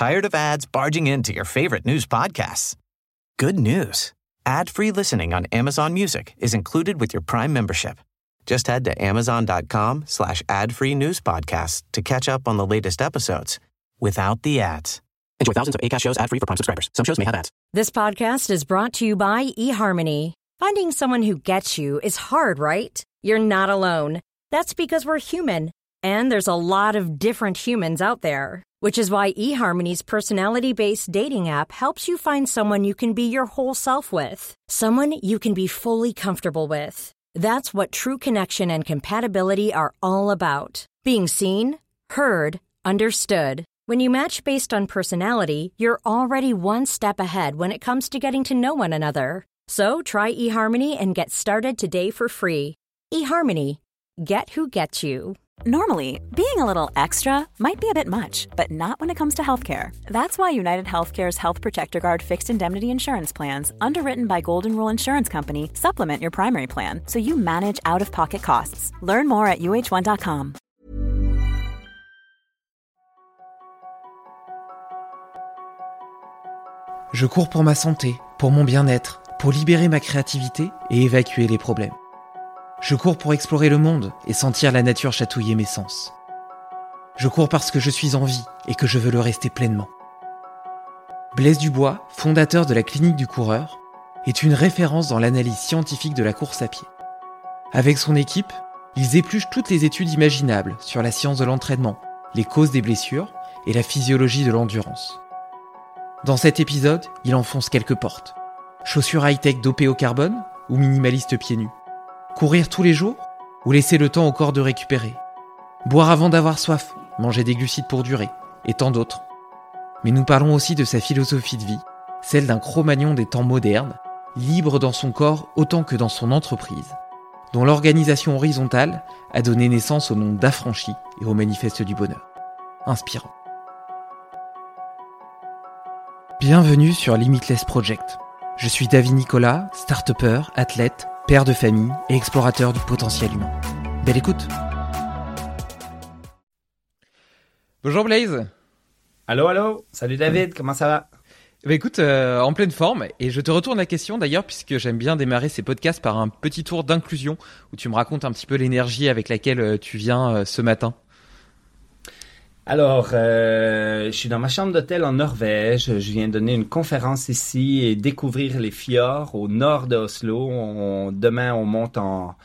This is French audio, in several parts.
Tired of ads barging into your favorite news podcasts? Good news. Ad-free listening on Amazon Music is included with your Prime membership. Just head to amazon.com slash ad-free news podcasts to catch up on the latest episodes without the ads. Enjoy thousands of ACAST shows ad-free for Prime subscribers. Some shows may have ads. This podcast is brought to you by eHarmony. Finding someone who gets you is hard, right? You're not alone. That's because we're human. And there's a lot of different humans out there. Which is why eHarmony's personality-based dating app helps you find someone you can be your whole self with. Someone you can be fully comfortable with. That's what true connection and compatibility are all about. Being seen, heard, understood. When you match based on personality, you're already one step ahead when it comes to getting to know one another. So try eHarmony and get started today for free. eHarmony. Get who gets you. Normally, being a little extra might be a bit much, but not when it comes to healthcare. That's why United Healthcare's Health Protector Guard fixed indemnity insurance plans, underwritten by Golden Rule Insurance Company, supplement your primary plan so you manage out of pocket costs. Learn more at uh1.com. Je cours pour ma santé, pour mon bien-être, pour libérer ma créativité et évacuer les problèmes. Je cours pour explorer le monde et sentir la nature chatouiller mes sens. Je cours parce que je suis en vie et que je veux le rester pleinement. Blaise Dubois, fondateur de la clinique du coureur, est une référence dans l'analyse scientifique de la course à pied. Avec son équipe, ils épluchent toutes les études imaginables sur la science de l'entraînement, les causes des blessures et la physiologie de l'endurance. Dans cet épisode, il enfonce quelques portes. Chaussures high-tech dopées au carbone ou minimalistes pieds nus Courir tous les jours ou laisser le temps au corps de récupérer Boire avant d'avoir soif, manger des glucides pour durer, et tant d'autres. Mais nous parlons aussi de sa philosophie de vie, celle d'un cro-magnon des temps modernes, libre dans son corps autant que dans son entreprise, dont l'organisation horizontale a donné naissance au nom d'affranchi et au manifeste du bonheur. Inspirant. Bienvenue sur Limitless Project. Je suis David Nicolas, start athlète, père de famille et explorateur du potentiel humain. Belle écoute Bonjour Blaze Allô, allô Salut David, comment ça va? Bah écoute, euh, en pleine forme, et je te retourne la question d'ailleurs, puisque j'aime bien démarrer ces podcasts par un petit tour d'inclusion, où tu me racontes un petit peu l'énergie avec laquelle euh, tu viens euh, ce matin. Alors, euh, je suis dans ma chambre d'hôtel en Norvège. Je viens donner une conférence ici et découvrir les fjords au nord de Oslo. demain, on monte en,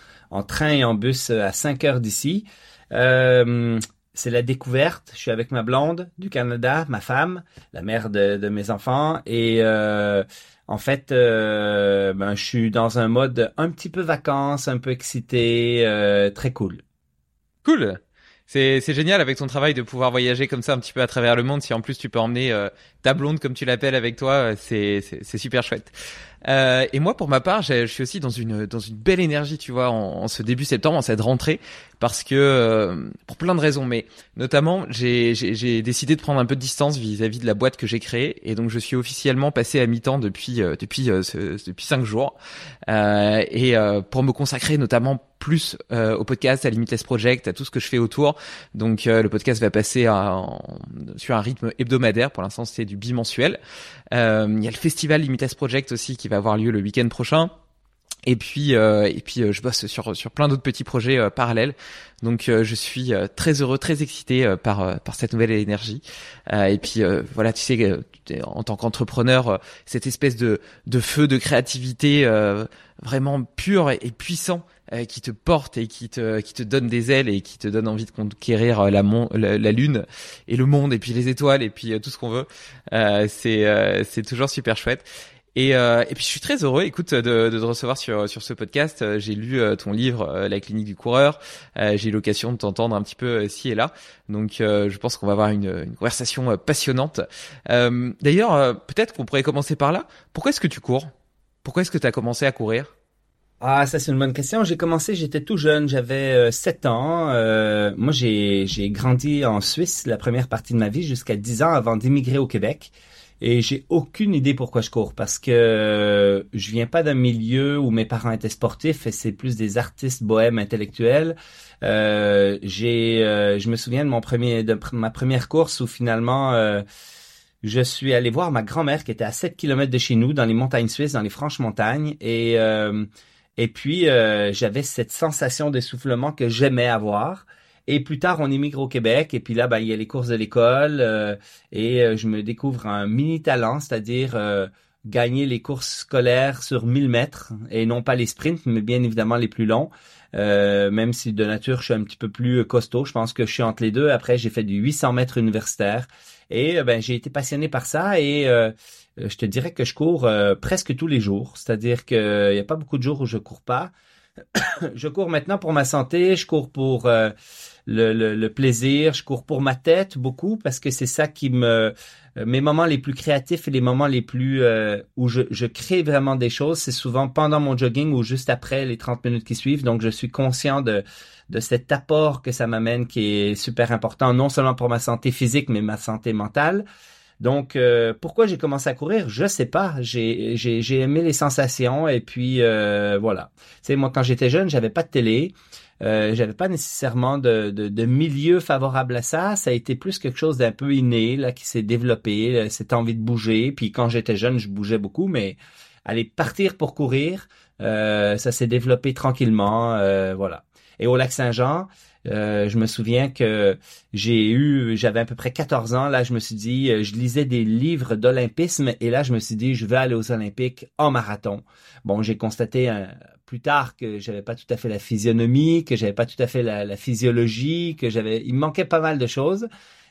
train et en bus à 5 heures d'ici. Euh, c'est la découverte. Je suis avec ma blonde du Canada, ma femme, la mère de, mes enfants. Et euh, en fait, ben, je suis dans un mode un petit peu vacances, un peu excité, très cool. Cool. C'est, c'est génial avec ton travail de pouvoir voyager comme ça un petit peu à travers le monde. Si en plus tu peux emmener euh, ta blonde comme tu l'appelles avec toi, euh, c'est, c'est, c'est super chouette. Euh, et moi, pour ma part, je suis aussi dans une dans une belle énergie, tu vois, en, ce début septembre, en cette rentrée, parce que euh, pour plein de raisons, mais notamment, j'ai décidé de prendre un peu de distance vis-à-vis de la boîte que j'ai créée, et donc je suis officiellement passé à mi-temps depuis euh, depuis depuis cinq jours, et pour me consacrer notamment plus au podcast, à Limitless Project, à tout ce que je fais autour. Donc le podcast va passer sur un rythme hebdomadaire. Pour l'instant, c'est du bimensuel. Il y a le festival Limitless Project aussi qui va avoir lieu le week-end prochain. Et puis, euh, et puis, euh, je bosse sur sur plein d'autres petits projets euh, parallèles. Donc, je suis très heureux, très excité par par cette nouvelle énergie. et puis, voilà, tu sais, en tant qu'entrepreneur, cette espèce de de feu de créativité vraiment pur et, puissant qui te porte et qui te qui te donne des ailes et qui te donne envie de conquérir la, la, la lune et le monde et puis les étoiles et puis tout ce qu'on veut. c'est c'est toujours super chouette. Et, euh, et puis je suis très heureux, écoute, de, de te recevoir sur sur ce podcast. Euh, j'ai lu euh, ton livre, euh, La clinique du coureur. j'ai eu l'occasion de t'entendre un petit peu ci et là. Donc je pense qu'on va avoir une, une conversation passionnante. D'ailleurs, peut-être qu'on pourrait commencer par là. Pourquoi est-ce que tu cours? Pourquoi est-ce que tu as commencé à courir? Ah, ça c'est une bonne question. J'ai commencé, j'étais tout jeune, j'avais 7 ans. moi, j'ai grandi en Suisse la première partie de ma vie jusqu'à 10 ans avant d'immigrer au Québec. Et j'ai aucune idée pourquoi je cours parce que euh, je viens pas d'un milieu où mes parents étaient sportifs et c'est plus des artistes bohèmes intellectuels. Euh, j'ai, euh, je me souviens de mon premier, de ma première course où finalement je suis allé voir ma grand-mère qui était à 7 km de chez nous, dans les montagnes suisses, dans les franches montagnes. Et, euh, et puis, euh, j'avais cette sensation d'essoufflement que j'aimais avoir. Et plus tard, on émigre au Québec. Et puis là, ben, il y a les courses de l'école. Euh, et je me découvre un mini talent, c'est-à-dire gagner les courses scolaires sur 1000 mètres. Et non pas les sprints, mais bien évidemment les plus longs. Euh, même si de nature je suis un petit peu plus costaud, je pense que je suis entre les deux. Après, j'ai fait du 800 mètres universitaire et euh, ben j'ai été passionné par ça et euh, je te dirais que je cours presque tous les jours. C'est-à-dire qu'il n'y a pas beaucoup de jours où je cours pas. je cours maintenant pour ma santé, je cours pour le, le, plaisir, je cours pour ma tête beaucoup parce que c'est ça qui me euh, mes moments les plus créatifs et les moments les plus euh, où je, je crée vraiment des choses, c'est souvent pendant mon jogging ou juste après les 30 minutes qui suivent. Donc je suis conscient de de cet apport que ça m'amène qui est super important non seulement pour ma santé physique mais ma santé mentale. Donc, euh, pourquoi j'ai commencé à courir, je sais pas. J'ai j'ai aimé les sensations et puis voilà. Tu sais, moi quand j'étais jeune, j'avais pas de télé. Euh, j'avais pas nécessairement de, de, milieu favorable à ça. Ça a été plus quelque chose d'un peu inné là qui s'est développé, cette envie de bouger. Puis quand j'étais jeune, je bougeais beaucoup, mais aller partir pour courir, euh, ça s'est développé tranquillement, euh, voilà. Et au lac Saint-Jean, je me souviens que j'ai eu, j'avais à peu près 14 ans. Là, je me suis dit, je lisais des livres d'olympisme et là, je me suis dit, je vais aller aux Olympiques en marathon. Bon, j'ai constaté un, plus tard que j'avais pas tout à fait la physionomie, que j'avais pas tout à fait la, physiologie, que j'avais, il me manquait pas mal de choses,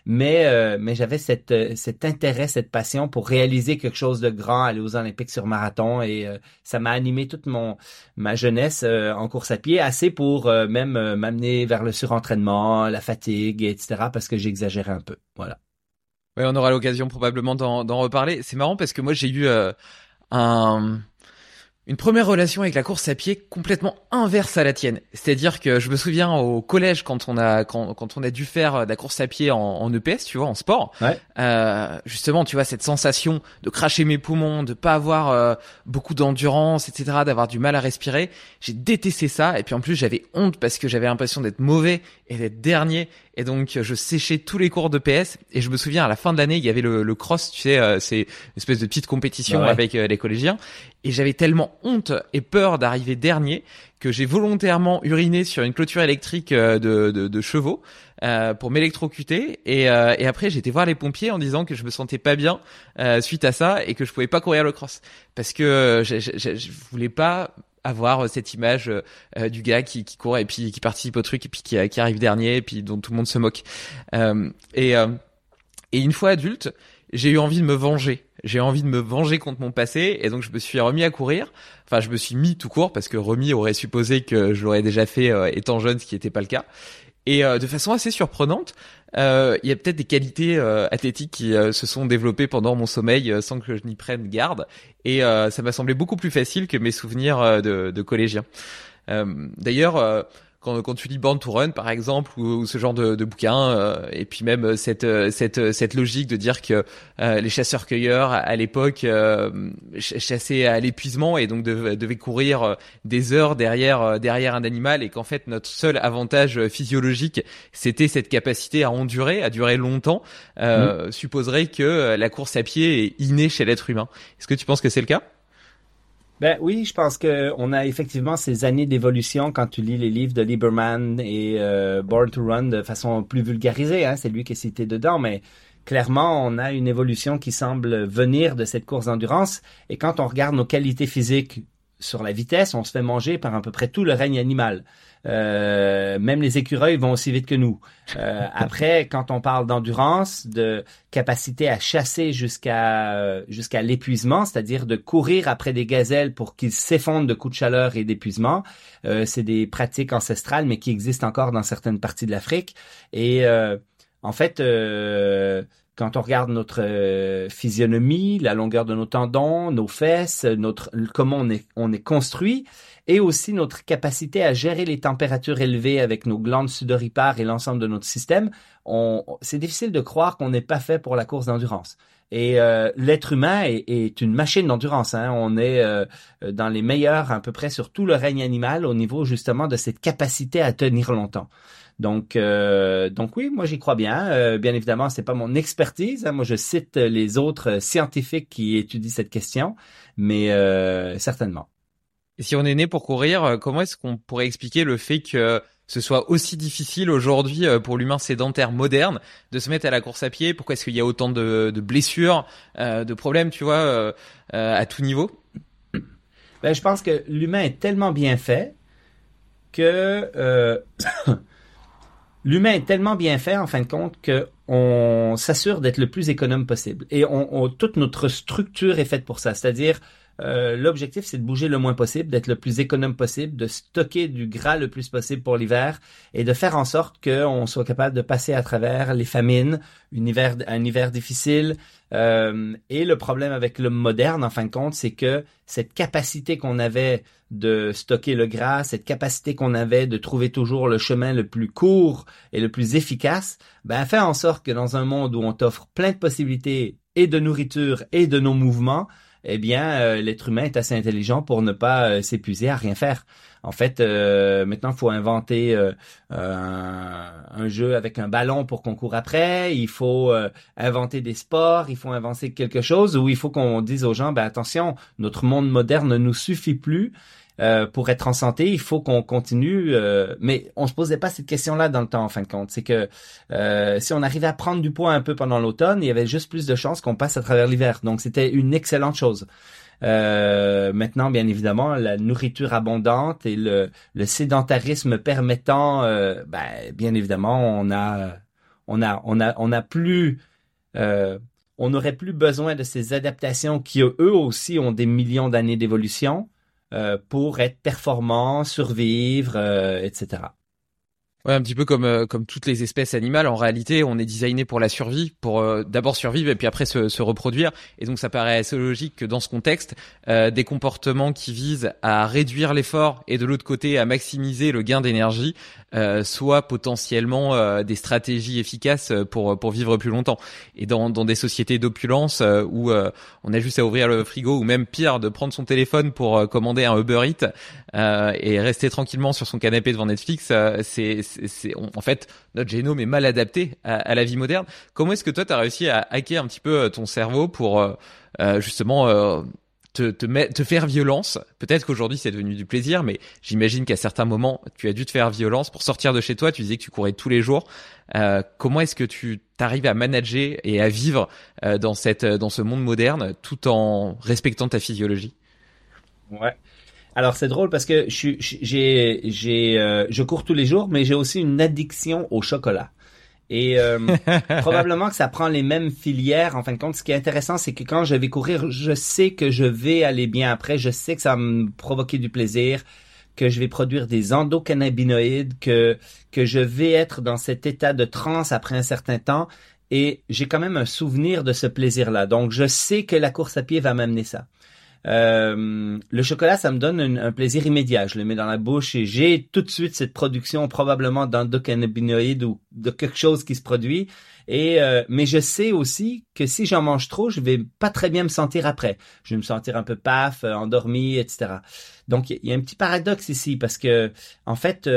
mais euh, mais j'avais cette euh, cet intérêt, cette passion pour réaliser quelque chose de grand, aller aux Olympiques sur marathon et euh, ça m'a animé toute mon ma jeunesse en course à pied, assez pour même m'amener vers le surentraînement, la fatigue, etc. Parce que j'exagérais un peu, voilà. Ouais, on aura l'occasion probablement d'en reparler. C'est marrant parce que moi j'ai eu un une première relation avec la course à pied complètement inverse à la tienne. C'est-à-dire que je me souviens au collège quand on a quand, quand on a dû faire de la course à pied en, en EPS, tu vois, en sport. Ouais. Euh, justement, tu vois cette sensation de cracher mes poumons, de pas avoir euh, beaucoup d'endurance, etc., d'avoir du mal à respirer. J'ai détesté ça et puis en plus j'avais honte parce que j'avais l'impression d'être mauvais et d'être dernier et donc je séchais tous les cours de PS. Et je me souviens à la fin de l'année il y avait le, le cross, tu sais, euh, c'est une espèce de petite compétition avec euh, les collégiens. Et j'avais tellement honte et peur d'arriver dernier que j'ai volontairement uriné sur une clôture électrique euh, de, de, de chevaux euh, pour m'électrocuter. Et, et après été voir les pompiers en disant que je me sentais pas bien suite à ça et que je pouvais pas courir le cross. Parce que je, je, je voulais pas avoir cette image du gars qui, qui court et puis qui participe au truc et puis qui, qui arrive dernier et puis dont tout le monde se moque et et une fois adulte j'ai eu envie de me venger. J'ai envie de me venger contre mon passé et donc je me suis remis à courir. Enfin, je me suis mis tout court parce que remis aurait supposé que je l'aurais déjà fait euh, étant jeune, ce qui n'était pas le cas. Et euh, de façon assez surprenante, euh, il y a peut-être des qualités athlétiques qui se sont développées pendant mon sommeil sans que je n'y prenne garde. Et ça m'a semblé beaucoup plus facile que mes souvenirs de, de collégien. D'ailleurs quand, quand tu lis Born to Run par exemple ou, ce genre de, de bouquin euh, et puis même euh, cette euh, cette cette logique de dire que les chasseurs cueilleurs à l'époque chassaient à l'épuisement et donc devaient courir des heures derrière derrière un animal et qu'en fait notre seul avantage physiologique c'était cette capacité à endurer à durer longtemps mmh. supposerait que la course à pied est innée chez l'être humain est-ce que tu penses que c'est le cas? Ben oui, je pense que on a effectivement ces années d'évolution quand tu lis les livres de Lieberman et euh, Born to Run de façon plus vulgarisée. Hein, c'est lui qui est cité dedans, mais clairement, on a une évolution qui semble venir de cette course d'endurance. Et quand on regarde nos qualités physiques sur la vitesse, on se fait manger par à peu près tout le règne animal. Euh, même les écureuils vont aussi vite que nous. Euh, après, quand on parle d'endurance, de capacité à chasser jusqu'à jusqu'à l'épuisement, c'est-à-dire de courir après des gazelles pour qu'ils s'effondrent de coups de chaleur et d'épuisement, euh, c'est des pratiques ancestrales, mais qui existent encore dans certaines parties de l'Afrique. Et en fait, quand on regarde notre euh, physionomie, la longueur de nos tendons, nos fesses, notre comment on est on est construit et aussi notre capacité à gérer les températures élevées avec nos glandes sudoripares et l'ensemble de notre système, c'est difficile de croire qu'on n'est pas fait pour la course d'endurance. Et euh, l'être humain est, est, une machine d'endurance. Hein. On est euh, dans les meilleurs à peu près sur tout le règne animal au niveau justement de cette capacité à tenir longtemps. Donc, euh, donc oui, moi j'y crois bien. Euh, bien évidemment, c'est pas mon expertise. Hein. Moi, je cite les autres scientifiques qui étudient cette question, mais euh, certainement. Et si on est né pour courir, comment est-ce qu'on pourrait expliquer le fait que ce soit aussi difficile aujourd'hui pour l'humain sédentaire moderne de se mettre à la course à pied? Pourquoi est-ce qu'il y a autant de, blessures, de problèmes, tu vois, à tout niveau? Ben, je pense que l'humain est tellement bien fait que l'humain est tellement bien fait en fin de compte que on s'assure d'être le plus économe possible. Et toute notre structure est faite pour ça. C'est-à-dire, euh, l'objectif, c'est de bouger le moins possible, d'être le plus économe possible, de stocker du gras le plus possible pour l'hiver et de faire en sorte qu'on soit capable de passer à travers les famines, un hiver, un hiver difficile. Euh, et le problème avec l'homme moderne, en fin de compte, c'est que cette capacité qu'on avait de stocker le gras, cette capacité qu'on avait de trouver toujours le chemin le plus court et le plus efficace, ben, fait en sorte que dans un monde où on t'offre plein de possibilités et de nourriture et de nos mouvements, eh bien, euh, l'être humain est assez intelligent pour ne pas euh, s'épuiser à rien faire. En fait, euh, maintenant, il faut inventer un, un, jeu avec un ballon pour qu'on court après. Il faut inventer des sports. Il faut inventer quelque chose où il faut qu'on dise aux gens, ben attention, notre monde moderne ne nous suffit plus. Euh, pour être en santé, il faut qu'on continue. Euh, mais on se posait pas cette question-là dans le temps, en fin de compte. C'est que euh, si on arrivait à prendre du poids un peu pendant l'automne, il y avait juste plus de chances qu'on passe à travers l'hiver. Donc c'était une excellente chose. maintenant, bien évidemment, la nourriture abondante et le, sédentarisme permettant, ben, bien évidemment, on a, on a, on a, on a plus on n'aurait plus besoin de ces adaptations qui eux aussi ont des millions d'années d'évolution. Euh, pour être performant, survivre, euh, etc. Ouais, un petit peu comme euh, comme toutes les espèces animales. En réalité, on est designé pour la survie, pour euh, d'abord survivre et puis après se, se, reproduire. Et donc, ça paraît assez logique que dans ce contexte, euh, des comportements qui visent à réduire l'effort et de l'autre côté à maximiser le gain d'énergie soient potentiellement des stratégies efficaces pour pour vivre plus longtemps. Et dans dans des sociétés d'opulence où on a juste à ouvrir le frigo ou même pire de prendre son téléphone pour commander un Uber Eats et rester tranquillement sur son canapé devant Netflix, c'est c'est en fait notre génome est mal adapté à, la vie moderne. Comment est-ce que toi tu as réussi à hacker un petit peu euh, ton cerveau pour euh, euh, justement te, te, faire violence. Peut-être qu'aujourd'hui c'est devenu du plaisir, mais j'imagine qu'à certains moments tu as dû te faire violence pour sortir de chez toi. Tu disais que tu courais tous les jours. comment est-ce que tu t'arrives à manager et à vivre dans cette dans ce monde moderne tout en respectant ta physiologie? Ouais. Alors c'est drôle parce que je j'ai j'ai euh, je cours tous les jours, mais j'ai aussi une addiction au chocolat. Et euh, probablement que ça prend les mêmes filières. En fin de compte, ce qui est intéressant, c'est que quand je vais courir, je sais que je vais aller bien après. Je sais que ça va me provoquer du plaisir, que je vais produire des endocannabinoïdes, que que je vais être dans cet état de transe après un certain temps. Et j'ai quand même un souvenir de ce plaisir-là. Donc, je sais que la course à pied va m'amener ça. Euh, le chocolat, ça me donne un, plaisir immédiat. Je le mets dans la bouche et j'ai tout de suite cette production probablement d'endocannabinoïdes ou de quelque chose qui se produit. Et euh, mais je sais aussi que si j'en mange trop, je vais pas très bien me sentir après. Je vais me sentir un peu paf, euh, endormi, etc. Donc il y, a un petit paradoxe ici parce que en fait,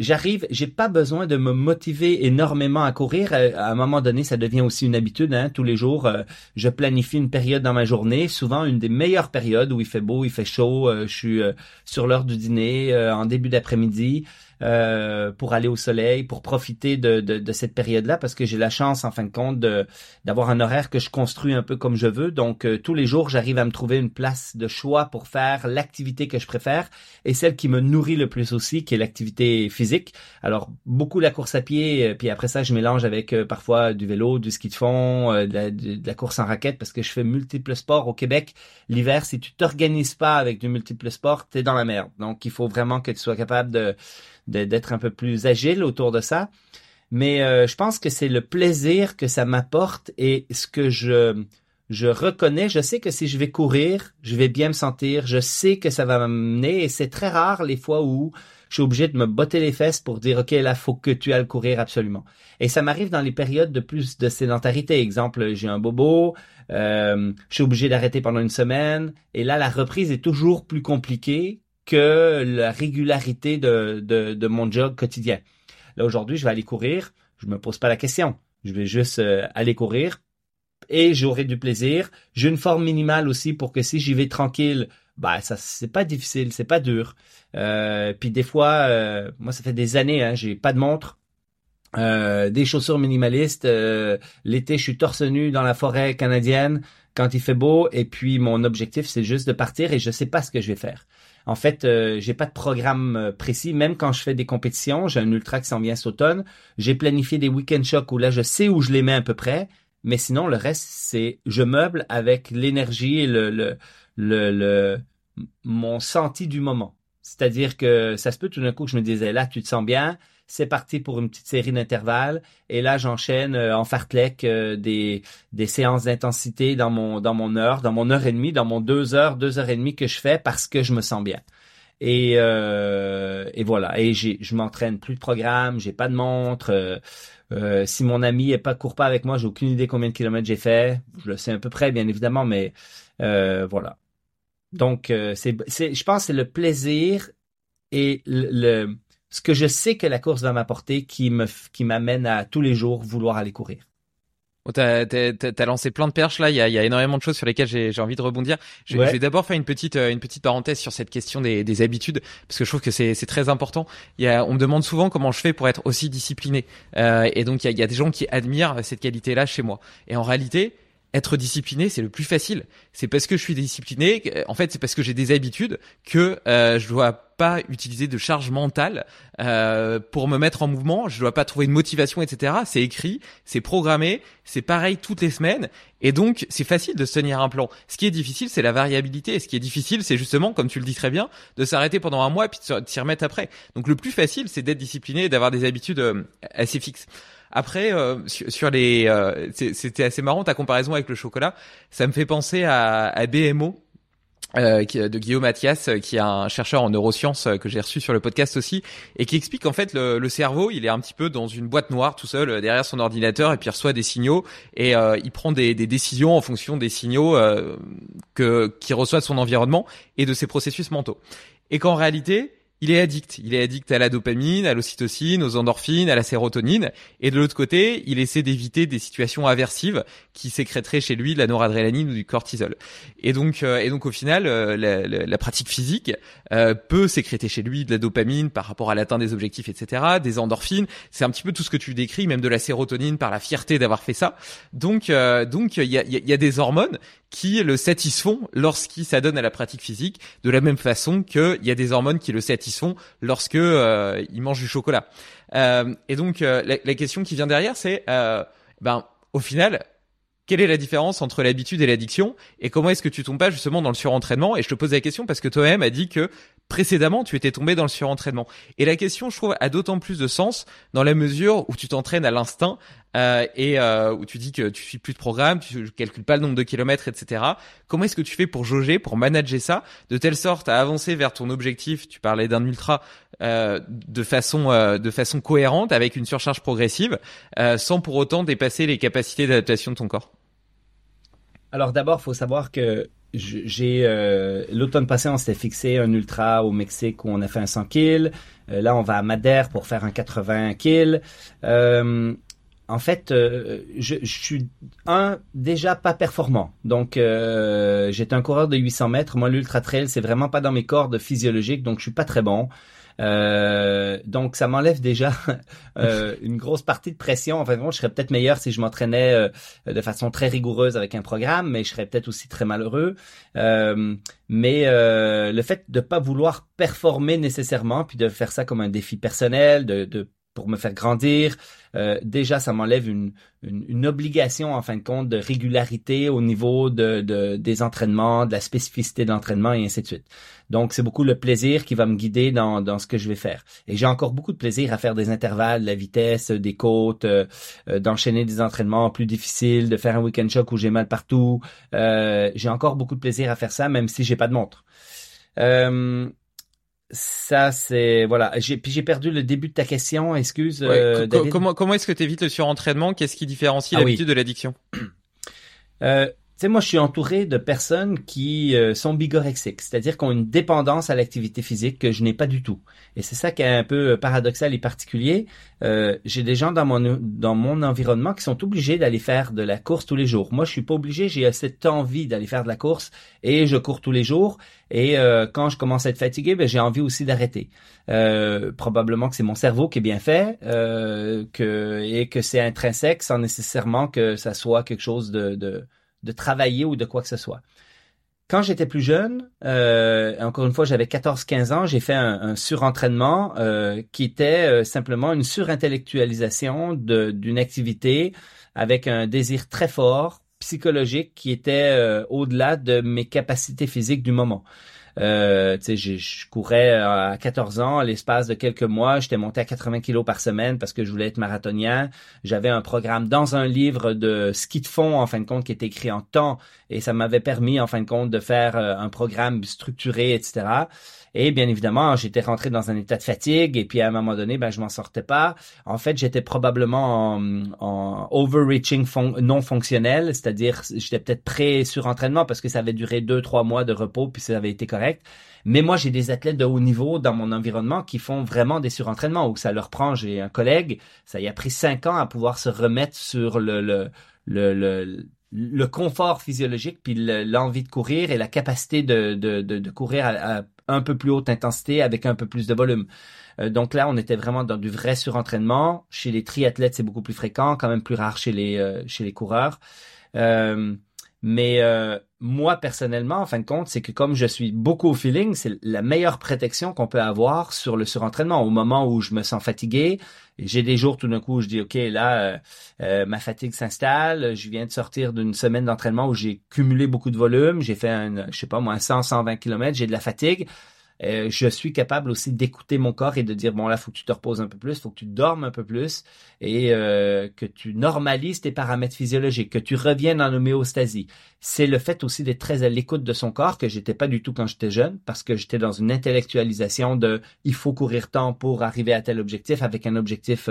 j'arrive, j'ai pas besoin de me motiver énormément à courir. Euh, à un moment donné, ça devient aussi une habitude. Hein. Tous les jours, euh, je planifie une période dans ma journée, souvent une des meilleures périodes où il fait beau, il fait chaud. Euh, je suis sur l'heure du dîner, en début d'après-midi. Euh, pour aller au soleil, pour profiter de, de, de cette période-là, parce que j'ai la chance, en fin de compte, d'avoir un horaire que je construis un peu comme je veux. Donc, euh, tous les jours, j'arrive à me trouver une place de choix pour faire l'activité que je préfère et celle qui me nourrit le plus aussi, qui est l'activité physique. Alors, beaucoup la course à pied, euh, puis après ça, je mélange avec parfois du vélo, du ski de fond, de la, de, la, course en raquette, parce que je fais multiples sports au Québec. L'hiver, si tu t'organises pas avec du multiple sport, t'es dans la merde. Donc, il faut vraiment que tu sois capable de d'être un peu plus agile autour de ça. Mais euh, je pense que c'est le plaisir que ça m'apporte et ce que je je reconnais, je sais que si je vais courir, je vais bien me sentir, je sais que ça va m'amener et c'est très rare les fois où je suis obligé de me botter les fesses pour dire OK là faut que tu ailles courir absolument. Et ça m'arrive dans les périodes de plus de sédentarité. Exemple, j'ai un bobo, euh, je suis obligé d'arrêter pendant une semaine et là la reprise est toujours plus compliquée que la régularité de, de, mon job quotidien. Là aujourd'hui, je vais aller courir, je me pose pas la question. Je vais juste euh, aller courir et j'aurai du plaisir. J'ai une forme minimale aussi pour que si j'y vais tranquille, bah ça c'est pas difficile, c'est pas dur. Euh, puis des fois, euh, moi ça fait des années, hein, j'ai pas de montre. Des chaussures minimalistes. L'été, je suis torse nu dans la forêt canadienne quand il fait beau. Et puis mon objectif, c'est juste de partir et je sais pas ce que je vais faire. En fait, euh, j'ai pas de programme précis. Même quand je fais des compétitions, j'ai un ultra qui s'en vient cet automne. J'ai planifié des week-end shocks où là, je sais où je les mets à peu près. Mais sinon, le reste, c'est je meuble avec l'énergie et le, le, le, le mon senti du moment. C'est-à-dire que ça se peut tout d'un coup que je me disais là, tu te sens bien c'est parti pour une petite série d'intervalles. Et là, j'enchaîne euh, en fartlek euh, des, des séances d'intensité dans mon, dans mon heure, dans mon heure et demie, dans mon deux heures, deux heures et demie que je fais parce que je me sens bien. Et, euh, et voilà. Et je m'entraîne plus de programme, j'ai pas de montre. si mon ami est pas court pas avec moi, j'ai aucune idée combien de kilomètres j'ai fait. Je le sais à peu près, bien évidemment, mais voilà. Donc, c'est, je pense, que c'est le plaisir et le ce que je sais que la course va m'apporter qui me qui m'amène à tous les jours vouloir aller courir. Oh, t'as, as, lancé plein de perches là. Il y a, y a, énormément de choses sur lesquelles j'ai, envie de rebondir. Je, vais d'abord faire une petite, euh, une petite parenthèse sur cette question des, des habitudes parce que je trouve que c'est, c'est très important. Il y a, on me demande souvent comment je fais pour être aussi discipliné. Euh, et donc il y a, y a des gens qui admirent cette qualité-là chez moi. Et en réalité, être discipliné, c'est le plus facile. C'est parce que je suis discipliné, en fait, c'est parce que j'ai des habitudes que euh, je dois pas utiliser de charge mentale euh, pour me mettre en mouvement. Je dois pas trouver une motivation, etc. C'est écrit, c'est programmé, c'est pareil toutes les semaines, et donc c'est facile de se tenir un plan. Ce qui est difficile, c'est la variabilité. Et ce qui est difficile, c'est justement, comme tu le dis très bien, de s'arrêter pendant un mois puis de s'y remettre après. Donc le plus facile, c'est d'être discipliné et d'avoir des habitudes euh, assez fixes. Après, euh, sur, les, euh, c'était assez marrant ta comparaison avec le chocolat. Ça me fait penser à, à BMO. Euh, de Guillaume Mathias, qui est un chercheur en neurosciences que j'ai reçu sur le podcast aussi, et qui explique qu'en fait le, le, cerveau, il est un petit peu dans une boîte noire tout seul derrière son ordinateur, et puis il reçoit des signaux, et il prend des, des, décisions en fonction des signaux que qu'il reçoit de son environnement et de ses processus mentaux. Et qu'en réalité, il est addict. Il est addict à la dopamine, à l'ocytocine, aux endorphines, à la sérotonine. Et de l'autre côté, il essaie d'éviter des situations aversives qui sécréteraient chez lui de la noradrénaline ou du cortisol. Et donc, euh, et donc au final, euh, la, la, pratique physique euh, peut sécréter chez lui de la dopamine par rapport à l'atteinte des objectifs, etc., des endorphines. C'est un petit peu tout ce que tu décris, même de la sérotonine par la fierté d'avoir fait ça. Donc, donc il y a, y a des hormones qui le satisfont lorsqu'il s'adonne à la pratique physique, de la même façon qu'il y a des hormones qui le satisfont lorsque euh, il mange du chocolat. Euh, et donc euh, la, la, question qui vient derrière, c'est euh, ben au final, quelle est la différence entre l'habitude et l'addiction? Et comment est-ce que tu tombes pas justement dans le surentraînement? Et je te pose la question parce que toi-même a dit que précédemment tu étais tombé dans le surentraînement. Et la question, je trouve, a d'autant plus de sens dans la mesure où tu t'entraînes à l'instinct euh, et euh, où tu dis que tu suis plus de programme, tu calcules pas le nombre de kilomètres, etc. Comment est-ce que tu fais pour jauger, pour manager ça, de telle sorte à avancer vers ton objectif Tu parlais d'un ultra euh, de façon euh, de façon cohérente avec une surcharge progressive, euh, sans pour autant dépasser les capacités d'adaptation de ton corps? Alors d'abord, faut savoir que j'ai euh, l'automne passé, on s'était fixé un ultra au Mexique où on a fait un 100 kills. Euh, là, on va à Madère pour faire un 80 kills. Euh, en fait, euh, je, je, suis un déjà pas performant. Donc, j'étais un coureur de 800 mètres. Moi, l'ultra trail, c'est vraiment pas dans mes cordes physiologiques, donc je suis pas très bon. Euh, donc, ça m'enlève déjà euh, une grosse partie de pression. En fait, je serais peut-être meilleur si je m'entraînais euh, de façon très rigoureuse avec un programme, mais je serais peut-être aussi très malheureux. Euh, mais le fait de pas vouloir performer nécessairement, puis de faire ça comme un défi personnel, de, de pour me faire grandir. Euh, déjà, ça m'enlève une, une, obligation, en fin de compte, de régularité au niveau de, de des entraînements, de la spécificité de l'entraînement et ainsi de suite. Donc, c'est beaucoup le plaisir qui va me guider dans, dans ce que je vais faire. Et j'ai encore beaucoup de plaisir à faire des intervalles, la vitesse, des côtes, euh, euh, d'enchaîner des entraînements plus difficiles, de faire un week-end choc où j'ai mal partout. j'ai encore beaucoup de plaisir à faire ça, même si j'ai pas de montre. Euh, ça c'est voilà. J'ai puis j'ai perdu le début de ta question. Excuse. Euh, comment comment est-ce que tu évites le surentraînement? Qu'est-ce qui différencie ah l'habitude de l'addiction? Euh, sais, moi, je suis entouré de personnes qui euh, sont bigorexiques, c'est-à-dire qui ont une dépendance à l'activité physique que je n'ai pas du tout. Et c'est ça qui est un peu euh, paradoxal et particulier. Euh, j'ai des gens dans mon dans mon environnement qui sont obligés d'aller faire de la course tous les jours. Moi, je suis pas obligé. J'ai cette envie d'aller faire de la course et je cours tous les jours. Et quand je commence à être fatigué, ben, j'ai envie aussi d'arrêter. probablement que c'est mon cerveau qui est bien fait, que et que c'est intrinsèque sans nécessairement que ça soit quelque chose de, de de travailler ou de quoi que ce soit. Quand j'étais plus jeune, euh, encore une fois, j'avais 14-15 ans, j'ai fait un, surentraînement euh, qui était euh, simplement une surintellectualisation d'une activité avec un désir très fort, psychologique, qui était au-delà de mes capacités physiques du moment. Euh, je courais à 14 ans, l'espace de quelques mois, j'étais monté à 80 kilos par semaine parce que je voulais être marathonien. J'avais un programme dans un livre de ski de fond, en fin de compte, qui était écrit en temps, et ça m'avait permis, en fin de compte, de faire euh, un programme structuré, etc. Et bien évidemment, j'étais rentré dans un état de fatigue et puis à un moment donné, ben je m'en sortais pas. En fait, j'étais probablement en, overreaching non fonctionnel, c'est-à-dire j'étais peut-être prêt sur entraînement parce que ça avait duré deux trois mois de repos puis ça avait été correct. Mais moi, j'ai des athlètes de haut niveau dans mon environnement qui font vraiment des surentraînements où ça leur prend. J'ai un collègue, ça y a pris cinq ans à pouvoir se remettre sur le, le, le, le confort physiologique, puis l'envie de courir et la capacité de, de, de courir à, un peu plus haute intensité avec un peu plus de volume. Euh, donc là, on était vraiment dans du vrai surentraînement. Chez les triathlètes, c'est beaucoup plus fréquent, quand même plus rare chez les euh, chez les coureurs. Euh, mais euh, moi, personnellement, en fin de compte, c'est que comme je suis beaucoup au feeling, c'est la meilleure protection qu'on peut avoir sur le surentraînement. Au moment où je me sens fatigué, j'ai des jours tout d'un coup où je dis, OK, là, euh, euh, ma fatigue s'installe. Je viens de sortir d'une semaine d'entraînement où j'ai cumulé beaucoup de volume. J'ai fait, un, je sais pas moi, 100, 120 km. J'ai de la fatigue. Euh, je suis capable aussi d'écouter mon corps et de dire bon là faut que tu te reposes un peu plus, faut que tu dormes un peu plus et euh, que tu normalises tes paramètres physiologiques, que tu reviennes en homéostasie. C'est le fait aussi d'être très à l'écoute de son corps que j'étais pas du tout quand j'étais jeune parce que j'étais dans une intellectualisation de il faut courir tant pour arriver à tel objectif avec un objectif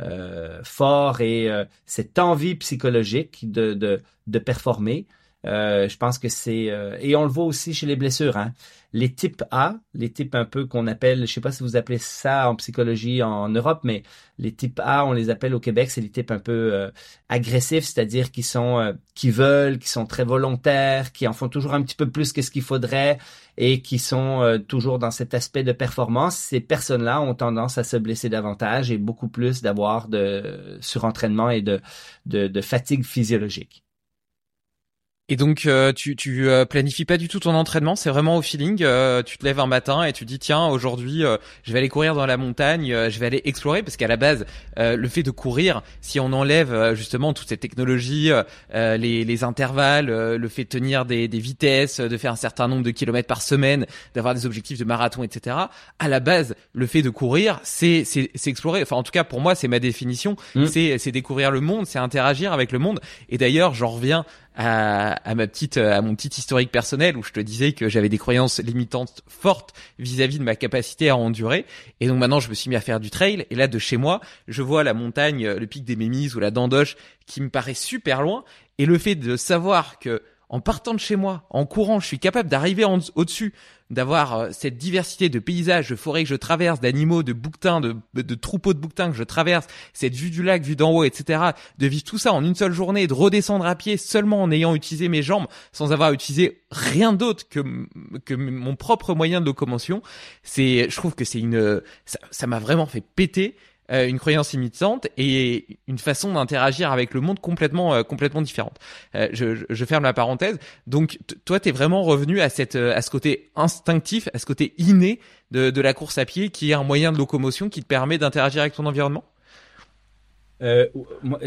euh, fort et cette envie psychologique de, de, de performer. Euh, je pense que c'est euh, et on le voit aussi chez les blessures. Hein. Les types A, les types un peu qu'on appelle, je sais pas si vous appelez ça en psychologie en Europe, mais les types A, on les appelle au Québec, c'est les types un peu euh, agressifs, c'est-à-dire qui sont qui veulent, qui sont très volontaires, qui en font toujours un petit peu plus que ce qu'il faudrait et qui sont toujours dans cet aspect de performance. Ces personnes-là ont tendance à se blesser davantage et beaucoup plus d'avoir de surentraînement et de, de, de fatigue physiologique. Et donc euh, tu tu euh, planifies pas du tout ton entraînement, c'est vraiment au feeling. Euh, tu te lèves un matin et tu dis tiens aujourd'hui je vais aller courir dans la montagne, je vais aller explorer parce qu'à la base le fait de courir, si on enlève justement toutes ces technologies, les, les intervalles, le fait de tenir des, des vitesses, de faire un certain nombre de kilomètres par semaine, d'avoir des objectifs de marathon, etc. À la base le fait de courir, c'est c'est explorer. Enfin en tout cas pour moi c'est ma définition, mmh. c'est c'est découvrir le monde, c'est interagir avec le monde. Et d'ailleurs j'en reviens à, ma petite, à mon petit historique personnel où je te disais que j'avais des croyances limitantes fortes vis-à-vis de ma capacité à endurer. Et donc maintenant, je me suis mis à faire du trail. Et là, de chez moi, je vois la montagne, le pic des Mémises ou la Dandoche qui me paraît super loin. Et le fait de savoir que en partant de chez moi, en courant, je suis capable d'arriver au-dessus, d'avoir euh, cette diversité de paysages, de forêts que je traverse, d'animaux, de bouquetins, de, troupeaux de bouquetins que je traverse, cette vue du lac, vue d'en haut, etc. De vivre tout ça en une seule journée, de redescendre à pied seulement en ayant utilisé mes jambes, sans avoir utilisé rien d'autre que mon propre moyen de locomotion. C'est, je trouve que c'est une, ça m'a vraiment fait péter. Euh, une croyance limitante et une façon d'interagir avec le monde complètement euh, complètement différente. Euh, je, je, ferme la parenthèse. Donc toi, tu es vraiment revenu à cette à ce côté instinctif, à ce côté inné de, de la course à pied, qui est un moyen de locomotion qui te permet d'interagir avec ton environnement? Euh,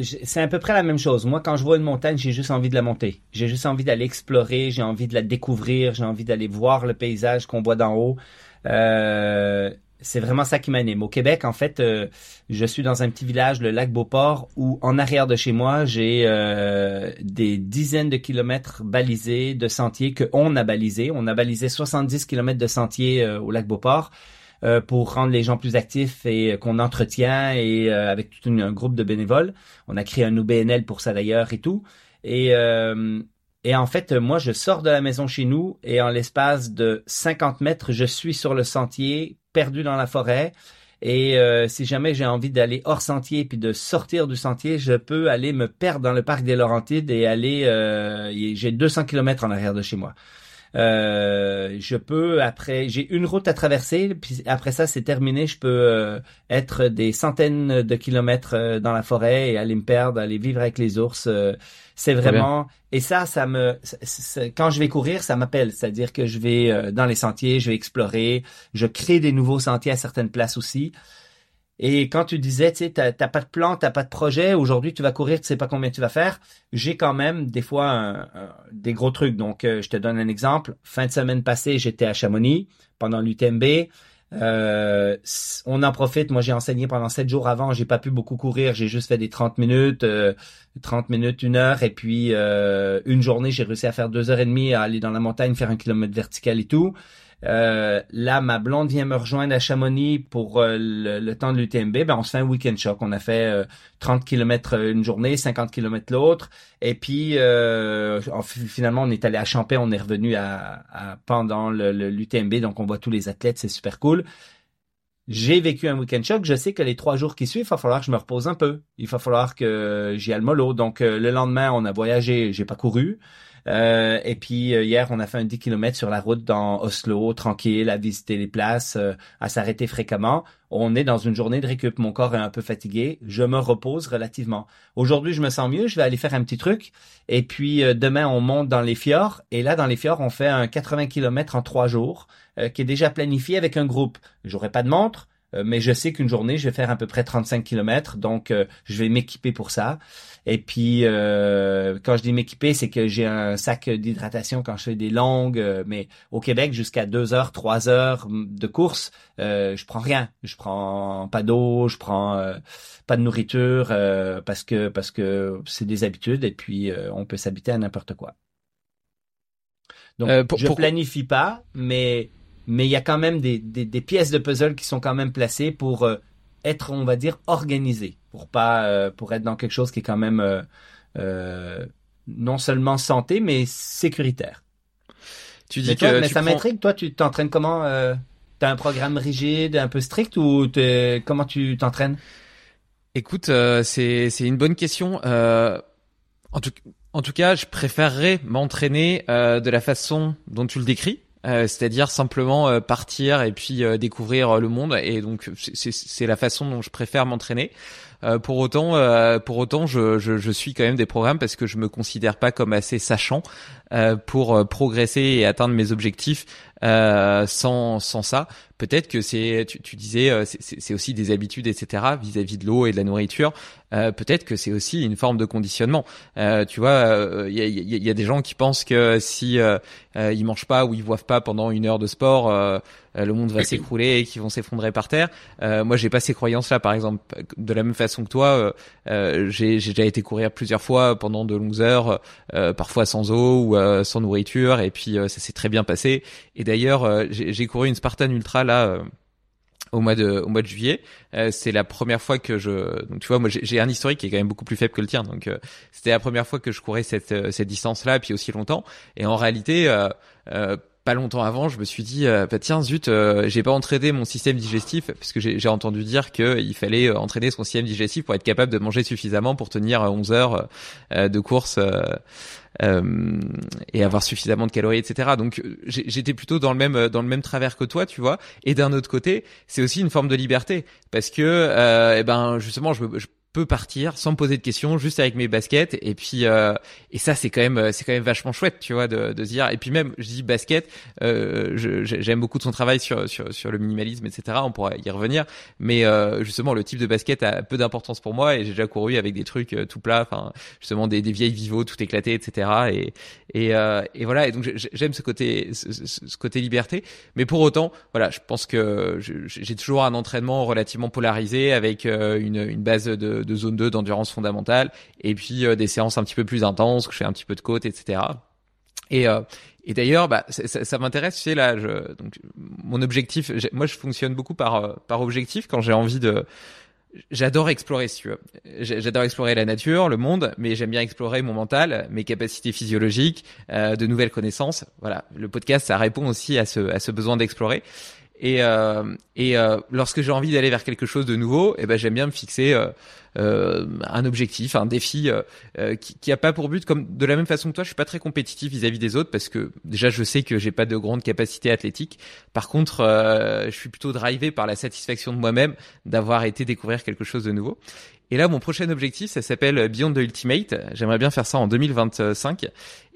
c'est à peu près la même chose. Moi, quand je vois une montagne, j'ai juste envie de la monter. J'ai juste envie d'aller explorer, j'ai envie de la découvrir, j'ai envie d'aller voir le paysage qu'on voit d'en haut. Euh, c'est vraiment ça qui m'anime. Au Québec, en fait, euh, je suis dans un petit village, le lac Beauport, où en arrière de chez moi, j'ai euh, des dizaines de kilomètres balisés de sentiers que on a balisés. On a balisé 70 kilomètres de sentiers euh, au lac Beauport pour rendre les gens plus actifs et qu'on entretient et avec tout un groupe de bénévoles. On a créé un OBNL pour ça d'ailleurs et tout. Et Et en fait, moi, je sors de la maison chez nous et en l'espace de 50 mètres, je suis sur le sentier, perdu dans la forêt. Et euh, si jamais j'ai envie d'aller hors sentier puis de sortir du sentier, je peux aller me perdre dans le parc des Laurentides et aller. Euh, j'ai 200 kilomètres en arrière de chez moi. Euh, je peux après, j'ai une route à traverser, puis après ça c'est terminé. Je peux euh, être des centaines de kilomètres euh, dans la forêt et aller me perdre, aller vivre avec les ours. c'est vraiment et ça, ça me quand je vais courir, ça m'appelle. C'est-à-dire que je vais dans les sentiers, je vais explorer, je crée des nouveaux sentiers à certaines places aussi. Et quand tu disais, tu sais, t'as, pas de plan, t'as pas de projet, aujourd'hui tu vas courir, tu sais pas combien tu vas faire, j'ai quand même des fois des gros trucs. Donc, euh, je te donne un exemple. Fin de semaine passée, j'étais à Chamonix pendant l'UTMB. Euh, on en profite. Moi, j'ai enseigné pendant sept jours avant. J'ai pas pu beaucoup courir. J'ai juste fait des 30 minutes, 30 euh, minutes, une heure. Et puis, une journée, j'ai réussi à faire deux heures et demie à aller dans la montagne, faire un kilomètre vertical et tout. Euh, là, ma blonde vient me rejoindre à Chamonix pour euh, le, temps de l'UTMB. Ben, on se fait un week-end choc. On a fait 30 euh, km une journée, 50 km l'autre. Et puis, finalement, on est allé à Champagne. On est revenu à, pendant l'UTMB. Donc, on voit tous les athlètes. C'est super cool. J'ai vécu un week-end choc. Je sais que les trois jours qui suivent, il va falloir que je me repose un peu. Il va falloir que j'y aille mollo. Donc, le lendemain, on a voyagé. J'ai pas couru. Euh, et puis euh, hier, on a fait un 10 km sur la route dans Oslo, tranquille, à visiter les places, euh, à s'arrêter fréquemment. On est dans une journée de récup. Mon corps est un peu fatigué. Je me repose relativement. Aujourd'hui, je me sens mieux. Je vais aller faire un petit truc. Et puis demain, on monte dans les fjords. Et là, dans les fjords, on fait un 80 km en trois jours, qui est déjà planifié avec un groupe. J'aurai pas de montre. mais je sais qu'une journée, je vais faire à peu près 35 km, donc je vais m'équiper pour ça. Et puis, euh, quand je dis m'équiper, c'est que j'ai un sac d'hydratation quand je fais des longues. Euh, mais au Québec, jusqu'à deux heures, trois heures de course, euh, je prends rien. Je prends pas d'eau, je prends euh, pas de nourriture parce que parce que c'est des habitudes et puis on peut s'habiter à n'importe quoi. Donc, je planifie pas, mais mais il y a quand même des, des, des, pièces de puzzle qui sont quand même placées pour être, on va dire, organisé pour pas euh, pour être dans quelque chose qui est quand même euh, euh, non seulement santé mais sécuritaire. Tu dis mais que mais ça m'intrigue. Toi, tu t'entraînes comment euh, T'as un programme rigide, un peu strict ou comment tu t'entraînes? Écoute, c'est c'est une bonne question. en tout en tout cas, je préférerais m'entraîner de la façon dont tu le décris. Euh, c'est-à-dire simplement euh, partir et puis euh, découvrir le monde et donc c'est la façon dont je préfère m'entraîner. pour autant, pour autant, je, je, je, suis quand même des programmes parce que je me considère pas comme assez sachant pour progresser et atteindre mes objectifs sans sans ça peut-être que c'est, tu, tu, disais, euh, c'est aussi des habitudes, etc. vis-à-vis de l'eau et de la nourriture. Euh, peut-être que c'est aussi une forme de conditionnement. Euh, tu vois, il y a, y, y, a, des gens qui pensent que si ils mangent pas ou ils boivent pas pendant une heure de sport, le monde va s'écrouler et qu'ils vont s'effondrer par terre. moi, j'ai pas ces croyances-là. Par exemple, de la même façon que toi, j'ai déjà été courir plusieurs fois pendant de longues heures, parfois sans eau ou sans nourriture, et puis ça s'est très bien passé. Et d'ailleurs, j'ai couru une Spartan Ultra euh, au mois de au mois de juillet. Euh, c'est la première fois que je donc tu vois moi j'ai un historique qui est quand même beaucoup plus faible que le tien donc euh, c'était la première fois que je courais cette cette distance là puis aussi longtemps et en réalité pas longtemps avant, je me suis dit, bah tiens, zut, j'ai pas entraîné mon système digestif parce que j'ai entendu dire qu'il fallait entraîner son système digestif pour être capable de manger suffisamment pour tenir 11 heures de course euh, et avoir suffisamment de calories, etc. Donc j'étais plutôt dans le même dans le même travers que toi, tu vois. Et d'un autre côté, c'est aussi une forme de liberté parce que, euh, eh ben justement, je, je peux partir sans me poser de questions, juste avec mes baskets. Et puis euh, et ça c'est quand même c'est quand même vachement chouette, tu vois, de, de se dire. Et puis même je dis basket, euh, j'aime beaucoup de son travail sur sur sur le minimalisme, etc. On pourra y revenir. Mais euh, justement le type de basket a peu d'importance pour moi et j'ai déjà couru avec des trucs euh, tout plats, enfin justement des, des vieilles vivos tout éclatées, etc. Et et, euh, et voilà. Et donc j'aime ce côté ce, ce, côté liberté. Mais pour autant, voilà, je pense que j'ai toujours un entraînement relativement polarisé avec euh, une une base de de, zone 2 d'endurance fondamentale et puis euh, des séances un petit peu plus intenses, que je fais un petit peu de côte, etc. Et, euh, et d'ailleurs, bah, ça, ça m'intéresse, tu sais, là, je, donc, mon objectif, moi je fonctionne beaucoup par, euh, par objectif quand j'ai envie de, j'adore explorer, si tu veux. J'adore explorer la nature, le monde, mais j'aime bien explorer mon mental, mes capacités physiologiques, euh, de nouvelles connaissances. Voilà, le podcast, ça répond aussi à ce, à ce besoin d'explorer. Et, euh, et euh, lorsque j'ai envie d'aller vers quelque chose de nouveau, eh ben j'aime bien me fixer un objectif, un défi euh, qui, qui a pas pour but, comme de la même façon que toi, je suis pas très compétitif vis-à-vis des autres parce que déjà je sais que j'ai pas de grande capacité athlétique. Par contre, je suis plutôt drivé par la satisfaction de moi-même d'avoir été découvrir quelque chose de nouveau. Et là, mon prochain objectif, ça s'appelle Beyond the Ultimate. J'aimerais bien faire ça en 2025.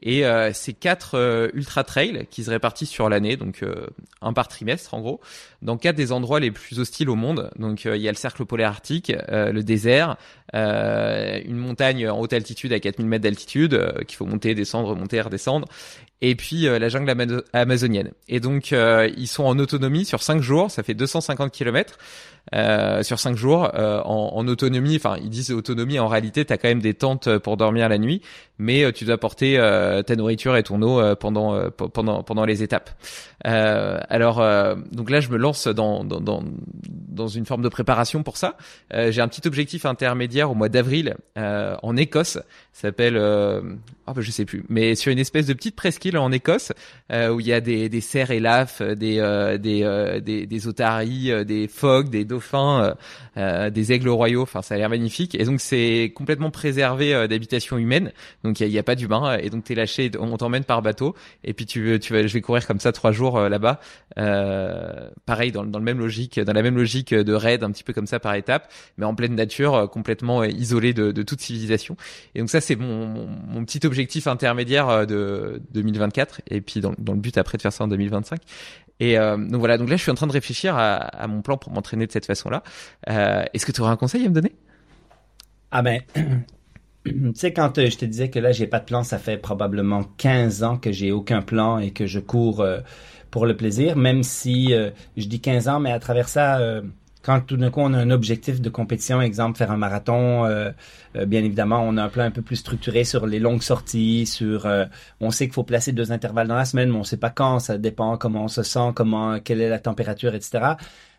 Et euh, c'est quatre euh, ultra trails qui se répartissent sur l'année, donc euh, un par trimestre en gros, dans quatre des endroits les plus hostiles au monde. Donc il y a le cercle polaire arctique, le désert, une montagne en haute altitude à 4000 mètres d'altitude qu'il faut monter, descendre, monter, redescendre, et puis la jungle amazonienne. Et donc ils sont en autonomie sur cinq jours, ça fait 250 kilomètres. Euh, sur cinq jours euh, en, en, autonomie. Enfin, ils disent autonomie. En réalité, tu as quand même des tentes pour dormir la nuit, mais euh, tu dois porter ta nourriture et ton eau pendant pendant pendant les étapes. alors, donc là, je me lance dans, dans, dans dans une forme de préparation pour ça. J'ai un petit objectif intermédiaire au mois d'avril en Écosse. Ça s'appelle, oh, bah, je sais plus, mais sur une espèce de petite presqu'île en Écosse où il y a des des cerfs et lafs, des des, des des otaries, des phoques, des dauphins, euh, euh, des aigles royaux. Enfin, ça a l'air magnifique. Et donc c'est complètement préservé euh, d'habitation humaine. Donc il n'y a, pas d'humain. Et donc t'es lâché, on t'emmène par bateau. Et puis tu, tu vas, je vais courir comme ça trois jours là-bas. pareil dans, dans le même logique, dans la même logique de raid, un petit peu comme ça par étape, mais en pleine nature, complètement isolé de, de, toute civilisation. Et donc ça c'est mon, mon, petit objectif intermédiaire de 2024. Et puis dans, dans le but après de faire ça en 2025. Et euh, donc voilà, donc là je suis en train de réfléchir à, mon plan pour m'entraîner de cette façon-là. Euh, Est-ce que tu aurais un conseil à me donner? Ah ben, tu sais quand euh, je te disais que là j'ai pas de plan, ça fait probablement 15 ans que j'ai aucun plan et que je cours euh, pour le plaisir, même si euh, je dis 15 ans, mais à travers ça quand tout d'un coup on a un objectif de compétition, exemple faire un marathon, euh, euh, bien évidemment on a un plan un peu plus structuré sur les longues sorties, sur euh, on sait qu'il faut placer deux intervalles dans la semaine, mais on sait pas quand, ça dépend comment on se sent, comment quelle est la température, etc.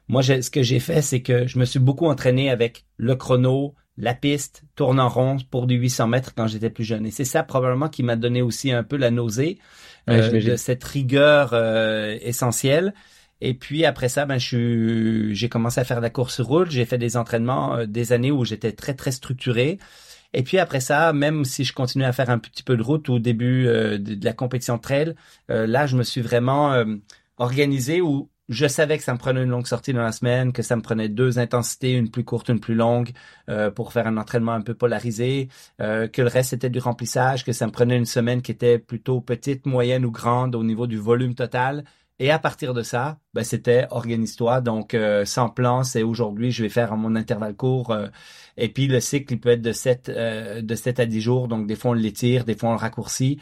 Moi, ce que j'ai fait, c'est que je me suis beaucoup entraîné avec le chrono, la piste, tourne en rond pour du 800 mètres quand j'étais plus jeune. Et c'est ça probablement qui m'a donné aussi un peu la nausée de cette rigueur essentielle. Et puis après ça, ben j'ai commencé à faire de la course route. J'ai fait des entraînements euh, des années où j'étais très très structuré. Et puis après ça, même si je continuais à faire un petit peu de route au début euh, de, la compétition trail, euh, là je me suis vraiment organisé où je savais que ça me prenait une longue sortie dans la semaine, que ça me prenait deux intensités, une plus courte, une plus longue, pour faire un entraînement un peu polarisé, que le reste était du remplissage, que ça me prenait une semaine qui était plutôt petite, moyenne ou grande au niveau du volume total, et à partir de ça, ben, c'était organise-toi. Donc, euh, sans plan, c'est aujourd'hui, je vais faire mon intervalle court. Euh, et puis, le cycle, il peut être de 7, euh, de 7 à 10 jours. Donc, des fois, on l'étire, des fois, on le raccourcit.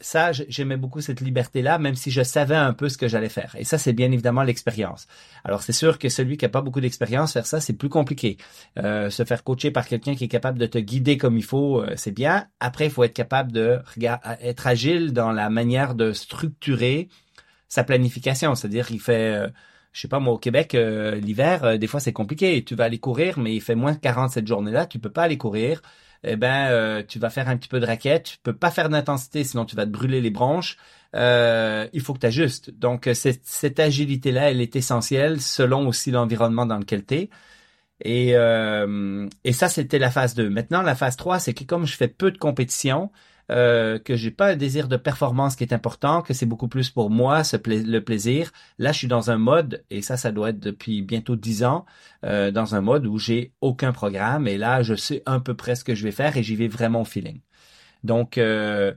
ça, j'aimais beaucoup cette liberté-là, même si je savais un peu ce que j'allais faire. Et ça, c'est bien évidemment l'expérience. Alors, c'est sûr que celui qui a pas beaucoup d'expérience, faire ça, c'est plus compliqué. se faire coacher par quelqu'un qui est capable de te guider comme il faut, c'est bien. Après, il faut être capable de être agile dans la manière de structurer sa planification. C'est-à-dire, il fait, euh, je sais pas moi, au Québec, euh, l'hiver, euh, des fois c'est compliqué. Tu vas aller courir, mais il fait moins 40 cette journée-là, tu peux pas aller courir. Eh ben, tu vas faire un petit peu de raquette. Tu peux pas faire d'intensité, sinon tu vas te brûler les branches. il faut que tu ajustes. Donc, cette, agilité-là, elle est essentielle selon aussi l'environnement dans lequel tu es. Et, et ça, c'était la phase 2. Maintenant, la phase 3, c'est que comme je fais peu de compétition, euh, que j'ai pas un désir de performance qui est important, que c'est beaucoup plus pour moi le plaisir. Là, je suis dans un mode, et ça, ça doit être depuis bientôt dix ans, euh, dans un mode où j'ai aucun programme, et là, je sais un peu près ce que je vais faire et j'y vais vraiment au feeling. Donc, euh,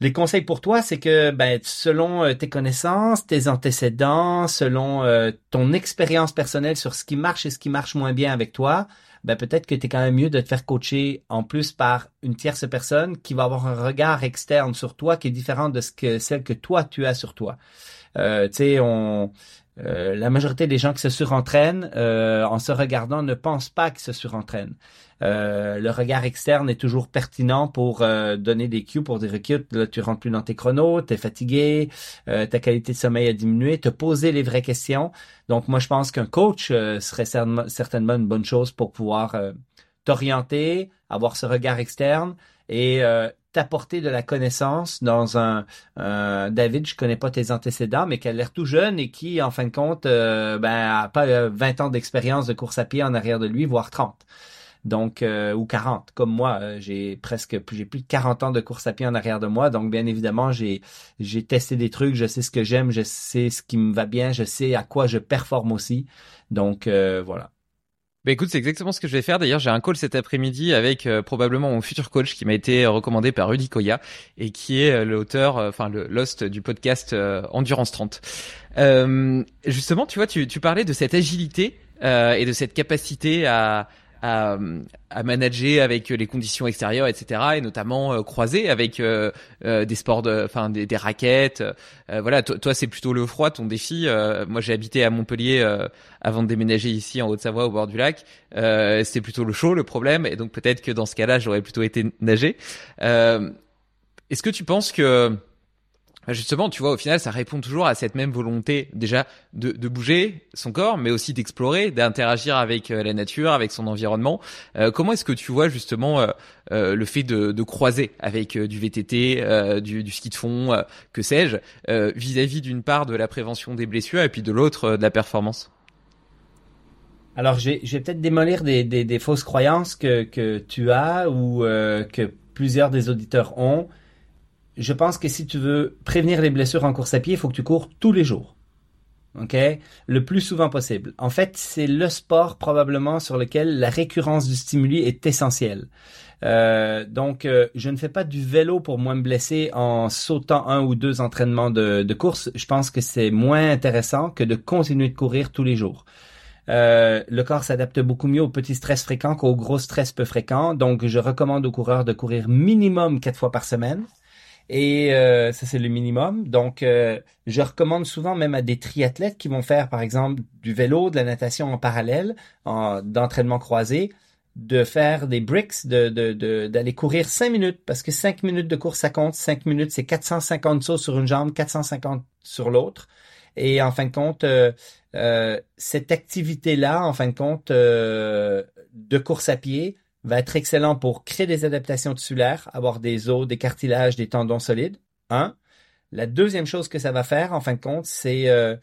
les conseils pour toi, c'est que ben, selon euh, tes connaissances, tes antécédents, selon euh, ton expérience personnelle sur ce qui marche et ce qui marche moins bien avec toi, ben peut-être que tu es quand même mieux de te faire coacher en plus par une tierce personne qui va avoir un regard externe sur toi qui est différent de ce que celle que toi tu as sur toi. Euh, tu sais, euh, la majorité des gens qui se surentraînent euh, en se regardant ne pensent pas qu'ils se surentraînent. Euh, le regard externe est toujours pertinent pour donner des cues, pour dire écoute, là, tu rentres plus dans tes chronos, tu es fatigué, ta qualité de sommeil a diminué, te poser les vraies questions. Donc moi je pense qu'un coach serait certainement une bonne chose pour pouvoir t'orienter, avoir ce regard externe et t'apporter de la connaissance dans un David, je connais pas tes antécédents, mais qui a l'air tout jeune et qui, en fin de compte, euh, ben, pas 20 euh, ans d'expérience de course à pied en arrière de lui, voire 30. Donc, euh, ou 40, comme moi, j'ai presque, j'ai plus de 40 ans de course à pied en arrière de moi. Donc, bien évidemment, j'ai testé des trucs, je sais ce que j'aime, je sais ce qui me va bien, je sais à quoi je performe aussi. Donc, voilà. Bah écoute, c'est exactement ce que je vais faire. D'ailleurs, j'ai un call cet après-midi avec euh, probablement mon futur coach qui m'a été recommandé par Rudy Koya et qui est euh, l'auteur, euh, enfin le l'host du podcast Endurance 30. justement, tu vois, tu, tu parlais de cette agilité et de cette capacité à à, à, manager avec les conditions extérieures, etc. Et notamment euh, croiser avec euh, euh, des sports, de, enfin des, des raquettes. voilà, toi, c'est plutôt le froid, ton défi. moi, j'ai habité à Montpellier avant de déménager ici en Haute-Savoie au bord du lac. C'était plutôt le chaud, le problème. Et donc peut-être que dans ce cas-là, j'aurais plutôt été nager. Est-ce que tu penses que justement, tu vois, au final, ça répond toujours à cette même volonté déjà de, de bouger son corps, mais aussi d'explorer, d'interagir avec euh, la nature, avec son environnement. Euh, comment est-ce que tu vois justement euh, le fait de, de, croiser avec du VTT, du, du, ski de fond, que sais-je, vis-à-vis d'une part de la prévention des blessures et puis de l'autre de la performance? Alors, je vais peut-être démolir des, des, des, fausses croyances que, que tu as ou que plusieurs des auditeurs ont je pense que si tu veux prévenir les blessures en course à pied, il faut que tu cours tous les jours. OK? Le plus souvent possible. En fait, c'est le sport probablement sur lequel la récurrence du stimuli est essentielle. Euh, donc, euh, je ne fais pas du vélo pour moins me blesser en sautant un ou deux entraînements de, de course. Je pense que c'est moins intéressant que de continuer de courir tous les jours. Euh, le corps s'adapte beaucoup mieux aux petits stress fréquents qu'aux gros stress peu fréquents. Donc, je recommande aux coureurs de courir minimum quatre fois par semaine. Et euh, ça, c'est le minimum. Donc, euh, je recommande souvent même à des triathlètes qui vont faire, par exemple, du vélo, de la natation en parallèle, en, d'entraînement croisé, de faire des bricks, de, d'aller courir cinq minutes, parce que cinq minutes de course, ça compte. Cinq minutes, c'est 450 sauts sur une jambe, 450 sur l'autre. Et en fin de compte, euh, cette activité-là, en fin de compte, de course à pied, va être excellent pour créer des adaptations tissulaires, avoir des os, des cartilages, des tendons solides. Un. La deuxième chose que ça va faire, en fin de compte, c'est euh,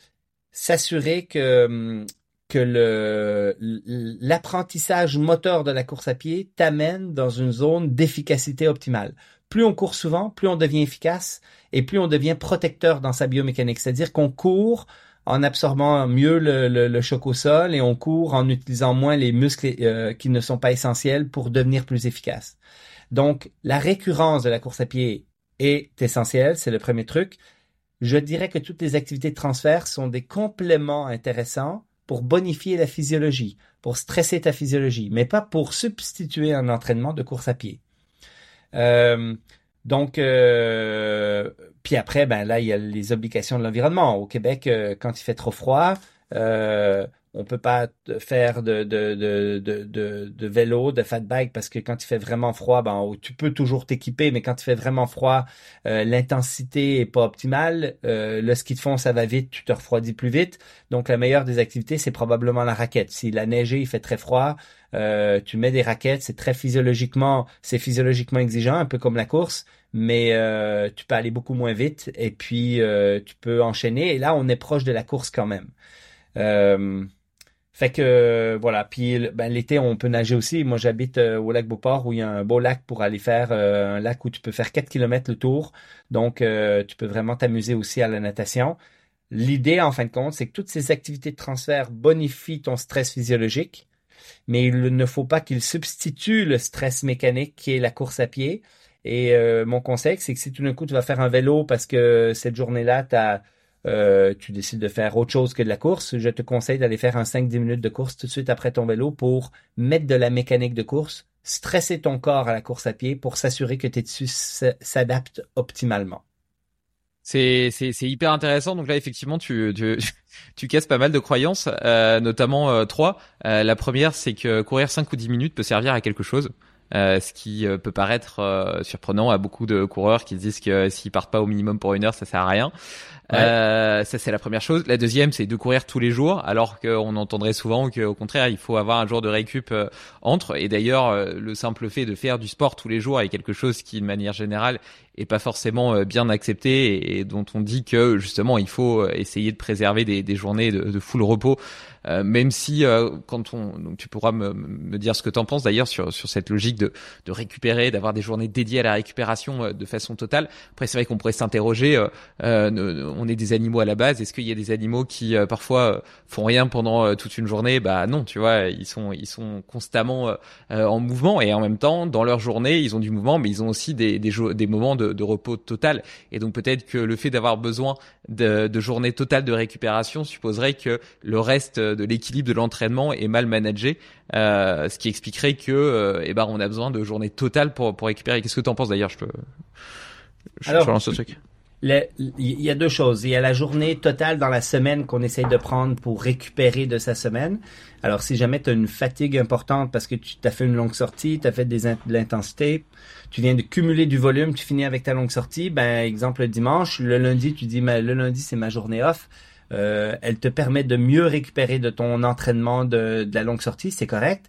s'assurer que hum, l'apprentissage moteur de la course à pied t'amène dans une zone d'efficacité optimale. Plus on court souvent, plus on devient efficace et plus on devient protecteur dans sa biomécanique. C'est-à-dire qu'on court en absorbant mieux le, choc au sol et on court en utilisant moins les muscles euh, qui ne sont pas essentiels pour devenir plus efficace. Donc, la récurrence de la course à pied est essentielle, c'est le premier truc. Je dirais que toutes les activités de transfert sont des compléments intéressants pour bonifier la physiologie, pour stresser ta physiologie, mais pas pour substituer un entraînement de course à pied. Euh, donc, euh, puis après, ben là, il y a les obligations de l'environnement. Au Québec, euh, quand il fait trop froid, euh, on peut pas faire de, de, de, de, vélo, de fat bike parce que quand il fait vraiment froid, ben tu peux toujours t'équiper, mais quand il fait vraiment froid, euh, l'intensité est pas optimale. Euh, le ski de fond, ça va vite, tu te refroidis plus vite. Donc la meilleure des activités, c'est probablement la raquette. Si la neigé, il fait très froid, tu mets des raquettes, c'est très physiologiquement, c'est physiologiquement exigeant, un peu comme la course, mais euh, tu peux aller beaucoup moins vite et puis euh, tu peux enchaîner. Et là, on est proche de la course quand même. fait que voilà, puis ben, l'été on peut nager aussi. Moi j'habite au lac Beauport où il y a un beau lac pour aller faire un lac où tu peux faire 4 km le tour. Donc tu peux vraiment t'amuser aussi à la natation. L'idée en fin de compte, c'est que toutes ces activités de transfert bonifient ton stress physiologique, mais il ne faut pas qu'ils substituent le stress mécanique qui est la course à pied et euh, mon conseil, c'est que si tout d'un coup tu vas faire un vélo parce que cette journée-là, euh, tu décides de faire autre chose que de la course, je te conseille d'aller faire un 5-10 minutes de course tout de suite après ton vélo pour mettre de la mécanique de course, stresser ton corps à la course à pied pour s'assurer que tes tissus s'adaptent optimalement. C'est hyper intéressant. Donc là, effectivement, tu tu tu casses pas mal de croyances, euh, notamment euh, trois. Euh, la première, c'est que courir 5 ou 10 minutes peut servir à quelque chose. Euh, ce qui peut paraître surprenant à beaucoup de coureurs qui disent que s'ils partent pas au minimum pour une heure, ça sert à rien. Euh, ça c'est la première chose. La deuxième, c'est de courir tous les jours, alors qu'on entendrait souvent qu'au contraire, il faut avoir un jour de récup euh, entre. Et d'ailleurs, euh, le simple fait de faire du sport tous les jours est quelque chose qui, de manière générale, est pas forcément bien accepté et, dont on dit que justement, il faut essayer de préserver des, des journées de, de full repos. Même si quand on donc tu pourras me, me dire ce que tu en penses d'ailleurs sur sur cette logique de de récupérer d'avoir des journées dédiées à la récupération de façon totale après c'est vrai qu'on pourrait s'interroger on est des animaux à la base. Est-ce qu'il y a des animaux qui euh, parfois euh, font rien pendant euh, toute une journée? Bah non, tu vois, ils sont ils sont constamment en mouvement et en même temps dans leur journée ils ont du mouvement, mais ils ont aussi des des, des moments de, de, repos total. Et donc peut-être que le fait d'avoir besoin de, de journées totales de récupération supposerait que le reste de l'équilibre de l'entraînement est mal managé, euh, ce qui expliquerait que eh ben on a besoin de journées totales pour pour récupérer. Qu'est-ce que tu en penses d'ailleurs? Je peux je, Alors, je lance ce truc il y a deux choses. Il y a la journée totale dans la semaine qu'on essaye de prendre pour récupérer de sa semaine. Alors, si jamais tu as une fatigue importante parce que tu as fait une longue sortie, tu as fait des de l'intensité, tu viens de cumuler du volume, tu finis avec ta longue sortie, ben, exemple, le dimanche, le lundi, tu dis, mais le lundi, c'est ma journée off. Euh, elle te permet de mieux récupérer de ton entraînement de, de la longue sortie, c'est correct.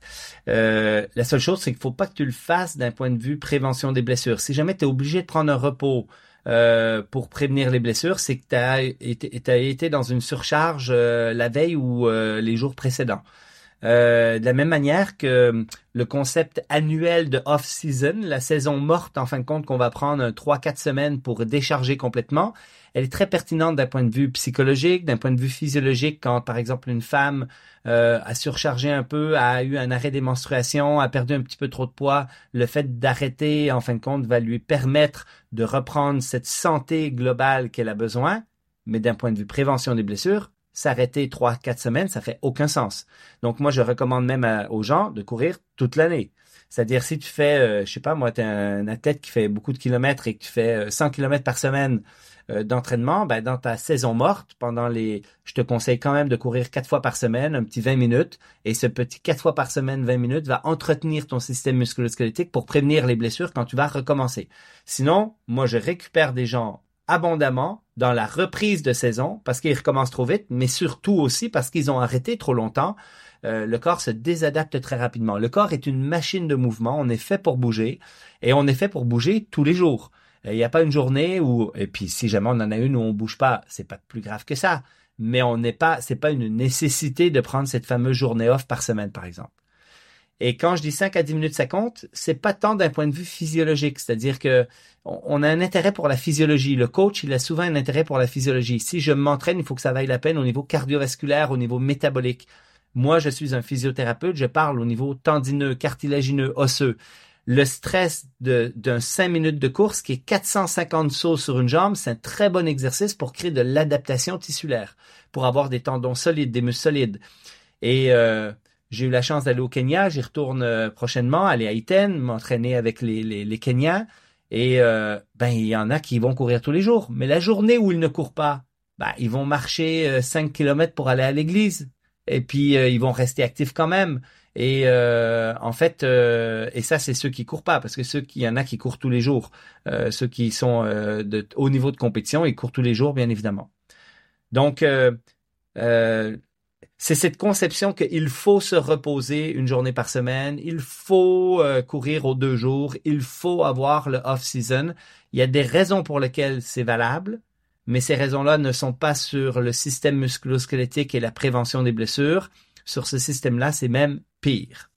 Euh, la seule chose, c'est qu'il faut pas que tu le fasses d'un point de vue prévention des blessures. Si jamais tu es obligé de prendre un repos, euh, pour prévenir les blessures, c'est que tu as été, dans une surcharge euh, la veille ou euh, les jours précédents. de la même manière que le concept annuel de off-season, la saison morte en fin de compte qu'on va prendre 3-4 semaines pour décharger complètement, elle est très pertinente d'un point de vue psychologique, d'un point de vue physiologique, quand par exemple une femme euh, a surchargé un peu, a eu un arrêt des menstruations, a perdu un petit peu trop de poids, le fait d'arrêter, en fin de compte, va lui permettre de reprendre cette santé globale qu'elle a besoin, mais d'un point de vue prévention des blessures, s'arrêter trois, quatre semaines, ça fait aucun sens. Donc moi, je recommande même aux gens de courir toute l'année. C'est-à-dire si tu fais, euh, je sais pas, moi, tu es un athlète qui fait beaucoup de kilomètres et que tu fais 100 euh, kilomètres par semaine euh, d'entraînement, ben, dans ta saison morte, pendant les, je te conseille quand même de courir quatre fois par semaine, un petit 20 minutes, et ce petit quatre fois par semaine, 20 minutes, va entretenir ton système musculo-squelettique pour prévenir les blessures quand tu vas recommencer. Sinon, moi, je récupère des gens abondamment dans la reprise de saison parce qu'ils recommencent trop vite, mais surtout aussi parce qu'ils ont arrêté trop longtemps. Euh, le corps se désadapte très rapidement. Le corps est une machine de mouvement. On est fait pour bouger et on est fait pour bouger tous les jours. Il n'y a pas une journée où, et puis si jamais on en a une où on bouge pas, c'est pas plus grave que ça. Mais on n'est pas, c'est pas une nécessité de prendre cette fameuse journée off par semaine, par exemple. Et quand je dis 5 à 10 minutes, ça compte, c'est pas tant d'un point de vue physiologique. C'est-à-dire que on a un intérêt pour la physiologie. Le coach, il a souvent un intérêt pour la physiologie. Si je m'entraîne, il faut que ça vaille la peine au niveau cardiovasculaire, au niveau métabolique. Moi, je suis un physiothérapeute, je parle au niveau tendineux, cartilagineux, osseux le stress d'un 5 minutes de course qui est 450 sauts sur une jambe, c'est un très bon exercice pour créer de l'adaptation tissulaire, pour avoir des tendons solides, des muscles solides. Et euh, j'ai eu la chance d'aller au Kenya, j'y retourne euh, prochainement, aller à Iten, m'entraîner avec les, les, les Kenyans. Et euh, ben il y en a qui vont courir tous les jours, mais la journée où ils ne courent pas, ben, ils vont marcher 5 km pour aller à l'église. Et puis ils vont rester actifs quand même. Et euh, en fait, euh, et ça c'est ceux qui courent pas, parce que ceux qui y en a qui courent tous les jours, euh, ceux qui sont de haut niveau de compétition, ils courent tous les jours, bien évidemment. Donc c'est cette conception qu'il faut se reposer une journée par semaine, il faut courir aux deux jours, il faut avoir le off-season. Il y a des raisons pour lesquelles c'est valable, mais ces raisons-là ne sont pas sur le système musculo-squelettique et la prévention des blessures. Sur ce système-là, c'est même pire.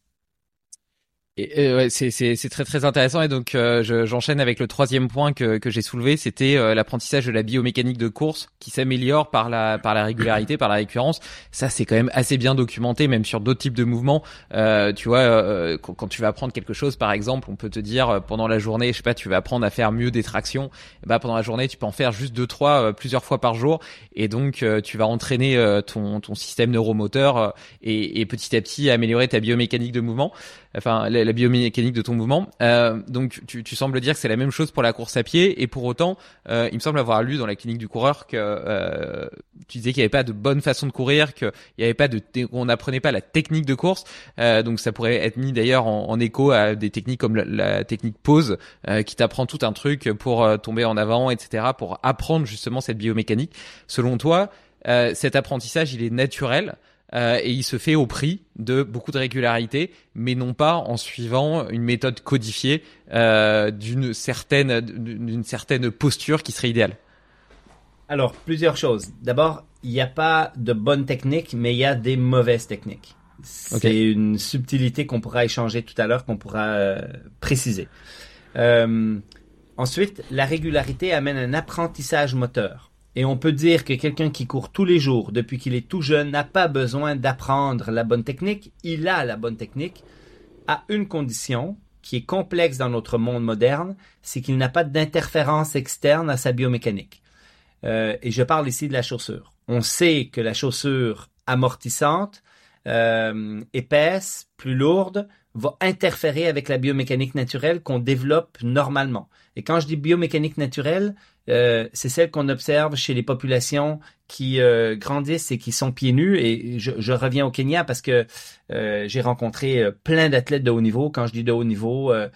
Et, ouais, c'est, très très intéressant et donc euh, j'enchaîne avec le troisième point que, que j'ai soulevé, c'était euh, l'apprentissage de la biomécanique de course qui s'améliore par la par la régularité, par la récurrence. Ça c'est quand même assez bien documenté, même sur d'autres types de mouvements. Euh, tu vois, euh, quand, quand, tu vas apprendre quelque chose, par exemple, on peut te dire pendant la journée, je sais pas, tu vas apprendre à faire mieux des tractions. Bah pendant la journée, tu peux en faire juste deux trois plusieurs fois par jour et donc tu vas entraîner ton ton système neuromoteur et, et petit à petit améliorer ta biomécanique de mouvement. Enfin, la biomécanique de ton mouvement. Euh, donc tu, tu, sembles dire que c'est la même chose pour la course à pied et pour autant, euh, il me semble avoir lu dans la clinique du coureur que euh, tu disais qu'il n'y avait pas de bonne façon de courir, qu'il n'y avait pas de, on n'apprenait pas la technique de course. Euh, donc ça pourrait être mis d'ailleurs en, écho à des techniques comme la, la technique pause, euh, qui t'apprend tout un truc pour euh, tomber en avant, etc., pour apprendre justement cette biomécanique. Selon toi, cet apprentissage, il est naturel euh, et il se fait au prix de beaucoup de régularité, mais non pas en suivant une méthode codifiée euh, d'une certaine d'une certaine posture qui serait idéale. Alors plusieurs choses. D'abord, il n'y a pas de bonnes techniques, mais il y a des mauvaises techniques. C'est une subtilité qu'on pourra échanger tout à l'heure, qu'on pourra euh, préciser. Euh, ensuite, la régularité amène un apprentissage moteur. Et on peut dire que quelqu'un qui court tous les jours depuis qu'il est tout jeune n'a pas besoin d'apprendre la bonne technique, il a la bonne technique à une condition qui est complexe dans notre monde moderne, c'est qu'il n'a pas d'interférence externe à sa biomécanique. Euh, et je parle ici de la chaussure. On sait que la chaussure amortissante, euh, épaisse, plus lourde, va interférer avec la biomécanique naturelle qu'on développe normalement. Et quand je dis biomécanique naturelle, euh, c'est celle qu'on observe chez les populations qui euh, grandissent et qui sont pieds nus. Et je, je reviens au Kenya parce que euh, j'ai rencontré euh, plein d'athlètes de haut niveau. Quand je dis de haut niveau, euh,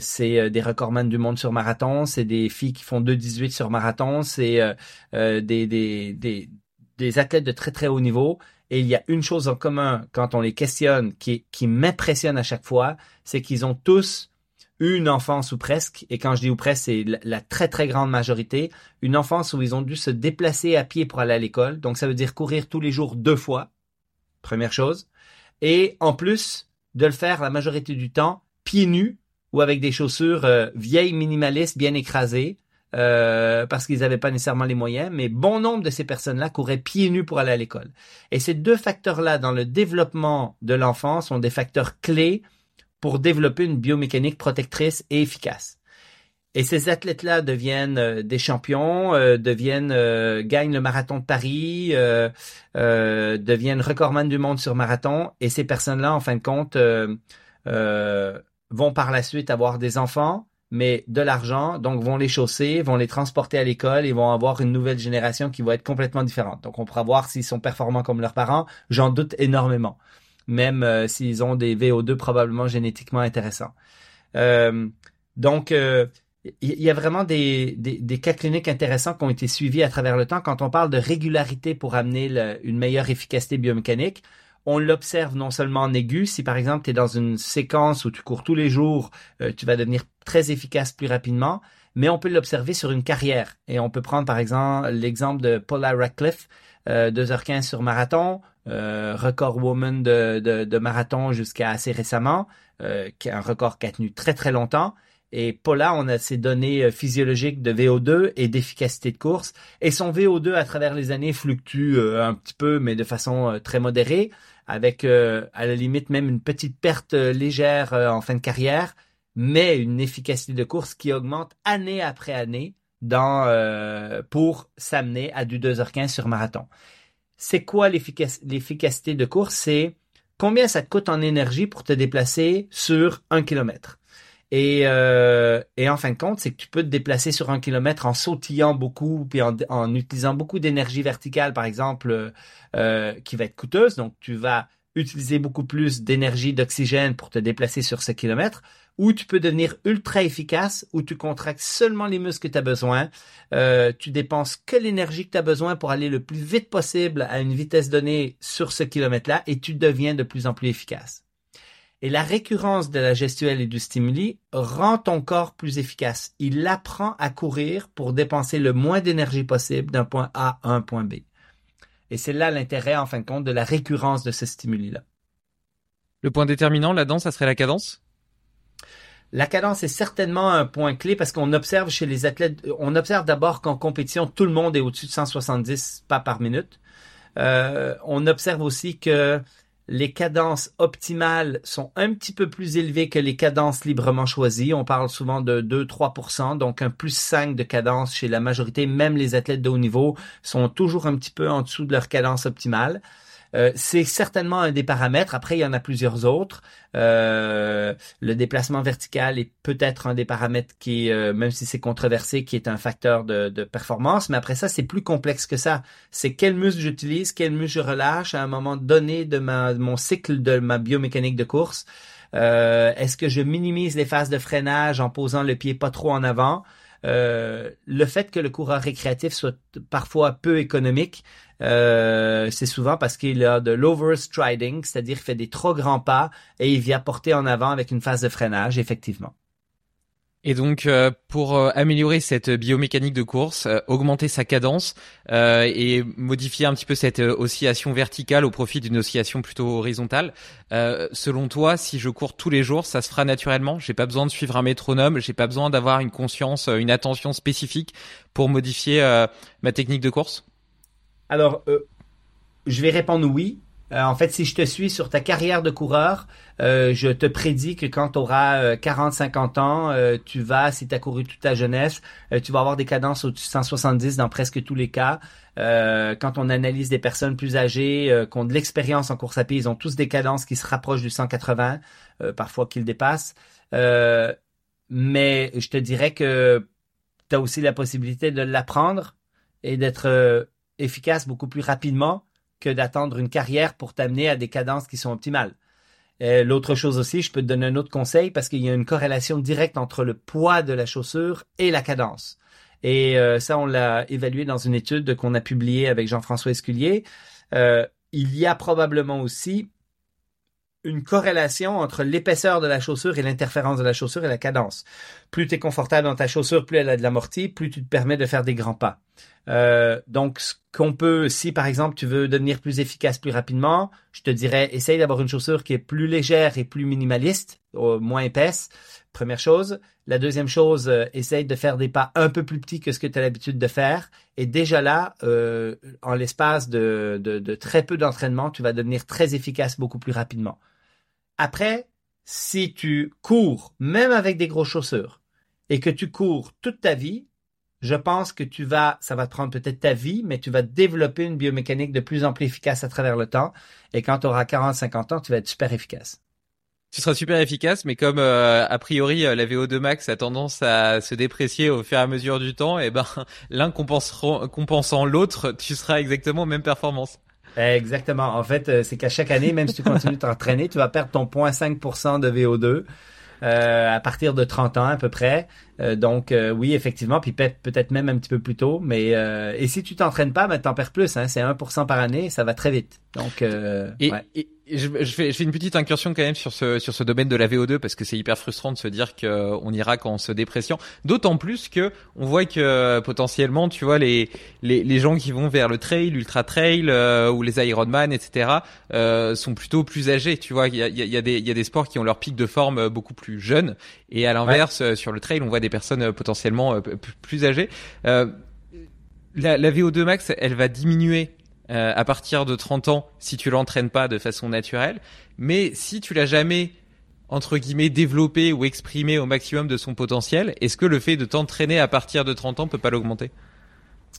c'est des recordman du monde sur marathon, c'est des filles qui font 2,18 sur marathon, c'est des, des, des, des athlètes de très très haut niveau. Et il y a une chose en commun quand on les questionne qui, qui m'impressionne à chaque fois, c'est qu'ils ont tous une enfance ou presque, et quand je dis ou presque, c'est la, très très grande majorité, une enfance où ils ont dû se déplacer à pied pour aller à l'école. Donc ça veut dire courir tous les jours deux fois, première chose. Et en plus de le faire la majorité du temps pieds nus ou avec des chaussures euh, vieilles minimalistes bien écrasées. Euh, parce qu'ils n'avaient pas nécessairement les moyens, mais bon nombre de ces personnes-là couraient pieds nus pour aller à l'école. Et ces deux facteurs-là dans le développement de l'enfant sont des facteurs clés pour développer une biomécanique protectrice et efficace. Et ces athlètes-là deviennent euh, des champions, euh, deviennent euh, gagnent le marathon de Paris, deviennent recordman du monde sur marathon. Et ces personnes-là, en fin de compte, vont par la suite avoir des enfants, mais de l'argent, donc vont les chausser, vont les transporter à l'école et vont avoir une nouvelle génération qui va être complètement différente. Donc on pourra voir s'ils sont performants comme leurs parents. J'en doute énormément même euh, s'ils ont des VO2 probablement génétiquement intéressants. Euh, donc, il euh, y a vraiment des, des, cas cliniques intéressants qui ont été suivis à travers le temps. Quand on parle de régularité pour amener une meilleure efficacité biomécanique, on l'observe non seulement en aigu, si par exemple tu es dans une séquence où tu cours tous les jours, tu vas devenir très efficace plus rapidement, mais on peut l'observer sur une carrière. Et on peut prendre par exemple l'exemple de Paula Radcliffe, 2h15 sur marathon, euh, record woman de, de, marathon jusqu'à assez récemment, euh, un record qui a tenu très très longtemps. Et Paula, on a ses données euh, physiologiques de VO2 et d'efficacité de course. Et son VO2 à travers les années fluctue un petit peu, mais de façon très modérée, avec à la limite même une petite perte légère en fin de carrière, mais une efficacité de course qui augmente année après année dans, pour s'amener à du 2h15 sur marathon c'est quoi l'efficacité de course? C'est combien ça te coûte en énergie pour te déplacer sur un kilomètre. Et, euh, et en fin de compte, c'est que tu peux te déplacer sur un kilomètre en sautillant beaucoup, puis en, utilisant beaucoup d'énergie verticale, par exemple, euh, qui va être coûteuse. Donc, tu vas utiliser beaucoup plus d'énergie d'oxygène pour te déplacer sur ce kilomètre, ou tu peux devenir ultra efficace, où tu contractes seulement les muscles que tu as besoin, euh, tu dépenses que l'énergie que tu as besoin pour aller le plus vite possible à une vitesse donnée sur ce kilomètre-là, et tu deviens de plus en plus efficace. Et la récurrence de la gestuelle et du stimuli rend ton corps plus efficace. Il apprend à courir pour dépenser le moins d'énergie possible d'un point A à un point B. Et c'est là l'intérêt, en fin de compte, de la récurrence de ce stimuli-là. Le point déterminant là-dedans, ça serait la cadence? La cadence est certainement un point clé parce qu'on observe chez les athlètes, on observe d'abord qu'en compétition, tout le monde est au-dessus de 170 pas par minute. Euh, on observe aussi que les cadences optimales sont un petit peu plus élevées que les cadences librement choisies. On parle souvent de 2-3%, donc un plus 5 de cadence chez la majorité. Même les athlètes de haut niveau sont toujours un petit peu en dessous de leur cadence optimale. Euh, c'est certainement un des paramètres. Après, il y en a plusieurs autres. Euh, le déplacement vertical est peut-être un des paramètres qui, euh, même si c'est controversé, qui est un facteur de, performance. Mais après ça, c'est plus complexe que ça. C'est quel muscle j'utilise, quel muscle je relâche à un moment donné de, mon cycle de ma biomécanique de course. Euh, Est-ce que je minimise les phases de freinage en posant le pied pas trop en avant? Le fait que le coureur récréatif soit parfois peu économique, euh, c'est souvent parce qu'il a de l'overstriding, c'est-à-dire qu'il fait des trop grands pas et il vient porter en avant avec une phase de freinage, effectivement. Et donc euh, pour euh, améliorer cette biomécanique de course, augmenter sa cadence et modifier un petit peu cette oscillation verticale au profit d'une oscillation plutôt horizontale, selon toi, si je cours tous les jours, ça se fera naturellement? J'ai pas besoin de suivre un métronome, j'ai pas besoin d'avoir une conscience, une attention spécifique pour modifier ma technique de course? Alors, je vais répondre oui. en fait, si je te suis sur ta carrière de coureur, euh, je te prédis que quand tu auras 40-50 ans, euh, tu vas, si tu as couru toute ta jeunesse, euh, tu vas avoir des cadences au-dessus de 170 dans presque tous les cas. quand on analyse des personnes plus âgées qui ont de l'expérience en course à pied, ils ont tous des cadences qui se rapprochent du 180, parfois qu'ils dépassent. mais je te dirais que tu as aussi la possibilité de l'apprendre et d'être efficace beaucoup plus rapidement que d'attendre une carrière pour t'amener à des cadences qui sont optimales. Euh, l'autre chose aussi, je peux te donner un autre conseil parce qu'il y a une corrélation directe entre le poids de la chaussure et la cadence. Et euh, ça, on l'a évalué dans une étude qu'on a publiée avec Jean-François Esculier. Euh, il y a probablement aussi une corrélation entre l'épaisseur de la chaussure et l'interférence de la chaussure et la cadence. Plus tu es confortable dans ta chaussure, plus elle a de l'amorti, plus tu te permets de faire des grands pas. Euh, donc, ce qu'on peut, si par exemple tu veux devenir plus efficace plus rapidement, je te dirais, essaye d'avoir une chaussure qui est plus légère et plus minimaliste, moins épaisse. Première chose. La deuxième chose, euh, essaye de faire des pas un peu plus petits que ce que tu as l'habitude de faire. Et déjà là, euh, en l'espace de, de, de très peu d'entraînement, tu vas devenir très efficace beaucoup plus rapidement. Après, si tu cours, même avec des grosses chaussures, et que tu cours toute ta vie, je pense que tu vas, ça va te prendre peut-être ta vie, mais tu vas développer une biomécanique de plus en plus efficace à travers le temps. Et quand tu auras 40, 50 ans, tu vas être super efficace. Tu seras super efficace, mais comme euh, a priori euh, la VO2 max a tendance à se déprécier au fur et à mesure du temps, et eh ben l'un compensant l'autre, tu seras exactement aux mêmes performances. Exactement. En fait, euh, c'est qu'à chaque année, même si tu continues de t'entraîner, tu vas perdre ton 0.5% de VO2 euh, à partir de 30 ans à peu près. Euh, donc oui, effectivement, puis peut-être même un petit peu plus tôt. Mais et si tu t'entraînes pas, ben t'en perds plus. Hein, c'est 1% par année, ça va très vite. Donc et, je, je, fais, je, fais, une petite incursion quand même sur ce sur ce domaine de la VO2 parce que c'est hyper frustrant de se dire que euh, on ira quand on se dépression. D'autant plus que on voit que euh, potentiellement, tu vois, les, les, les gens qui vont vers le trail, l'ultra trail euh, ou les Ironman, etc. Euh, sont plutôt plus âgés. Tu vois, il y a, y, a des, y a des sports qui ont leur pic de forme beaucoup plus jeune et à l'inverse, sur le trail, on voit des personnes potentiellement plus âgées. la, la VO2 max, elle va diminuer euh, à partir de 30 ans si tu l'entraînes pas de façon naturelle. Mais si tu l'as jamais entre guillemets développé ou exprimé au maximum de son potentiel, est-ce que le fait de t'entraîner à partir de 30 ans peut pas l'augmenter?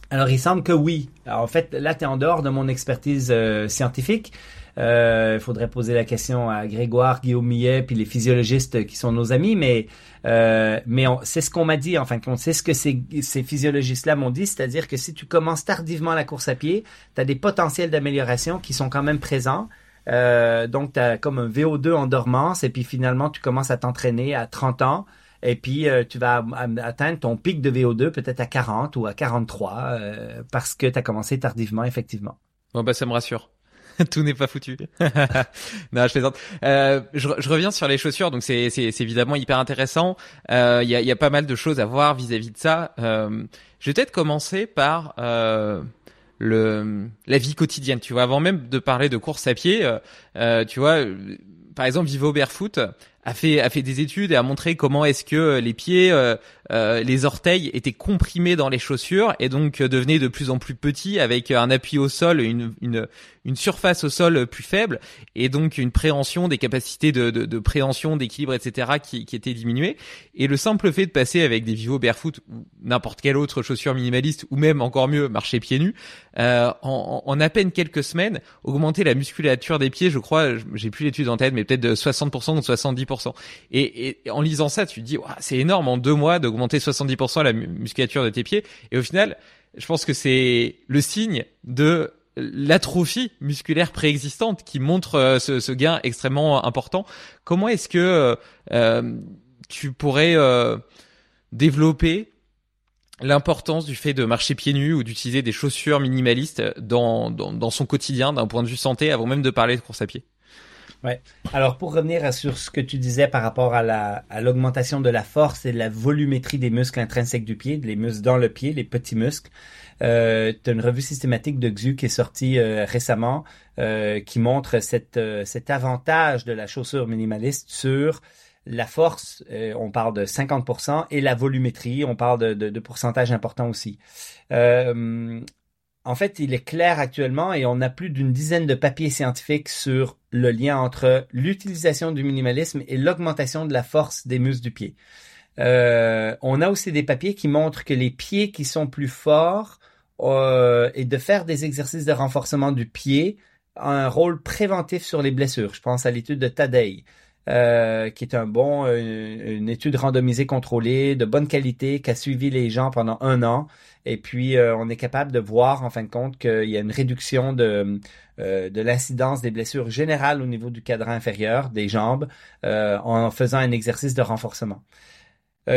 Alors il semble que oui. Alors en fait là tu es en dehors de mon expertise euh, scientifique. Euh, il faudrait poser la question à Grégoire, Guillaume Millet, puis les physiologistes qui sont nos amis, mais euh, mais c'est ce qu'on m'a dit, enfin, on sait ce que ces, ces physiologistes-là m'ont dit, c'est-à-dire que si tu commences tardivement la course à pied, tu as des potentiels d'amélioration qui sont quand même présents. Euh, donc, tu as comme un VO2 en dormance, et puis finalement, tu commences à t'entraîner à 30 ans, et puis euh, tu vas atteindre ton pic de VO2 peut-être à 40 ou à 43, euh, parce que tu as commencé tardivement, effectivement. Bon, bah ça me rassure. tout n'est pas foutu. non, je plaisante. Euh, je, je, reviens sur les chaussures, donc c'est évidemment hyper intéressant. Il euh, y, a, y, a, pas mal de choses à voir vis-à-vis de ça. Euh, je vais peut-être commencer par euh, le la vie quotidienne. Tu vois, avant même de parler de course à pied, euh, tu vois, par exemple, Vivo Barefoot a fait a fait des études et a montré comment est-ce que les pieds, euh, euh, les orteils étaient comprimés dans les chaussures et donc devenaient de plus en plus petits avec un appui au sol, une une une surface au sol plus faible et donc une préhension des capacités de, de, de préhension, d'équilibre, etc. qui, qui étaient diminuées. Et le simple fait de passer avec des Vivo Barefoot ou n'importe quelle autre chaussure minimaliste ou même encore mieux marcher pieds nus, euh, en, en, à peine quelques semaines, augmenter la musculature des pieds, je crois, j'ai plus l'étude en tête, mais peut-être de 60% ou 70%. Et, en lisant ça, tu te dis, c'est énorme en deux mois d'augmenter 70% la musculature de tes pieds. Et au final, je pense que c'est le signe de l'atrophie musculaire préexistante qui montre euh, ce, gain extrêmement important. Comment est-ce que euh, euh tu pourrais développer l'importance du fait de marcher pieds nus ou d'utiliser des chaussures minimalistes dans, dans son quotidien d'un point de vue santé avant même de parler de course à pied? Ouais. Alors pour revenir sur ce que tu disais par rapport à la à l'augmentation de la force et de la volumétrie des muscles intrinsèques du pied, les muscles dans le pied, les petits muscles. Euh, tu as une revue systématique de XU qui est sortie euh, récemment euh, qui montre cette, euh, cet avantage de la chaussure minimaliste sur la force, euh, on parle de 50%, et la volumétrie, on parle de, de, pourcentage important aussi. En fait, il est clair actuellement et on a plus d'une dizaine de papiers scientifiques sur le lien entre l'utilisation du minimalisme et l'augmentation de la force des muscles du pied. Euh, on a aussi des papiers qui montrent que les pieds qui sont plus forts euh, et de faire des exercices de renforcement du pied a un rôle préventif sur les blessures. Je pense à l'étude de Tadei. Euh, qui est un bon, euh, une, étude randomisée contrôlée de bonne qualité qui a suivi les gens pendant un an. Et puis, euh, on est capable de voir, en fin de compte, qu'il y a une réduction de, de l'incidence des blessures générales au niveau du cadran inférieur des jambes en faisant un exercice de renforcement.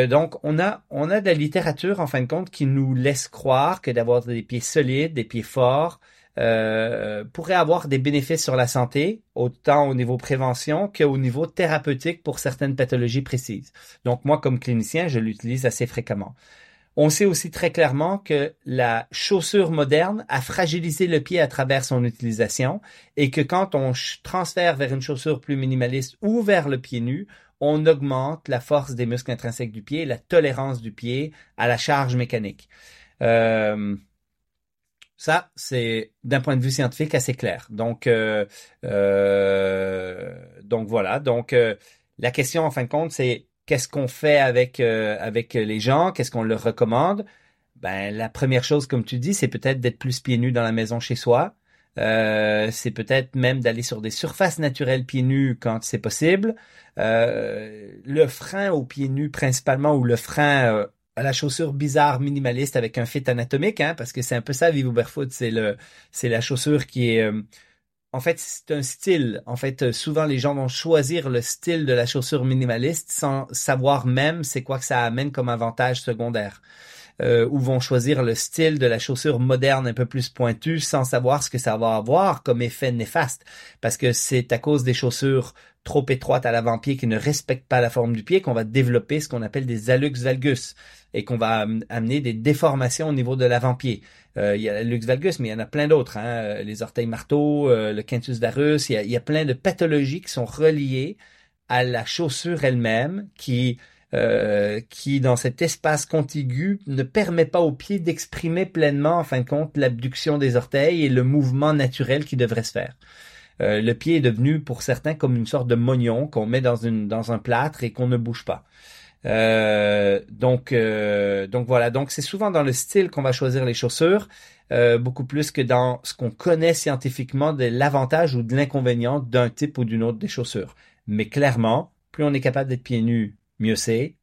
donc, on a, on a de la littérature, en fin de compte, qui nous laisse croire que d'avoir des pieds solides, des pieds forts, euh, pourrait avoir des bénéfices sur la santé, autant au niveau prévention qu'au niveau thérapeutique pour certaines pathologies précises. Donc moi, comme clinicien, je l'utilise assez fréquemment. On sait aussi très clairement que la chaussure moderne a fragilisé le pied à travers son utilisation et que quand on transfère vers une chaussure plus minimaliste ou vers le pied nu, on augmente la force des muscles intrinsèques du pied, la tolérance du pied à la charge mécanique. Euh, ça, c'est d'un point de vue scientifique assez clair. Donc, euh, euh, donc voilà. Donc, euh, la question en fin de compte, c'est qu'est-ce qu'on fait avec avec les gens Qu'est-ce qu'on leur recommande? Ben, la première chose, comme tu dis, c'est peut-être d'être plus pieds nus dans la maison chez soi. c'est peut-être même d'aller sur des surfaces naturelles pieds nus quand c'est possible. le frein aux pieds nus principalement ou le frein à la chaussure bizarre minimaliste avec un fit anatomique, hein, parce que c'est un peu ça, Vivo Barefoot, c'est le, c'est la chaussure qui est, euh, en fait, c'est un style. En fait, souvent les gens vont choisir le style de la chaussure minimaliste sans savoir même c'est quoi que ça amène comme avantage secondaire. Euh, ou vont choisir le style de la chaussure moderne un peu plus pointue sans savoir ce que ça va avoir comme effet néfaste. Parce que c'est à cause des chaussures trop étroites à l'avant-pied qui ne respectent pas la forme du pied qu'on va développer ce qu'on appelle des hallux valgus et qu'on va amener des déformations au niveau de l'avant-pied. Euh, il y a lux valgus, mais il y en a plein d'autres. Hein? Les orteils marteaux, euh, le quintus varus, il y, a, il y a plein de pathologies qui sont reliées à la chaussure elle-même qui euh, qui, dans cet espace contigu, ne permet pas au pied d'exprimer pleinement, en fin de compte, l'abduction des orteils et le mouvement naturel qui devrait se faire. Euh, le pied est devenu, pour certains, comme une sorte de mognon qu'on met dans, une, dans un plâtre et qu'on ne bouge pas. Euh, donc, euh, donc voilà. Donc c'est souvent dans le style qu'on va choisir les chaussures, euh, beaucoup plus que dans ce qu'on connaît scientifiquement de l'avantage ou de l'inconvénient d'un type ou d'une autre des chaussures. Mais clairement, plus on est capable d'être pieds nus mieux c'est.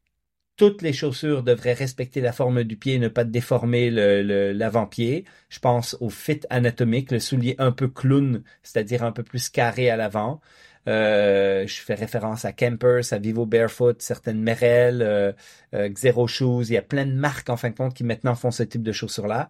Toutes les chaussures devraient respecter la forme du pied et ne pas déformer l'avant-pied. Je pense au fit anatomique, le soulier un peu clown, c'est-à-dire un peu plus carré à l'avant. Euh, je fais référence à Campers, à Vivo Barefoot, certaines Merrell, euh, euh, Xero Shoes. Il y a plein de marques en fin de compte qui maintenant font ce type de chaussures-là.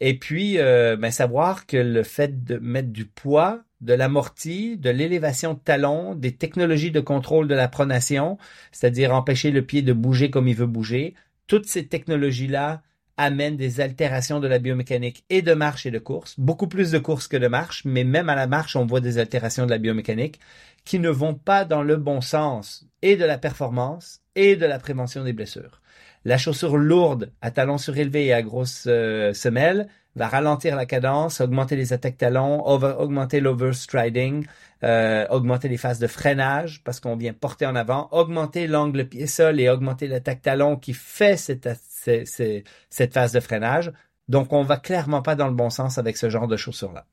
Et puis, euh, ben, savoir que le fait de mettre du poids, de l'amorti, de l'élévation de talons, des technologies de contrôle de la pronation, c'est-à-dire empêcher le pied de bouger comme il veut bouger, toutes ces technologies-là amène des altérations de la biomécanique et de marche et de course, beaucoup plus de course que de marche, mais même à la marche, on voit des altérations de la biomécanique qui ne vont pas dans le bon sens et de la performance et de la prévention des blessures. La chaussure lourde à talons surélevés et à grosses euh, semelles va ralentir la cadence, augmenter les attaques talons, augmenter l'overstriding, euh, augmenter les phases de freinage parce qu'on vient porter en avant, augmenter l'angle pied-sol et augmenter l'attaque talon qui fait cette, cette phase de freinage. Donc, on va clairement pas dans le bon sens avec ce genre de chaussures-là.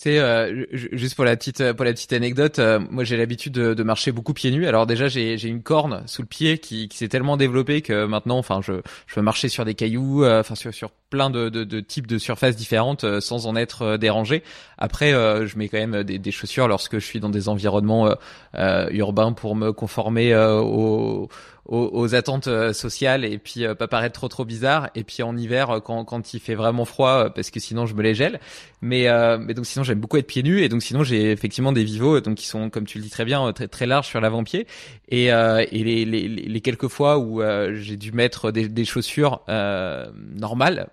C'est euh, juste pour la petite pour la petite anecdote, euh, moi j'ai l'habitude de, de, marcher beaucoup pieds nus. Alors déjà j'ai j'ai une corne sous le pied qui, qui s'est tellement développée que maintenant, enfin je je peux marcher sur des cailloux, euh, enfin sur sur plein de, de, de, types de surfaces différentes sans en être dérangé. Après je mets quand même des, des, chaussures lorsque je suis dans des environnements urbains pour me conformer aux aux, attentes euh, sociales et puis euh, pas paraître trop trop bizarre. Et puis en hiver euh, quand, quand il fait vraiment froid parce que sinon je me les gèle. Mais mais donc sinon j'aime beaucoup être pieds nus et donc sinon j'ai effectivement des vivos donc qui sont comme tu le dis très bien très très larges sur l'avant-pied. Et et les, les, les quelques fois où j'ai dû mettre des, des chaussures normales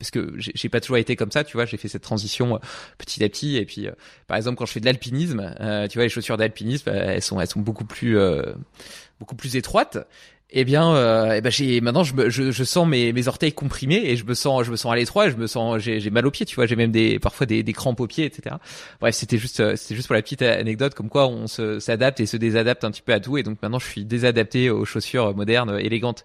parce que j'ai pas toujours été comme ça tu vois j'ai fait cette transition petit à petit. Et puis par exemple quand je fais de l'alpinisme tu vois les chaussures d'alpinisme elles sont elles sont beaucoup plus beaucoup plus étroite, eh bien, euh, eh ben j'ai maintenant je, me, je, je, sens mes, mes orteils comprimés et je me sens je me sens à l'étroit, je me sens j'ai mal aux pieds, tu vois, j'ai même des parfois des, des crampes aux pieds, etc. Bref, c'était juste euh, c'était juste pour la petite anecdote comme quoi on se s'adapte et se désadapte un petit peu à tout et donc maintenant je suis désadapté aux chaussures modernes élégantes.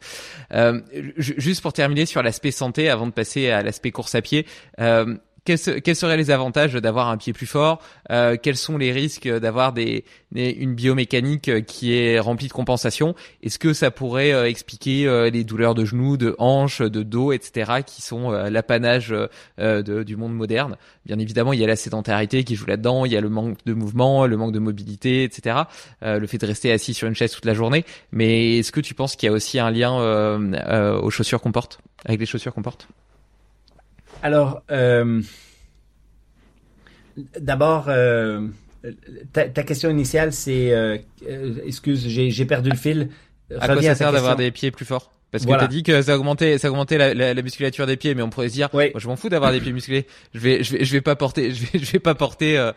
Euh, juste pour terminer sur l'aspect santé avant de passer à l'aspect course à pied. Euh, quels, seraient les avantages d'avoir un pied plus fort euh, Quels sont les risques d'avoir des, une biomécanique qui est remplie de compensation? Est-ce que ça pourrait euh, expliquer euh, les douleurs de genoux, de hanches, de dos, etc., qui sont l'apanage du monde moderne? Bien évidemment, il y a la sédentarité qui joue là-dedans, il y a le manque de mouvement, le manque de mobilité, etc., le fait de rester assis sur une chaise toute la journée. Mais est-ce que tu penses qu'il y a aussi un lien aux chaussures qu'on porte, avec les chaussures qu'on porte? Alors, euh, d'abord, euh, ta, question initiale, c'est, euh, excuse, j'ai perdu le fil. À quoi ça sert d'avoir des pieds plus forts? Parce que tu as dit que ça augmentait, ça augmentait la, la, musculature des pieds, mais on pourrait se dire, moi, je m'en fous d'avoir des pieds musclés. Je vais, je vais, je vais pas porter, je vais, je vais pas porter euh,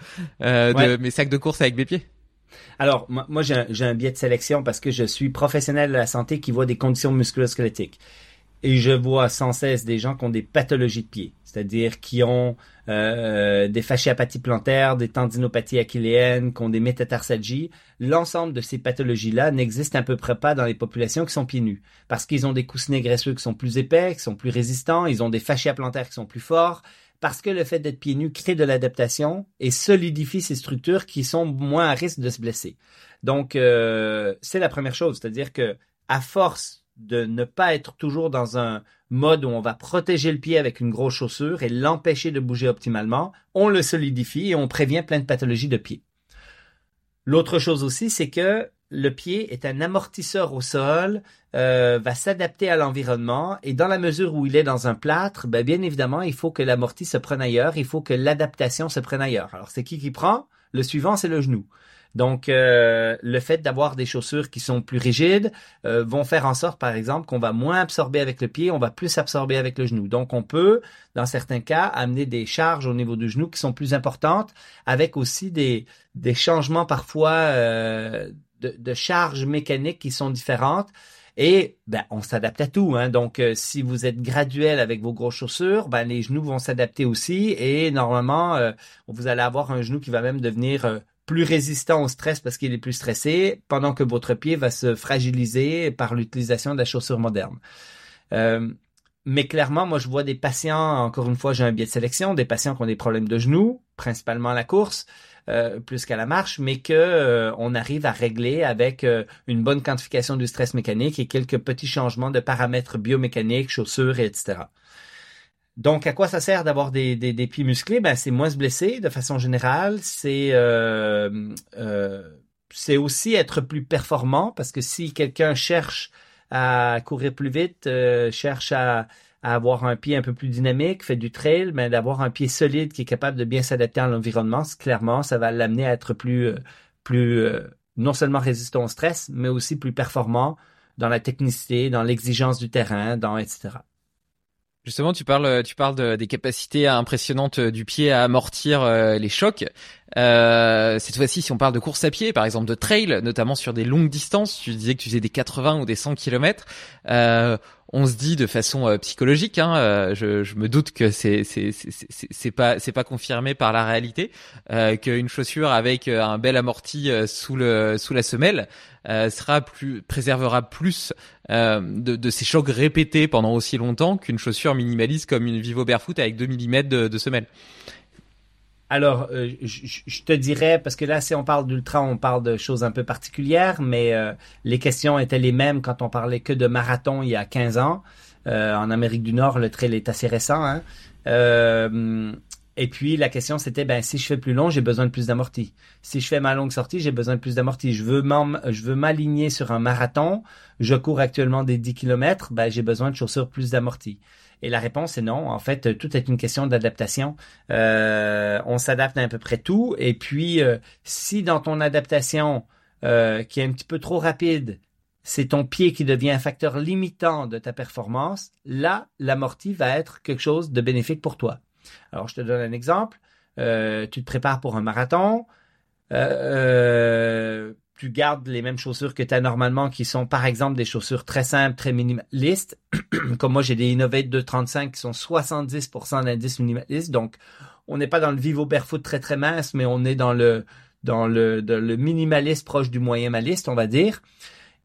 de, mes sacs de course avec mes pieds. Alors, moi, moi j'ai un, un, biais de sélection parce que je suis professionnel de la santé qui voit des conditions musculosquelettiques. Et je vois sans cesse des gens qui ont des pathologies de pied, c'est-à-dire qui ont euh, des fasciopathies plantaires, des tendinopathies achilléennes, qui ont des métatarsalgies. L'ensemble de ces pathologies-là n'existent à peu près pas dans les populations qui sont pieds nus, parce qu'ils ont des coussinets graisseux qui sont plus épais, qui sont plus résistants, ils ont des fascias plantaires qui sont plus forts, parce que le fait d'être pieds nus crée de l'adaptation et solidifie ces structures qui sont moins à risque de se blesser. Donc, euh, c'est la première chose, c'est-à-dire que à force de ne pas être toujours dans un mode où on va protéger le pied avec une grosse chaussure et l'empêcher de bouger optimalement, on le solidifie et on prévient plein de pathologies de pied. L'autre chose aussi, c'est que le pied est un amortisseur au sol, euh, va s'adapter à l'environnement et dans la mesure où il est dans un plâtre, ben bien évidemment, il faut que l'amorti se prenne ailleurs, il faut que l'adaptation se prenne ailleurs. Alors c'est qui qui prend? Le suivant, c'est le genou. Donc, euh, le fait d'avoir des chaussures qui sont plus rigides euh, vont faire en sorte, par exemple, qu'on va moins absorber avec le pied, on va plus absorber avec le genou. Donc, on peut, dans certains cas, amener des charges au niveau du genou qui sont plus importantes, avec aussi des, des changements parfois euh, de, de charges mécaniques qui sont différentes. Et ben, on s'adapte à tout. Hein. Donc, si vous êtes graduel avec vos grosses chaussures, ben, les genoux vont s'adapter aussi. Et normalement, vous allez avoir un genou qui va même devenir plus résistant au stress parce qu'il est plus stressé, pendant que votre pied va se fragiliser par l'utilisation de la chaussure moderne. Euh, mais clairement, moi, je vois des patients, encore une fois, j'ai un biais de sélection, des patients qui ont des problèmes de genoux, principalement à la course, euh, plus qu'à la marche, mais que euh, on arrive à régler avec une bonne quantification du stress mécanique et quelques petits changements de paramètres biomécaniques, chaussures, etc. Donc, à quoi ça sert d'avoir des, des, pieds musclés? Ben, c'est moins se blesser de façon générale. C'est euh, euh, aussi être plus performant parce que si quelqu'un cherche à courir plus vite, euh, cherche à, avoir un pied un peu plus dynamique, fait du trail, mais ben, d'avoir un pied solide qui est capable de bien s'adapter à l'environnement, clairement, ça va l'amener à être plus plus non seulement résistant au stress, mais aussi plus performant dans la technicité, dans l'exigence du terrain, dans etc. Justement, tu parles, tu parles des capacités impressionnantes du pied à amortir les chocs. Euh, cette fois-ci, si on parle de course à pied, par exemple de trail, notamment sur des longues distances, tu disais que tu faisais des 80 ou des 100 km. Euh, on se dit de façon euh, psychologique, hein, euh, je, je, me doute que c'est c'est pas c'est pas confirmé par la réalité, qu'une chaussure avec un bel amorti sous le sous la semelle sera plus préservera plus de, de ces chocs répétés pendant aussi longtemps qu'une chaussure minimaliste comme une Vivo Barefoot avec 2 mm de, de semelle. Alors, euh, je, te dirais, parce que là, si on parle d'ultra, on parle de choses un peu particulières, mais euh, les questions étaient les mêmes quand on parlait que de marathon il y a 15 ans. Euh, en Amérique du Nord, le trail est assez récent. Hein. et puis, la question, c'était, ben, si je fais plus long, j'ai besoin de plus d'amorti. Si je fais ma longue sortie, j'ai besoin de plus d'amorti. Je veux m'aligner sur un marathon. Je cours actuellement des 10 km, ben, j'ai besoin de chaussures plus d'amorti. Et la réponse est non. En fait, tout est une question d'adaptation. Euh, on s'adapte à, à peu près tout. Et puis, euh, si dans ton adaptation euh, qui est un petit peu trop rapide, c'est ton pied qui devient un facteur limitant de ta performance, là, l'amorti va être quelque chose de bénéfique pour toi. Alors, je te donne un exemple. Tu te prépares pour un marathon. Tu gardes les mêmes chaussures que tu as normalement, qui sont par exemple des chaussures très simples, très minimalistes. Comme moi, j'ai des Innovate 235 qui sont 70% d'indice minimaliste. Donc, on n'est pas dans le Vivo Barefoot très très mince, mais on est dans le dans le, le minimaliste proche du moyen maliste, on va dire.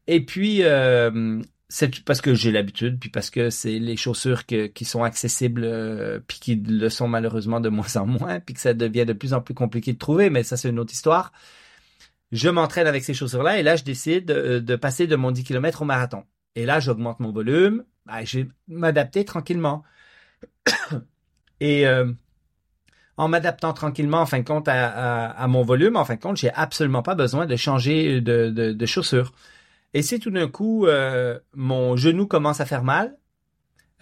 Et puis, euh, c'est parce que j'ai l'habitude, puis parce que c'est les chaussures qui sont accessibles, euh, puis qui le sont malheureusement de moins en moins, puis que ça devient de plus en plus compliqué de trouver, mais ça c'est une autre histoire je m'entraîne avec ces chaussures-là et là, je décide de, passer de mon 10 km au marathon. Et là, j'augmente mon volume. Ben, je vais m'adapter tranquillement. et euh, en m'adaptant tranquillement, en fin de compte, à, mon volume, en fin de compte, j'ai absolument pas besoin de changer de, chaussures. Et si tout d'un coup, euh, mon genou commence à faire mal,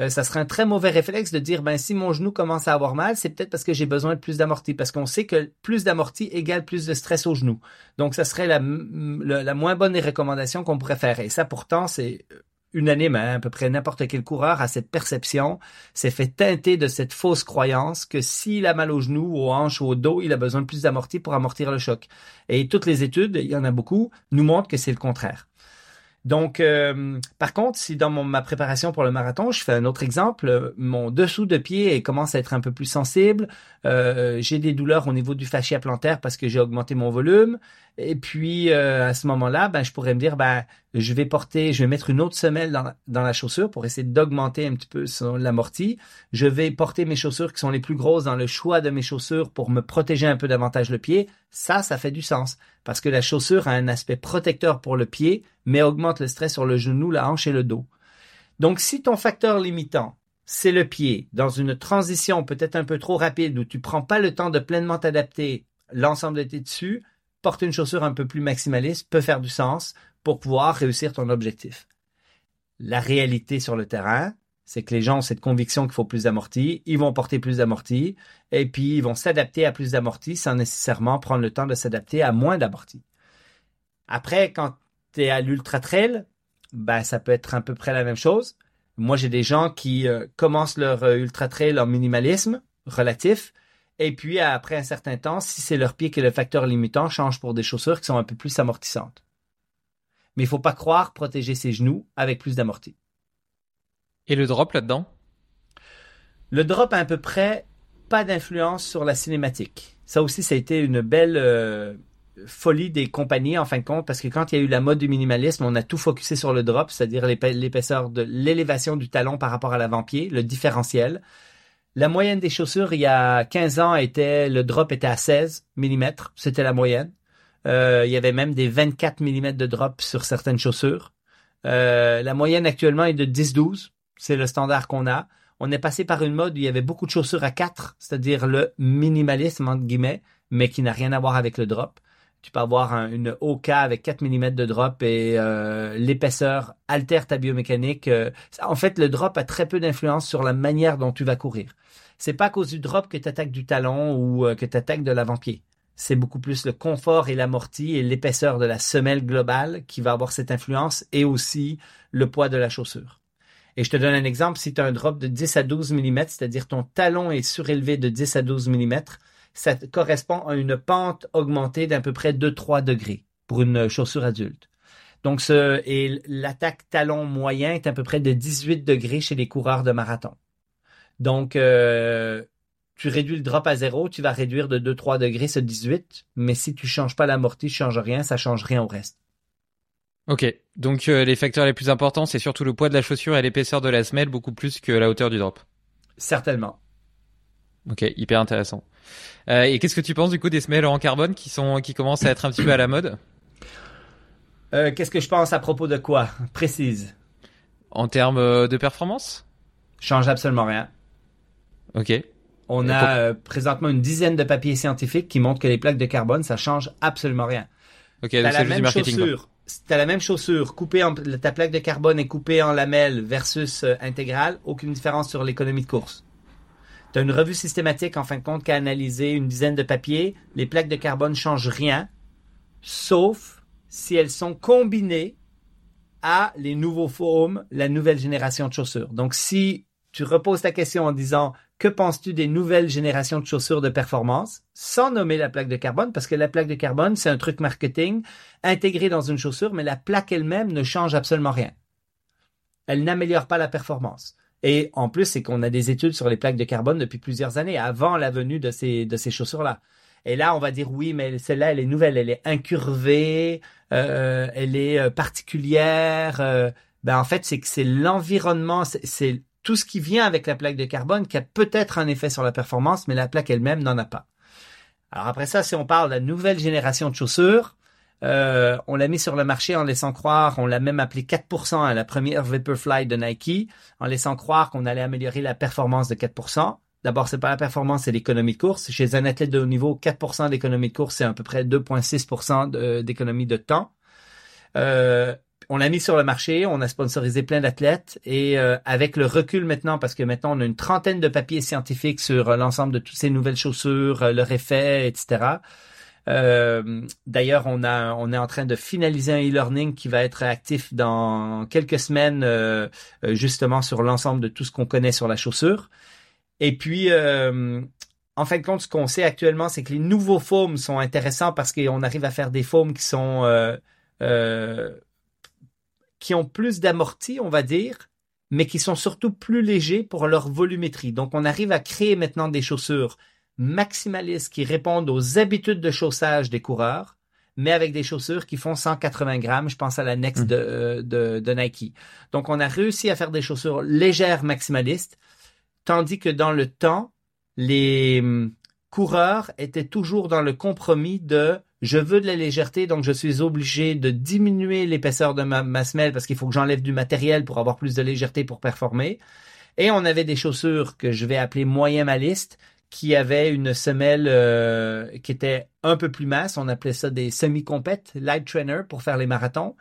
euh, ça serait un très mauvais réflexe de dire ben si mon genou commence à avoir mal, c'est peut-être parce que j'ai besoin de plus d'amorti parce qu'on sait que plus d'amorti égale plus de stress au genou. Donc ça serait la, la, moins bonne des recommandations qu'on pourrait faire et ça pourtant c'est unanime, hein, à peu près n'importe quel coureur a cette perception, s'est fait teinter de cette fausse croyance que s'il a mal au genou, aux hanches ou au dos, il a besoin de plus d'amorti pour amortir le choc. Et toutes les études, il y en a beaucoup, nous montrent que c'est le contraire. Donc, euh, par contre, si dans ma préparation pour le marathon, je fais un autre exemple, mon dessous de pied commence à être un peu plus sensible, euh, j'ai des douleurs au niveau du fascia plantaire parce que j'ai augmenté mon volume, et puis à ce moment-là, ben, je pourrais me dire, ben, je vais porter, je vais mettre une autre semelle dans, la chaussure pour essayer d'augmenter un petit peu l'amorti. Je vais porter mes chaussures qui sont les plus grosses dans le choix de mes chaussures pour me protéger un peu davantage le pied. Ça, ça fait du sens parce que la chaussure a un aspect protecteur pour le pied, mais augmente le stress sur le genou, la hanche et le dos. Donc, si ton facteur limitant, c'est le pied, dans une transition peut-être un peu trop rapide où tu prends pas le temps de pleinement t'adapter l'ensemble de tes dessus, porter une chaussure un peu plus maximaliste peut faire du sens pour pouvoir réussir ton objectif. La réalité sur le terrain, c'est que les gens ont cette conviction qu'il faut plus d'amortis, ils vont porter plus d'amortis, et puis ils vont s'adapter à plus d'amortis sans nécessairement prendre le temps de s'adapter à moins d'amortis. Après, quand tu es à l'ultra trail, ben ça peut être à peu près la même chose. Moi, j'ai des gens qui euh, commencent leur euh, ultra trail en minimalisme relatif, et puis après un certain temps, si c'est leur pied qui est le facteur limitant, change pour des chaussures qui sont un peu plus amortissantes mais il faut pas croire protéger ses genoux avec plus d'amorti. Et le drop là-dedans? Le drop a à peu près pas d'influence sur la cinématique. Ça aussi, ça a été une belle euh, folie des compagnies en fin de compte, parce que quand il y a eu la mode du minimalisme, on a tout focusé sur le drop, c'est-à-dire l'épaisseur de l'élévation du talon par rapport à l'avant-pied, le différentiel. La moyenne des chaussures il y a 15 ans était, le drop était à 16 mm, c'était la moyenne. Euh, il y avait même des 24 mm de drop sur certaines chaussures. Euh, la moyenne actuellement est de 10-12. C'est le standard qu'on a. On est passé par une mode où il y avait beaucoup de chaussures à 4, c'est-à-dire le minimalisme, entre guillemets, mais qui n'a rien à voir avec le drop. Tu peux avoir une OK avec 4 mm de drop et euh, l'épaisseur altère ta biomécanique. en fait, le drop a très peu d'influence sur la manière dont tu vas courir. C'est pas à cause du drop que tu attaques du talon ou que tu attaques de l'avant-pied c'est beaucoup plus le confort et l'amorti et l'épaisseur de la semelle globale qui va avoir cette influence et aussi le poids de la chaussure. Et je te donne un exemple, si tu as un drop de 10 à 12 mm, c'est-à-dire ton talon est surélevé de 10 à 12 mm, ça correspond à une pente augmentée d'à peu près 2-3 degrés pour une chaussure adulte. Donc, ce, et l'attaque talon moyen est à peu près de 18 degrés chez les coureurs de marathon. Donc, euh, tu réduis le drop à zéro, tu vas réduire de 2-3 degrés ce 18, mais si tu changes pas l'amorti, tu changes rien, ça change rien au reste. Ok, donc euh, les facteurs les plus importants, c'est surtout le poids de la chaussure et l'épaisseur de la semelle, beaucoup plus que la hauteur du drop. Certainement. Ok, hyper intéressant. Euh, et qu'est-ce que tu penses du coup des semelles en carbone qui sont qui commencent à être un petit peu à la mode euh, Qu'est-ce que je pense à propos de quoi? Précise. En termes de performance? Change absolument rien. Ok. On a présentement une dizaine de papiers scientifiques qui montrent que les plaques de carbone, ça change absolument rien. Ok, donc c'est juste du marketing. Chaussure, t'as la même chaussure, coupée en, ta plaque de carbone est coupée en lamelles versus euh, intégrale, aucune différence sur l'économie de course. Tu as une revue systématique, en fin de compte, qui a analysé une dizaine de papiers. Les plaques de carbone changent rien, sauf si elles sont combinées à les nouveaux foams, la nouvelle génération de chaussures. Donc, si tu reposes ta question en disant que penses-tu des nouvelles générations de chaussures de performance? Sans nommer la plaque de carbone parce que la plaque de carbone, c'est un truc marketing intégré dans une chaussure, mais la plaque elle-même ne change absolument rien. Elle n'améliore pas la performance. Et en plus, c'est qu'on a des études sur les plaques de carbone depuis plusieurs années, avant la venue de ces, de ces chaussures-là. Et là, on va dire oui, mais celle-là, elle est nouvelle, elle est incurvée, euh, elle est euh, particulière. Euh, ben en fait, c'est que c'est l'environnement, c'est tout ce qui vient avec la plaque de carbone qui a peut-être un effet sur la performance, mais la plaque elle-même n'en a pas. Alors après ça, si on parle de la nouvelle génération de chaussures, euh, on l'a mis sur le marché en laissant croire, on l'a même appelé 4% à la première Vaporfly de Nike, en laissant croire qu'on allait améliorer la performance de 4%. D'abord, c'est pas la performance, c'est l'économie de course. Chez un athlète de haut niveau, 4% d'économie de course, c'est à peu près 2,6% d'économie de temps. Euh, on l'a mis sur le marché, on a sponsorisé plein d'athlètes et euh, avec le recul maintenant, parce que maintenant on a une trentaine de papiers scientifiques sur euh, l'ensemble de toutes ces nouvelles chaussures, leur effet, etc. D'ailleurs, on est en train de finaliser un e-learning qui va être actif dans quelques semaines, justement sur l'ensemble de tout ce qu'on connaît sur la chaussure. Et puis, en fin de compte, ce qu'on sait actuellement, c'est que les nouveaux foams sont intéressants parce qu'on arrive à faire des foams qui sont qui ont plus d'amorti, on va dire, mais qui sont surtout plus légers pour leur volumétrie. Donc, on arrive à créer maintenant des chaussures maximalistes qui répondent aux habitudes de chaussage des coureurs, mais avec des chaussures qui font 180 grammes. Je pense à la Next mmh. euh, de, de, Nike. Donc, on a réussi à faire des chaussures légères maximalistes, tandis que dans le temps, les hum, coureurs étaient toujours dans le compromis de je veux de la légèreté, donc je suis obligé de diminuer l'épaisseur de ma, semelle parce qu'il faut que j'enlève du matériel pour avoir plus de légèreté pour performer. Et on avait des chaussures que je vais appeler moyen maliste qui avaient une semelle euh, qui était un peu plus masse. On appelait ça des semi-compètes, light trainer pour faire les marathons,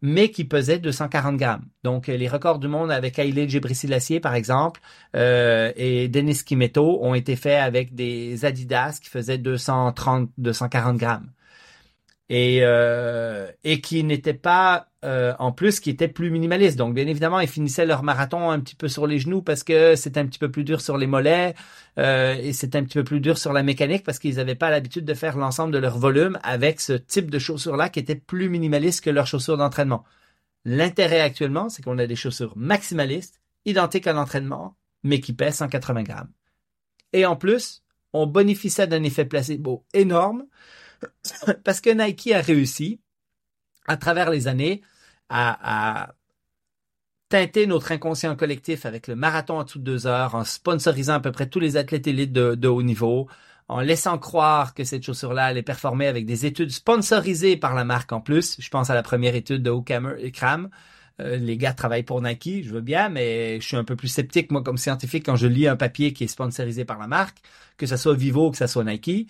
mais qui pesaient 240 grammes. Donc les records du monde avec Haile Gebrselassie par exemple euh, et Denis Kimeto ont été faits avec des Adidas qui faisaient 230-240 grammes et euh, et qui n'étaient pas euh, en plus qui étaient plus minimalistes. Donc bien évidemment, ils finissaient leur marathon un petit peu sur les genoux parce que c'était un petit peu plus dur sur les mollets euh, et c'était un petit peu plus dur sur la mécanique parce qu'ils n'avaient pas l'habitude de faire l'ensemble de leur volume avec ce type de chaussures là qui était plus minimaliste que leurs chaussures d'entraînement. L'intérêt actuellement, c'est qu'on a des chaussures maximalistes, identiques à l'entraînement, mais qui pèsent 180 grammes. Et en plus, on bonifie ça d'un effet placebo énorme parce que Nike a réussi, à travers les années, à, teinter notre inconscient collectif avec le marathon en de deux heures, en sponsorisant à peu près tous les athlètes élites de, haut niveau, en laissant croire que cette chaussure-là allait performer avec des études sponsorisées par la marque en plus. Je pense à la première étude de Cram. Euh, les gars travaillent pour Nike, je veux bien, mais je suis un peu plus sceptique, moi, comme scientifique, quand je lis un papier qui est sponsorisé par la marque, que ce soit Vivo, que ce soit Nike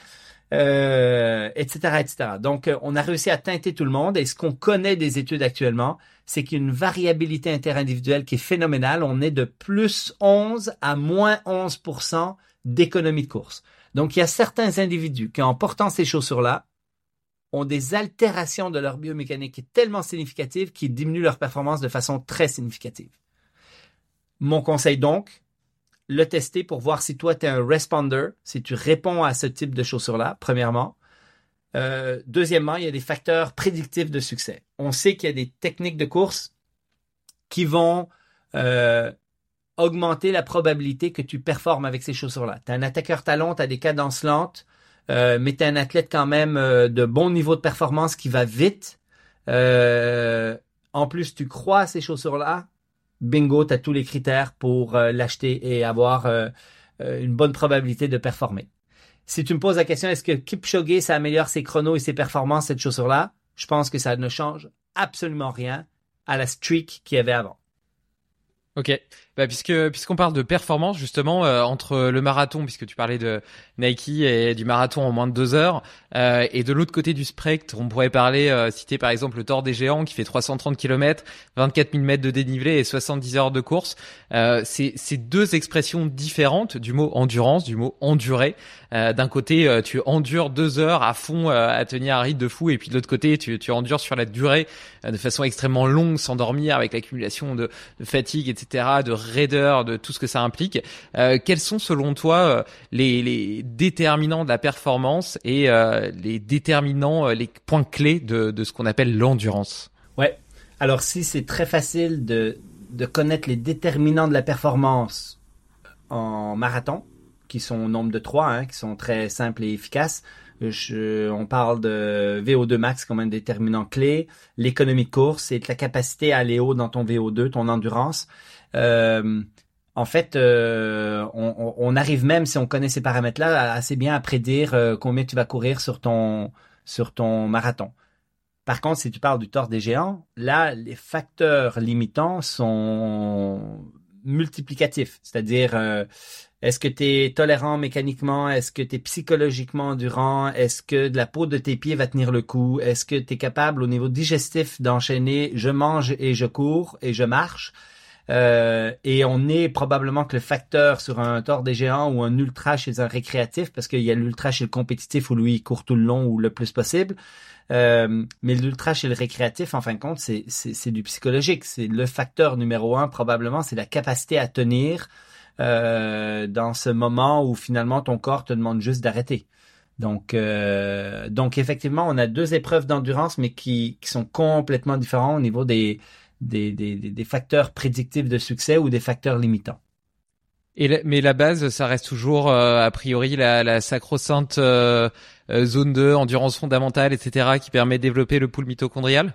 euh, etc., etc. Donc, euh, on a réussi à teinter tout le monde. Et ce qu'on connaît des études actuellement, c'est qu'il variabilité interindividuelle qui est phénoménale. On est de plus 11 à moins 11% d'économie de course. Donc, il y a certains individus qui, en portant ces chaussures-là, ont des altérations de leur biomécanique tellement significatives qu'ils diminuent leur performance de façon très significative. Mon conseil donc, le tester pour voir si toi tu es un responder, si tu réponds à ce type de chaussures-là, premièrement. Euh, deuxièmement, il y a des facteurs prédictifs de succès. On sait qu'il y a des techniques de course qui vont euh, augmenter la probabilité que tu performes avec ces chaussures-là. Tu es un attaqueur talon, tu as des cadences lentes, euh, mais tu es un athlète quand même euh, de bon niveau de performance qui va vite. Euh, en plus, tu crois à ces chaussures-là, bingo, tu as tous les critères pour euh, l'acheter et avoir euh, euh, une bonne probabilité de performer. Si tu me poses la question, est-ce que Kipchoge, ça améliore ses chronos et ses performances, cette chaussure-là? Je pense que ça ne change absolument rien à la streak qu'il y avait avant. Ok, bah, puisque puisqu'on parle de performance justement euh, entre le marathon, puisque tu parlais de Nike et du marathon en moins de deux heures, euh, et de l'autre côté du spectre, on pourrait parler euh, citer par exemple le Tour des Géants qui fait 330 km, 24 000 mètres de dénivelé et 70 heures de course. Euh, c'est c'est deux expressions différentes du mot endurance, du mot endurer. Euh, D'un côté, tu endures deux heures à fond à tenir un rythme de fou, et puis de l'autre côté, tu tu endures sur la durée de façon extrêmement longue, sans dormir, avec l'accumulation de, de fatigue, etc de raideur, de tout ce que ça implique. Euh, quels sont selon toi euh, les, déterminants de la performance et euh, les déterminants, les points clés de, ce qu'on appelle l'endurance? Ouais. Alors si c'est très facile de, connaître les déterminants de la performance en marathon, qui sont au nombre de trois, hein, qui sont très simples et efficaces. On parle de VO2 max comme un déterminant clé, l'économie de course et la capacité à aller haut dans ton VO2, ton endurance. Euh, en fait, euh, on, arrive même, si on connaît ces paramètres-là, assez bien à prédire euh, combien tu vas courir sur ton, sur ton marathon. Par contre, si tu parles du tort des géants, là, les facteurs limitants sont multiplicatifs. C'est-à-dire, est-ce que tu es tolérant mécaniquement? Est-ce que tu es psychologiquement endurant? Est-ce que la peau de tes pieds va tenir le coup? Est-ce que tu es capable au niveau digestif d'enchaîner je mange et je cours et je marche? Euh, et on est probablement que le facteur sur un tort des géants ou un ultra chez un récréatif, parce qu'il y a l'ultra chez le compétitif où lui il court tout le long ou le plus possible. Euh, mais l'ultra chez le récréatif, en fin de compte, c'est, c'est, du psychologique. C'est le facteur numéro un, probablement, c'est la capacité à tenir euh, dans ce moment où finalement ton corps te demande juste d'arrêter. Donc, euh, donc effectivement, on a deux épreuves d'endurance, mais qui, qui sont complètement différentes au niveau des, des, des, des facteurs prédictifs de succès ou des facteurs limitants. Et mais la base, ça reste toujours euh, a priori la, la sacro-sainte euh, euh, zone 2, endurance fondamentale, etc., qui permet de développer le pool mitochondrial?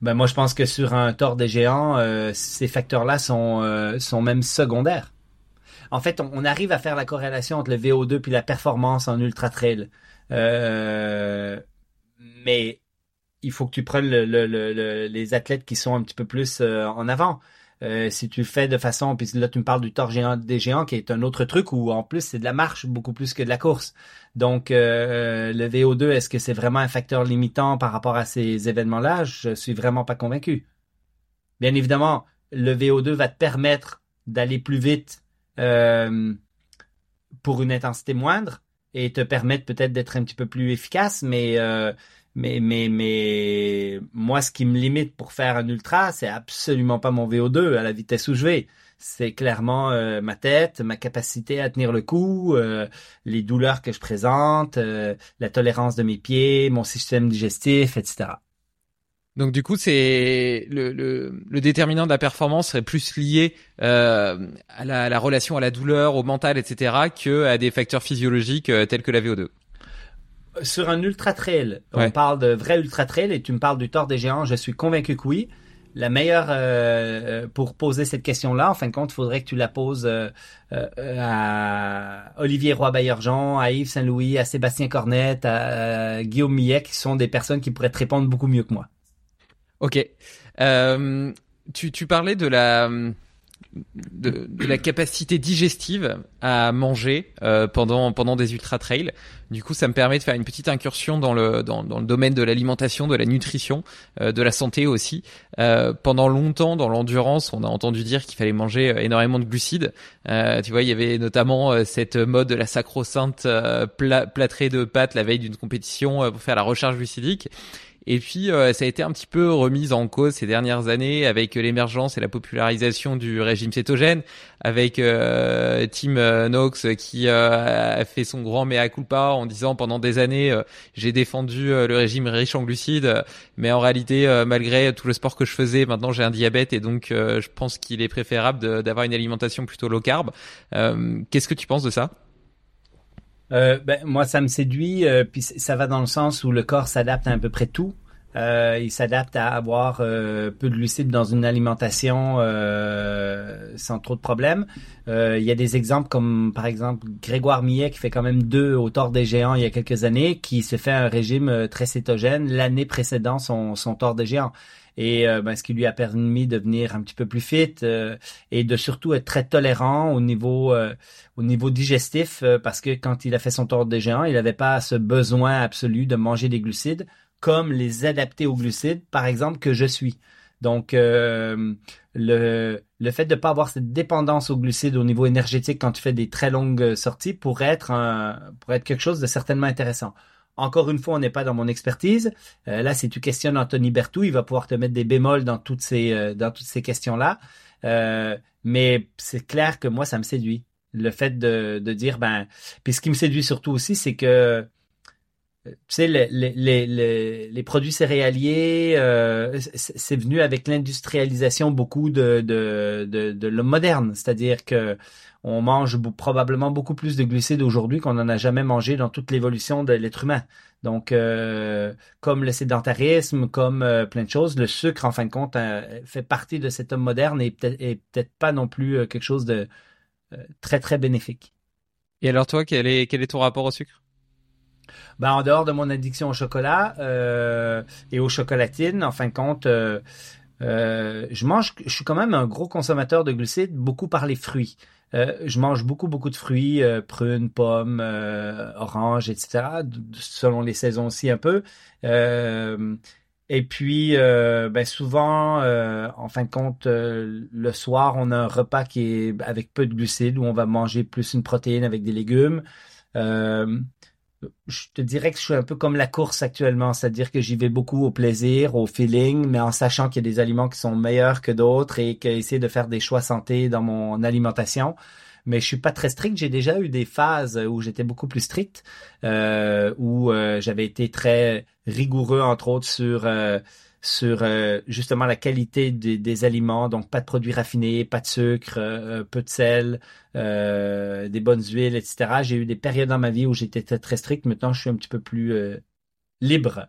Ben moi, je pense que sur un tort des géants, ces facteurs-là sont sont même secondaires. En fait, on, on, arrive à faire la corrélation entre le VO2 puis la performance en ultra trail, mais il faut que tu prennes le, le, le, les athlètes qui sont un petit peu plus euh, en avant. Euh, si tu le fais de façon, puis là tu me parles du tort des géants qui est un autre truc où en plus c'est de la marche beaucoup plus que de la course. Donc euh, le VO2, est-ce que c'est vraiment un facteur limitant par rapport à ces événements-là? Je suis vraiment pas convaincu. Bien évidemment, le VO2 va te permettre d'aller plus vite pour une intensité moindre et te permettre peut-être d'être un petit peu plus efficace, mais mais, mais, mais moi, ce qui me limite pour faire un ultra, c'est absolument pas mon VO2 à la vitesse où je vais. C'est clairement euh, ma tête, ma capacité à tenir le coup, euh, les douleurs que je présente, euh, la tolérance de mes pieds, mon système digestif, etc. Donc du coup, c'est le, déterminant de la performance serait plus lié à, la, à, la, relation à la douleur, au mental, etc., que à des facteurs physiologiques tels que la VO2 sur un ultra trail, on parle de vrai ultra trail et tu me parles du tort des géants, je suis convaincu que oui. La meilleure euh, pour poser cette question-là, en fin de compte, il faudrait que tu la poses euh, euh, à Olivier Roy-Baillargeon, à Yves Saint-Louis, à Sébastien Cornette, à, Guillaume Millet, qui sont des personnes qui pourraient te répondre beaucoup mieux que moi. Ok. tu, tu parlais de la de, de, la capacité digestive à manger euh, pendant pendant des ultra trails. Du coup, ça me permet de faire une petite incursion dans le dans, dans le domaine de l'alimentation, de la nutrition, euh, de la santé aussi. Euh, pendant longtemps, dans l'endurance, on a entendu dire qu'il fallait manger euh, énormément de glucides. Euh, tu vois, il y avait notamment euh, cette mode de la sacro-sainte plâtrée de pâtes la veille d'une compétition pour faire la recharge glucidique. Et puis euh, ça a été un petit peu remis en cause ces dernières années avec l'émergence et la popularisation du régime cétogène, avec euh, Tim euh, Knox qui a fait son grand mea culpa en disant pendant des années j'ai défendu le régime riche en glucides, mais en réalité malgré tout le sport que je faisais, maintenant j'ai un diabète et donc je pense qu'il est préférable d'avoir une alimentation plutôt low carb. Qu'est-ce que tu penses de ça? Euh, ben, moi, ça me séduit, euh, puis ça va dans le sens où le corps s'adapte à à peu près tout. Euh, il s'adapte à avoir euh, peu de glucides dans une alimentation euh, sans trop de problèmes. il y a des exemples comme par exemple Grégoire Millet qui fait quand même deux au tort des géants il y a quelques années, qui se fait un régime très cétogène l'année précédant son, son tort des géants et euh, ben, ce qui lui a permis de devenir un petit peu plus fit euh, et de surtout être très tolérant au niveau euh, au niveau digestif parce que quand il a fait son tour des géants, il n'avait pas ce besoin absolu de manger des glucides comme les adaptés aux glucides, par exemple que je suis. Donc le le fait de pas avoir cette dépendance aux glucides au niveau énergétique quand tu fais des très longues sorties pourrait être un, pourrait être quelque chose de certainement intéressant. Encore une fois, on n'est pas dans mon expertise. Euh, là, si tu questionnes Anthony Bertou, il va pouvoir te mettre des bémols dans toutes ces, euh, questions-là. Euh, mais c'est clair que moi, ça me séduit. Le fait de, dire, ben, puis ce qui me séduit surtout aussi, c'est que tu sais, les, produits céréaliers, c'est venu avec l'industrialisation beaucoup de l'homme moderne. C'est-à-dire que on mange probablement beaucoup plus de glucides aujourd'hui qu'on n'en a jamais mangé dans toute l'évolution de l'être humain. Donc, euh, comme le sédentarisme, comme euh, plein de choses, le sucre, en fin de compte, euh, fait partie de cet homme moderne et peut-être peut pas non plus quelque chose de très, très bénéfique. Et alors toi, quel est, quel est ton rapport au sucre? Ben, en dehors de mon addiction au chocolat et aux chocolatines, en fin de compte, je mange, je suis quand même un gros consommateur de glucides, beaucoup par les fruits. Euh, je mange beaucoup, beaucoup de fruits, euh, prunes, pommes, euh, oranges, etc., selon les saisons aussi un peu. et puis, ben souvent, en fin de compte, le soir, on a un repas qui est avec peu de glucides, où on va manger plus une protéine avec des légumes je te dirais que je suis un peu comme la course actuellement, c'est-à-dire que j'y vais beaucoup au plaisir, au feeling, mais en sachant qu'il y a des aliments qui sont meilleurs que d'autres et qu'essayer de faire des choix santé dans mon alimentation. Mais je suis pas très strict. J'ai déjà eu des phases où j'étais beaucoup plus strict, euh, où euh, j'avais été très rigoureux, entre autres, sur euh, sur euh, justement la qualité des, aliments, donc pas de produits raffinés, pas de sucre, euh, peu de sel, euh, des bonnes huiles, etc. J'ai eu des périodes dans ma vie où j'étais très strict. Maintenant, je suis un petit peu plus libre.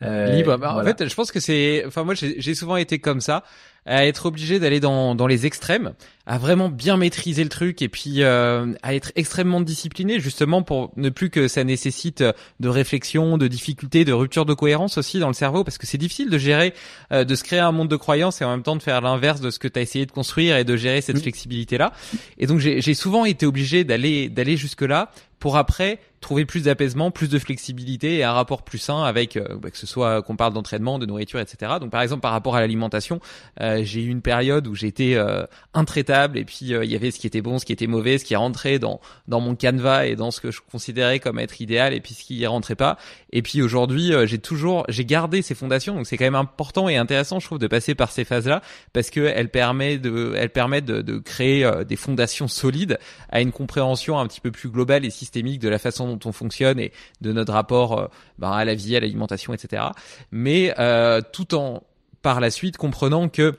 Libre. Bah, en fait, je pense que c'est. Enfin, moi, j'ai souvent été comme ça à être obligé d'aller dans, dans les extrêmes, à vraiment bien maîtriser le truc et puis euh, à être extrêmement discipliné justement pour ne plus que ça nécessite de réflexion, de difficulté, de rupture de cohérence aussi dans le cerveau parce que c'est difficile de gérer, euh, de se créer un monde de croyances et en même temps de faire l'inverse de ce que tu as essayé de construire et de gérer cette flexibilité là. Et donc j'ai souvent été obligé d'aller d'aller jusque là pour après trouver plus d'apaisement, plus de flexibilité et un rapport plus sain avec euh, bah, que ce soit qu'on parle d'entraînement, de nourriture, etc. Donc par exemple par rapport à l'alimentation, euh, j'ai eu une période où j'étais euh, intraitable et puis il y avait ce qui était bon, ce qui était mauvais, ce qui rentrait dans dans mon canevas et dans ce que je considérais comme être idéal et puis ce qui rentrait pas. Et puis aujourd'hui j'ai toujours j'ai gardé ces fondations donc c'est quand même important et intéressant je trouve de passer par ces phases là parce que elles permettent de elles permettent de, de créer des fondations solides à une compréhension un petit peu plus globale et systémique de la façon dont on fonctionne et de notre rapport euh, ben, à la vie, à l'alimentation, etc. Mais euh, tout en par la suite comprenant que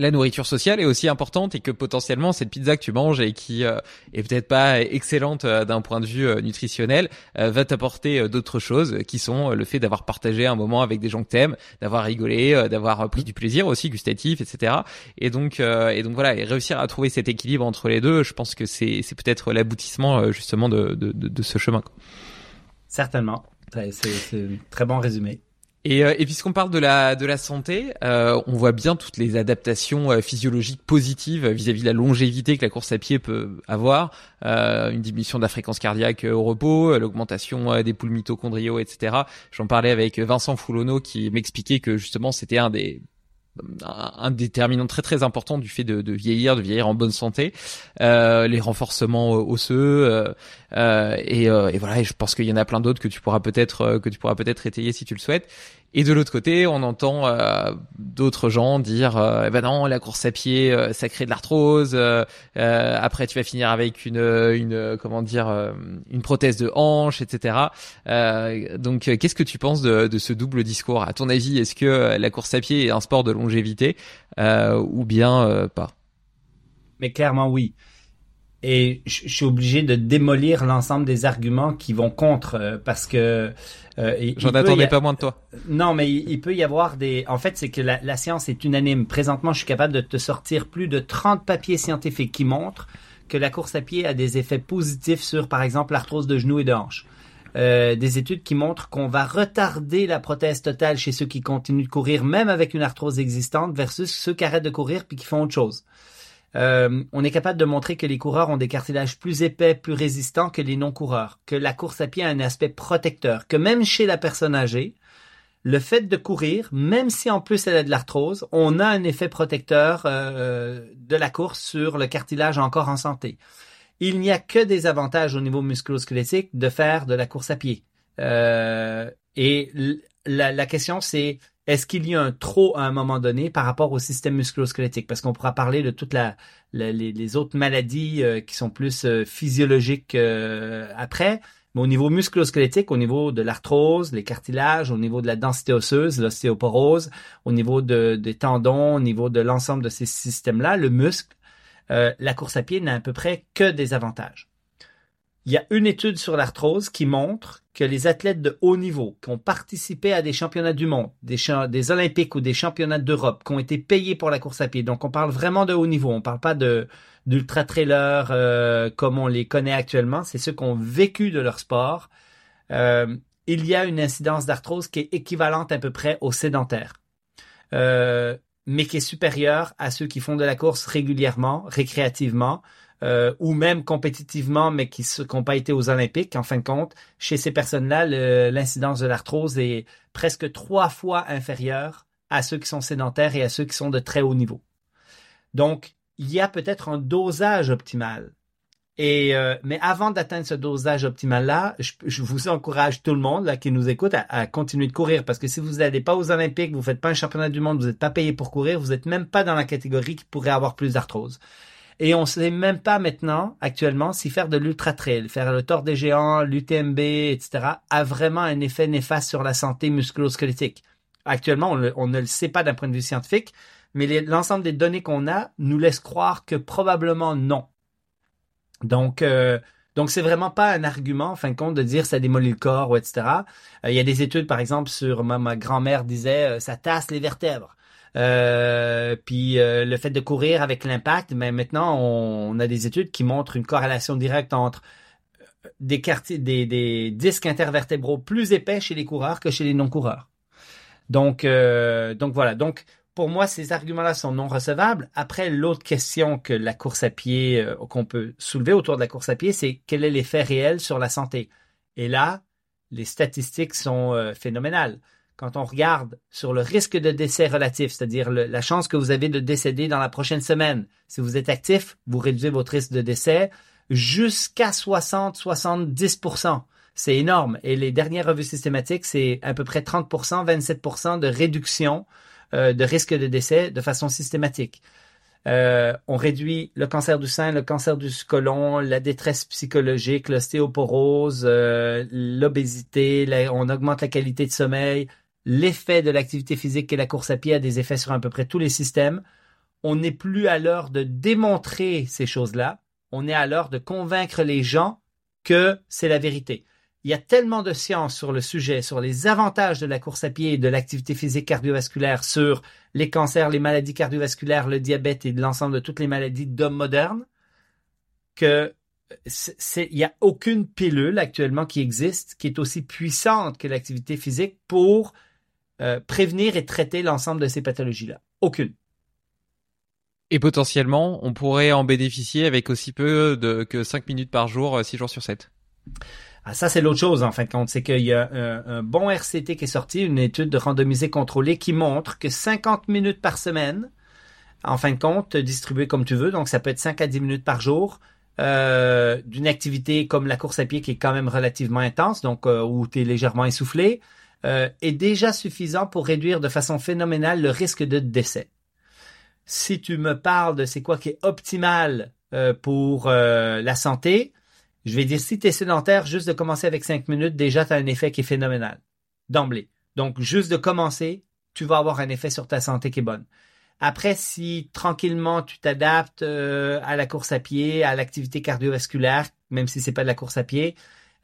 la nourriture sociale est aussi importante et que potentiellement cette pizza que tu manges et qui euh, est peut-être pas excellente d'un point de vue nutritionnel va t'apporter d'autres choses qui sont le fait d'avoir partagé un moment avec des gens que t'aimes, d'avoir rigolé, d'avoir pris du plaisir aussi gustatif, etc. Et donc et donc voilà réussir à trouver cet équilibre entre les deux, je pense que c'est peut-être l'aboutissement justement de, de, de, ce chemin. Certainement. C'est très bon résumé. Et, euh, et puisqu'on parle de la de la santé, euh, on voit bien toutes les adaptations euh, physiologiques positives vis-à-vis de la longévité que la course à pied peut avoir, euh, une diminution de la fréquence cardiaque au repos, l'augmentation des poules mitochondriaux, etc. J'en parlais avec Vincent Foulonneau qui m'expliquait que justement c'était un des un déterminant très très important du fait de, vieillir, de vieillir en bonne santé, euh, les renforcements euh, osseux euh, et, voilà. Je pense qu'il y en a plein d'autres que tu pourras peut-être que tu pourras peut-être étayer si tu le souhaites. Et de l'autre côté, on entend euh, d'autres gens dire euh, eh ben non, la course à pied, euh, ça crée de l'arthrose. après, tu vas finir avec une, une comment dire, une prothèse de hanche, etc. donc, qu'est-ce que tu penses de, de, ce double discours? À ton avis, est-ce que la course à pied est un sport de longévité? Ou bien pas? Mais clairement, oui et je suis obligé de démolir l'ensemble des arguments qui vont contre euh, parce que euh, j'en attendais pas moins de toi. Non, mais il, peut y avoir des. En fait, c'est que la, la, science est unanime. Présentement, je suis capable de te sortir plus de 30 papiers scientifiques qui montrent que la course à pied a des effets positifs sur, par exemple, l'arthrose de genoux et de hanches. Euh, des études qui montrent qu'on va retarder la prothèse totale chez ceux qui continuent de courir, même avec une arthrose existante, versus ceux qui arrêtent de courir puis qui font autre chose. Euh, on est capable de montrer que les coureurs ont des cartilages plus épais, plus résistants que les non-coureurs, que la course à pied a un aspect protecteur, que même chez la personne âgée, le fait de courir, même si en plus elle a de l'arthrose, on a un effet protecteur euh, de la course sur le cartilage encore en santé. Il n'y a que des avantages au niveau musculo-squelettique de faire de la course à pied. Euh, et la, la question c'est est-ce qu'il y a un trop à un moment donné par rapport au système musculo-squelettique? Parce qu'on pourra parler de toutes les, autres maladies euh, qui sont plus euh, physiologiques euh, après. Mais au niveau musculo-squelettique, au niveau de l'arthrose, les cartilages, au niveau de la densité osseuse, l'ostéoporose, au niveau des tendons, au niveau de l'ensemble de ces systèmes-là, le muscle, la course à pied n'a à peu près que des avantages. Il y a une étude sur l'arthrose qui montre que les athlètes de haut niveau qui ont participé à des championnats du monde, des, des Olympiques ou des championnats d'Europe, qui ont été payés pour la course à pied, donc on parle vraiment de haut niveau, on parle pas d'ultra trailers euh, comme on les connaît actuellement, c'est ceux qui ont vécu de leur sport. Euh, il y a une incidence d'arthrose qui est équivalente à peu près aux sédentaires, euh, mais qui est supérieure à ceux qui font de la course régulièrement, récréativement, euh, ou même compétitivement, mais qui n'ont pas été aux Olympiques, en fin de compte, chez ces personnes-là, l'incidence de l'arthrose est presque trois fois inférieure à ceux qui sont sédentaires et à ceux qui sont de très haut niveau. Donc, il y a peut-être un dosage optimal. Et euh, mais avant d'atteindre ce dosage optimal-là, je, vous encourage tout le monde là, qui nous écoute à, à continuer de courir parce que si vous n'allez pas aux Olympiques, vous faites pas un championnat du monde, vous n'êtes pas payé pour courir, vous n'êtes même pas dans la catégorie qui pourrait avoir plus d'arthrose. Et on sait même pas maintenant, actuellement, si faire de l'ultra trail, faire le tort des géants, l'UTMB, etc., a vraiment un effet néfaste sur la santé musculo-squelettique. Actuellement, on, ne le sait pas d'un point de vue scientifique, mais l'ensemble des données qu'on a nous laisse croire que probablement non. Donc, euh, donc c'est vraiment pas un argument, en fin de compte, de dire ça démolit le corps ou etc. Euh, il y a des études, par exemple, sur ma, ma grand-mère disait euh, ça tasse les vertèbres. Euh, puis euh, le fait de courir avec l'impact, mais maintenant on, a des études qui montrent une corrélation directe entre euh, des, des, des disques intervertébraux plus épais chez les coureurs que chez les non-coureurs. Donc, donc voilà. Donc pour moi, ces arguments-là sont non recevables. Après, l'autre question que la course à pied, qu'on peut soulever autour de la course à pied, c'est quel est l'effet réel sur la santé? Et là, les statistiques sont phénoménales quand on regarde sur le risque de décès relatif, c'est-à-dire la chance que vous avez de décéder dans la prochaine semaine, si vous êtes actif, vous réduisez votre risque de décès jusqu'à 60-70%. C'est énorme. Et les dernières revues systématiques, c'est à peu près 30%, 27% de réduction euh, de risque de décès de façon systématique. Euh, on réduit le cancer du sein, le cancer du côlon, la détresse psychologique, l'ostéoporose, euh, l'obésité, on augmente la qualité de sommeil, l'effet de l'activité physique et la course à pied a des effets sur à peu près tous les systèmes. On n'est plus à l'heure de démontrer ces choses-là. On est à l'heure de convaincre les gens que c'est la vérité. Il y a tellement de science sur le sujet, sur les avantages de la course à pied et de l'activité physique cardiovasculaire, sur les cancers, les maladies cardiovasculaires, le diabète et l'ensemble de toutes les maladies d'hommes modernes, que il n'y a aucune pilule actuellement qui existe qui est aussi puissante que l'activité physique pour euh, prévenir et traiter l'ensemble de ces pathologies-là. Aucune. Et potentiellement, on pourrait en bénéficier avec aussi peu de, que 5 minutes par jour, 6 euh, jours sur 7. Ah, ça, c'est l'autre chose, en fin de compte. C'est qu'il y a un, bon RCT qui est sorti, une étude de randomisée contrôlée qui montre que 50 minutes par semaine, en fin de compte, distribué comme tu veux, donc ça peut être 5 à 10 minutes par jour, euh, d'une activité comme la course à pied qui est quand même relativement intense, donc où tu es légèrement essoufflé, est déjà suffisant pour réduire de façon phénoménale le risque de décès. Si tu me parles de c'est quoi qui est optimal pour la santé, je vais dire si tu es sédentaire, juste de commencer avec cinq minutes, déjà tu as un effet qui est phénoménal d'emblée. Donc juste de commencer, tu vas avoir un effet sur ta santé qui est bonne. Après, si tranquillement tu t'adaptes euh, à la course à pied, à l'activité cardiovasculaire, même si c'est pas de la course à pied,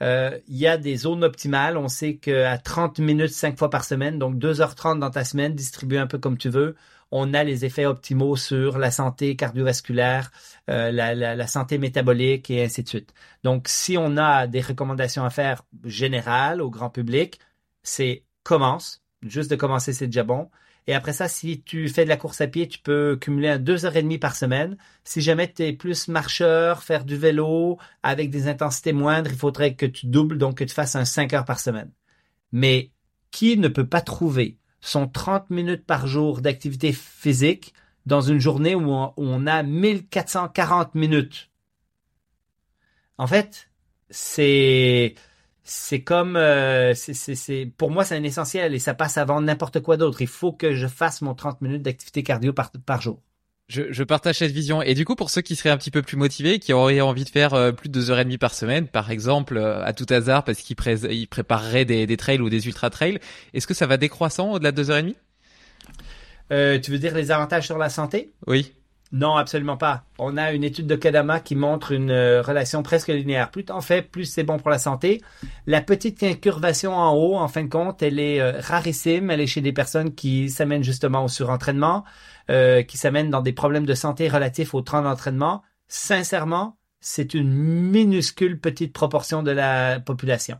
euh, il y a des zones optimales. On sait qu'à 30 minutes, 5 fois par semaine, donc 2h30 dans ta semaine, distribué un peu comme tu veux, on a les effets optimaux sur la santé cardiovasculaire, euh, la, la, santé métabolique et ainsi de suite. Donc, si on a des recommandations à faire générales au grand public, c'est commence. Juste de commencer, c'est déjà bon. Et après ça, si tu fais de la course à pied, tu peux cumuler un deux heures et demie par semaine. Si jamais tu es plus marcheur, faire du vélo avec des intensités moindres, il faudrait que tu doubles, donc que tu fasses un 5 heures par semaine. Mais qui ne peut pas trouver son 30 minutes par jour d'activité physique dans une journée où on, où on a 1440 minutes? En fait, c'est c'est comme euh, c'est pour moi c'est un essentiel et ça passe avant n'importe quoi d'autre. Il faut que je fasse mon 30 minutes d'activité cardio par, par jour. Je, je, partage cette vision. Et du coup, pour ceux qui seraient un petit peu plus motivés, qui auraient envie de faire euh, plus de deux heures et demie par semaine, par exemple, euh, à tout hasard, parce qu'ils pré prépareraient des, des, trails ou des ultra trails, est-ce que ça va décroissant au-delà de deux heures et demie? Tu veux dire les avantages sur la santé? Oui. Non, absolument pas. On a une étude de Kadama qui montre une euh, relation presque linéaire. Plus t'en fais, plus c'est bon pour la santé. La petite incurvation en haut, en fin de compte, elle est euh, rarissime. Elle est chez des personnes qui s'amènent justement au surentraînement, euh, qui s'amènent dans des problèmes de santé relatifs au temps d'entraînement. Sincèrement, c'est une minuscule petite proportion de la population.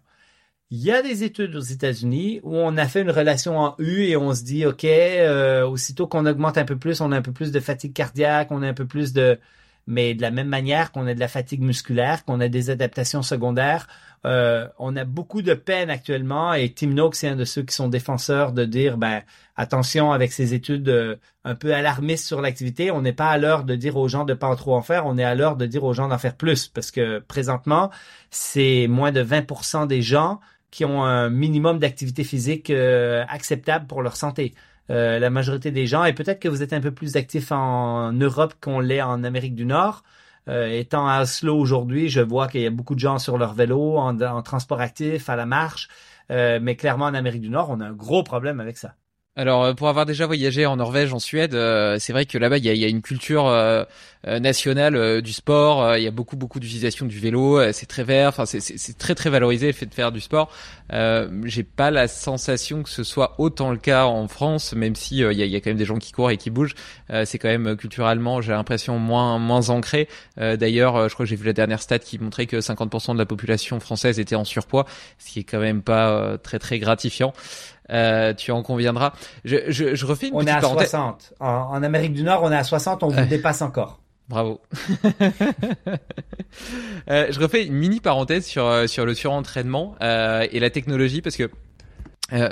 Il y a des études aux États-Unis où on a fait une relation en U et on se dit, OK, euh, aussitôt qu'on augmente un peu plus, on a un peu plus de fatigue cardiaque, on a un peu plus de... Mais de la même manière qu'on a de la fatigue musculaire, qu'on a des adaptations secondaires, euh, on a beaucoup de peine actuellement et Tim Noakes est un de ceux qui sont défenseurs de dire, ben, attention avec ces études euh, un peu alarmistes sur l'activité, on n'est pas à l'heure de dire aux gens de pas en trop en faire, on est à l'heure de dire aux gens d'en faire plus parce que présentement, c'est moins de 20% des gens qui ont un minimum d'activité physique euh, acceptable pour leur santé. Euh, la majorité des gens, et peut-être que vous êtes un peu plus actif en Europe qu'on l'est en Amérique du Nord. Euh, étant à Oslo aujourd'hui, je vois qu'il y a beaucoup de gens sur leur vélo, en, en transport actif, à la marche. mais clairement, en Amérique du Nord, on a un gros problème avec ça. Alors, pour avoir déjà voyagé en Norvège, en Suède, c'est vrai que là-bas, il y a, une culture euh, national euh, du sport. Euh, il y a beaucoup beaucoup d'utilisation du vélo. c'est très vert. Enfin, c'est très très valorisé le fait de faire du sport. J'ai pas la sensation que ce soit autant le cas en France, même si il y, a, y, a, quand même des gens qui courent et qui bougent. c'est quand même culturellement, j'ai l'impression moins moins ancré. D'ailleurs, je crois que j'ai vu la dernière stat qui montrait que 50% de la population française était en surpoids, ce qui est quand même pas très très gratifiant. Euh, tu en conviendras. Je, je, je refais une on petite est à parenthèse. 60. En, en, Amérique du Nord, on est à 60, on vous dépasse encore. Bravo. euh, je refais une mini parenthèse sur euh, sur le surentraînement euh, et la technologie parce que euh,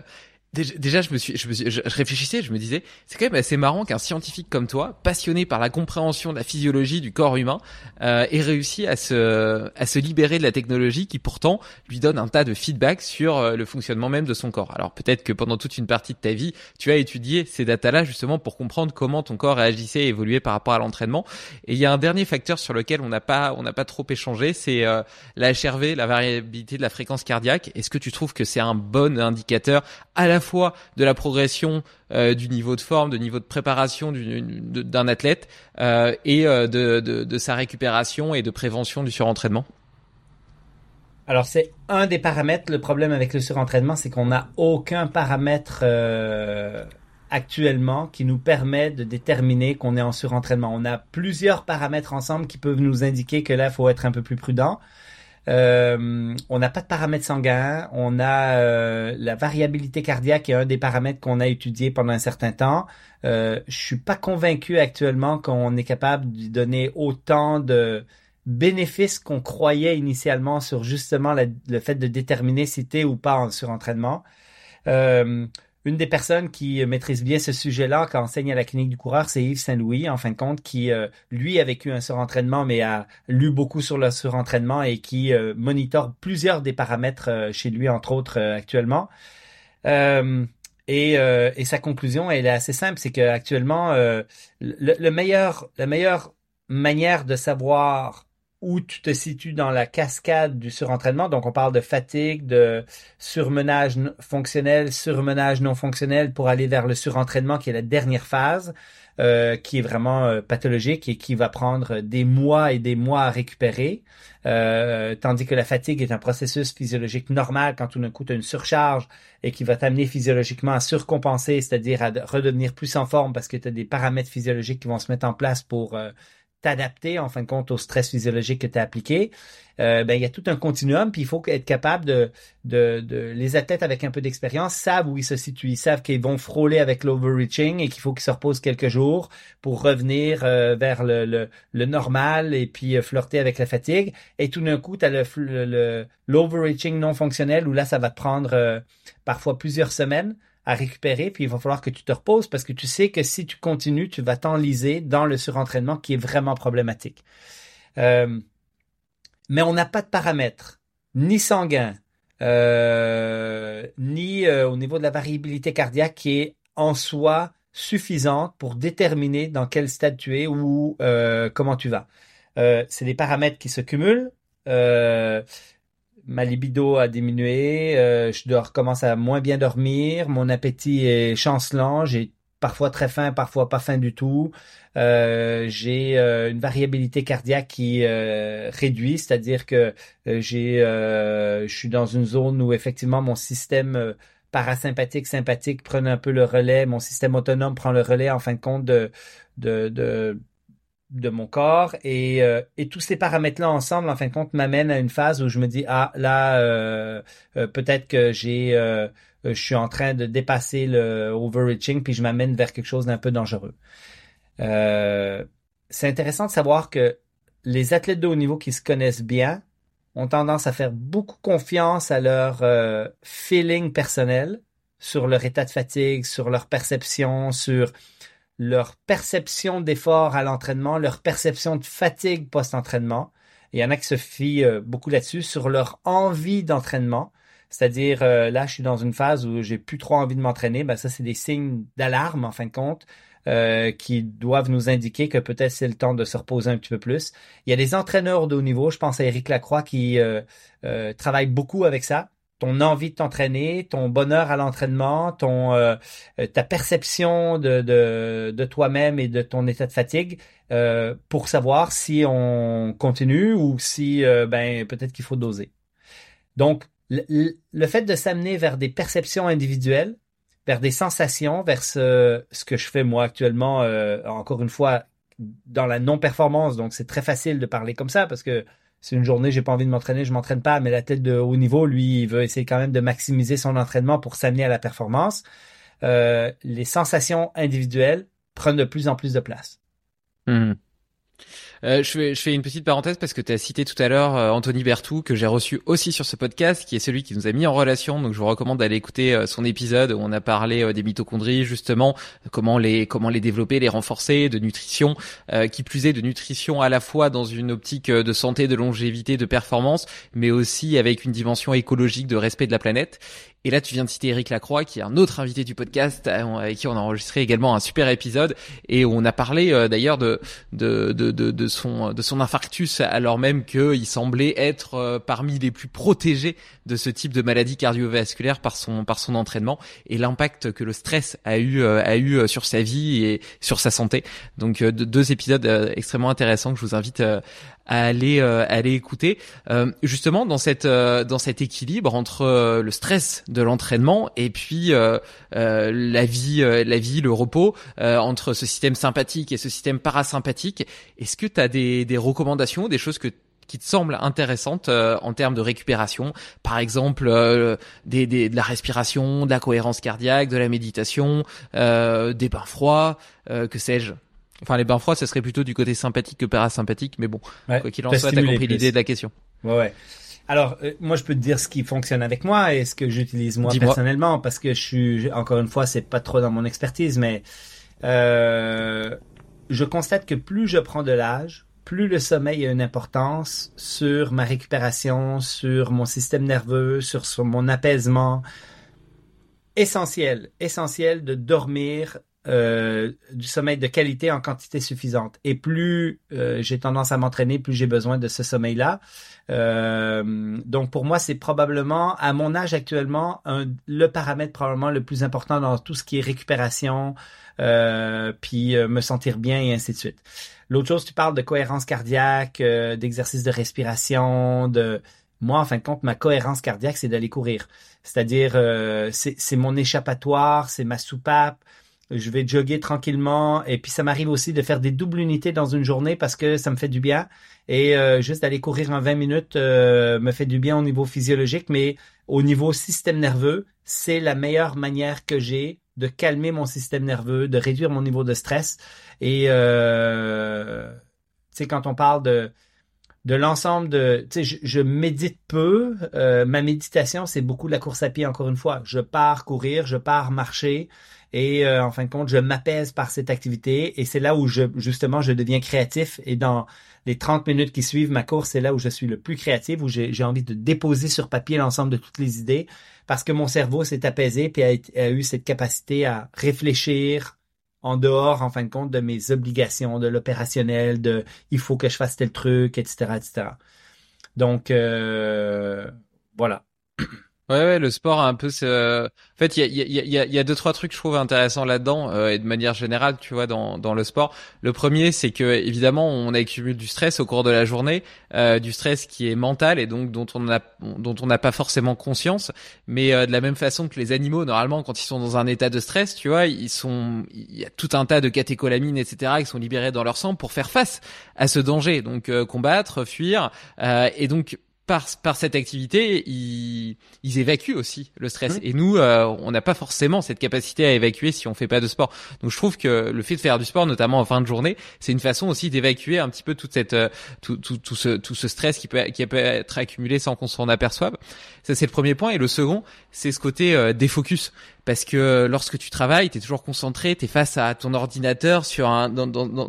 Déjà, je me suis, je, me je réfléchissais, je me disais, c'est quand même assez marrant qu'un scientifique comme toi, passionné par la compréhension de la physiologie du corps humain, euh, ait réussi à se, à se libérer de la technologie qui pourtant lui donne un tas de feedback sur euh, le fonctionnement même de son corps. Alors peut-être que pendant toute une partie de ta vie, tu as étudié ces datas-là justement pour comprendre comment ton corps réagissait et évoluait par rapport à l'entraînement. Et il y a un dernier facteur sur lequel on n'a pas, on n'a pas trop échangé, c'est euh, la HRV, la variabilité de la fréquence cardiaque. Est-ce que tu trouves que c'est un bon indicateur à la fois de la progression euh, du niveau de forme, de niveau de préparation d'un athlète euh, et euh, de, de, sa récupération et de prévention du surentraînement alors c'est un des paramètres. Le problème avec le surentraînement, c'est qu'on n'a aucun paramètre actuellement qui nous permet de déterminer qu'on est en surentraînement. On a plusieurs paramètres ensemble qui peuvent nous indiquer que là, il faut être un peu plus prudent. Euh, on n'a pas de paramètres sanguins. On a euh, la variabilité cardiaque est un des paramètres qu'on a étudié pendant un certain temps. Euh, je suis pas convaincu actuellement qu'on est capable de donner autant de bénéfices qu'on croyait initialement sur justement le fait de déterminer si t'es ou pas en surentraînement. Euh, une des personnes qui maîtrise bien ce sujet-là, qui enseigne à la clinique du coureur, c'est Yves Saint-Louis, en fin de compte, qui, euh, lui, a vécu un surentraînement, mais a lu beaucoup sur le surentraînement et qui euh, plusieurs des paramètres euh, chez lui, entre autres, euh, actuellement. Et, euh, et, sa conclusion, elle est assez simple, c'est qu'actuellement, euh, le, le, meilleur, la meilleure manière de savoir où tu te situes dans la cascade du surentraînement, donc on parle de fatigue, de surmenage fonctionnel, surmenage non fonctionnel pour aller vers le surentraînement qui est la dernière phase, euh, qui est vraiment euh, pathologique et qui va prendre des mois et des mois à récupérer. Euh, tandis que la fatigue est un processus physiologique normal quand tout d'un coup tu une surcharge et qui va t'amener physiologiquement à surcompenser, c'est-à-dire à redevenir plus en forme parce que tu as des paramètres physiologiques qui vont se mettre en place pour t'adapter en fin de compte au stress physiologique que tu as appliqué. Euh, ben, il y a tout un continuum, puis il faut être capable de, de, les athlètes avec un peu d'expérience savent où ils se situent, ils savent qu'ils vont frôler avec l'overreaching et qu'il faut qu'ils se reposent quelques jours pour revenir euh, vers le, le, normal et puis euh, flirter avec la fatigue. Et tout d'un coup, tu as le l'overreaching non fonctionnel où là, ça va te prendre parfois plusieurs semaines à récupérer, puis il va falloir que tu te reposes parce que tu sais que si tu continues, tu vas t'enliser dans le surentraînement qui est vraiment problématique. Euh, mais on n'a pas de paramètres, ni sanguin, euh, ni euh, au niveau de la variabilité cardiaque qui est en soi suffisante pour déterminer dans quel stade tu es ou euh, comment tu vas. Euh, c'est des paramètres qui se cumulent. Ma libido a diminué, je dois à moins bien dormir, mon appétit est chancelant, j'ai parfois très fin, parfois pas fin du tout. Euh, j'ai euh, une variabilité cardiaque qui euh, réduit, c'est-à-dire que j'ai, je suis dans une zone où effectivement mon système parasympathique, sympathique prennent un peu le relais, mon système autonome prend le relais en fin de compte de, de de mon corps et, et tous ces paramètres-là ensemble, en fin de compte, m'amènent à une phase où je me dis ah là peut-être que j'ai euh, je suis en train de dépasser le overreaching, puis je m'amène vers quelque chose d'un peu dangereux. Euh, c'est intéressant de savoir que les athlètes de haut niveau qui se connaissent bien ont tendance à faire beaucoup confiance à leur euh, feeling personnel sur leur état de fatigue, sur leur perception, sur leur perception d'effort à l'entraînement, leur perception de fatigue post-entraînement. Il y en a qui se fient beaucoup là-dessus, sur leur envie d'entraînement. C'est-à-dire, euh, là, je suis dans une phase où j'ai plus trop envie de m'entraîner. Ben, ça, c'est des signes d'alarme, en fin de compte, euh, qui doivent nous indiquer que peut-être c'est le temps de se reposer un petit peu plus. Il y a des entraîneurs de haut niveau, je pense à Eric Lacroix, qui euh, travaille beaucoup avec ça. Ton envie de t'entraîner, ton bonheur à l'entraînement, ton ta perception de, de, de toi-même et de ton état de fatigue, pour savoir si on continue ou si ben peut-être qu'il faut doser. Donc, le, fait de s'amener vers des perceptions individuelles, vers des sensations, vers ce, ce que je fais moi actuellement, euh, encore une fois, dans la non-performance. Donc, c'est très facile de parler comme ça parce que c'est une journée, j'ai pas envie de m'entraîner, je m'entraîne pas, mais la tête de haut niveau, lui, il veut essayer quand même de maximiser son entraînement pour s'amener à la performance. Euh, les sensations individuelles prennent de plus en plus de place. Mmh. Euh, je, fais, je fais une petite parenthèse parce que tu as cité tout à l'heure euh, Anthony Bertou que j'ai reçu aussi sur ce podcast, qui est celui qui nous a mis en relation. Donc je vous recommande d'aller écouter euh, son épisode où on a parlé des mitochondries justement, comment les comment les développer, les renforcer, de nutrition, qui plus est de nutrition à la fois dans une optique de santé, de longévité, de performance, mais aussi avec une dimension écologique de respect de la planète. Et là, tu viens de citer Eric Lacroix, qui est un autre invité du podcast, avec qui on a enregistré également un super épisode, et on a parlé d'ailleurs de de, de, de, son de son infarctus alors même qu'il semblait être euh, parmi les plus protégés de ce type de maladie cardiovasculaire par son par son entraînement et l'impact que le stress a eu euh, a eu euh, sur sa vie et sur sa santé. Donc deux épisodes extrêmement intéressants que je vous invite à aller aller écouter justement dans cette dans cet équilibre entre le stress de l'entraînement et puis la vie la vie le repos entre ce système sympathique et ce système parasympathique est-ce que tu as des, des recommandations, des choses que qui te semblent intéressantes euh, en termes de récupération, par exemple euh, des, des, de la respiration, de la cohérence cardiaque, de la méditation, euh, des bains froids, euh, que sais-je? Enfin, les bains froids, ce serait plutôt du côté sympathique que parasympathique, mais bon, quoi qu'il en soit, t'as compris l'idée de la question. Ouais, ouais. Alors, moi, je peux te dire ce qui fonctionne avec moi et ce que j'utilise moi personnellement, parce que je suis, encore une fois, c'est pas trop dans mon expertise, mais euh, je constate que plus je prends de l'âge, plus le sommeil a une importance sur ma récupération, sur mon système nerveux, sur, mon apaisement. essentiel, essentiel de dormir euh, du sommeil de qualité en quantité suffisante. Et plus euh, j'ai tendance à m'entraîner, plus j'ai besoin de ce sommeil-là. Euh, donc pour moi, c'est probablement, à mon âge actuellement, le paramètre probablement le plus important dans tout ce qui est récupération, euh, puis me sentir bien et ainsi de suite. L'autre chose, tu parles de cohérence cardiaque, d'exercice de respiration, de moi, en fin de compte, ma cohérence cardiaque, c'est d'aller courir. C'est-à-dire, c'est mon échappatoire, c'est ma soupape je vais jogger tranquillement. Et puis ça m'arrive aussi de faire des doubles unités dans une journée parce que ça me fait du bien. Et euh, juste d'aller courir en 20 minutes euh, me fait du bien au niveau physiologique. Mais au niveau système nerveux c'est la meilleure manière que j'ai de calmer mon système nerveux de réduire mon niveau de stress. Et euh, tu sais quand on parle de de l'ensemble de tu sais je, médite peu. Ma méditation c'est beaucoup la course à pied encore une fois. Je pars courir je pars marcher et euh, en fin de compte, je m'apaise par cette activité et c'est là où je justement je deviens créatif et dans les 30 minutes qui suivent ma course, c'est là où je suis le plus créatif, où j'ai envie de déposer sur papier l'ensemble de toutes les idées parce que mon cerveau s'est apaisé puis a, eu cette capacité à réfléchir en dehors, en fin de compte, de mes obligations, de l'opérationnel, de il faut que je fasse tel truc, etc., etc. Donc, euh, voilà. Ouais, ouais, le sport a un peu ce... En fait, il y a, y, a, y a deux, trois trucs que je trouve intéressants là-dedans, euh, et de manière générale, tu vois, dans, dans le sport. Le premier, c'est que, évidemment, on accumule du stress au cours de la journée, euh, du stress qui est mental et donc dont on a, dont on n'a pas forcément conscience. Mais euh, de la même façon que les animaux, normalement, quand ils sont dans un état de stress, tu vois, ils sont... Il y a tout un tas de catécholamines, etc., qui sont libérés dans leur sang pour faire face à ce danger. Donc, combattre, fuir. et donc, par, par cette activité, ils, ils évacuent aussi le stress. Mmh. Et nous, euh, on n'a pas forcément cette capacité à évacuer si on fait pas de sport. Donc je trouve que le fait de faire du sport, notamment en fin de journée, c'est une façon aussi d'évacuer un petit peu toute cette, euh, tout, tout, tout, ce, tout ce stress qui peut, qui peut être accumulé sans qu'on s'en aperçoive. Ça c'est le premier point. Et le second, c'est ce côté euh, défocus parce que lorsque tu travailles, tu es toujours concentré, tu es face à ton ordinateur sur un dans, dans, dans,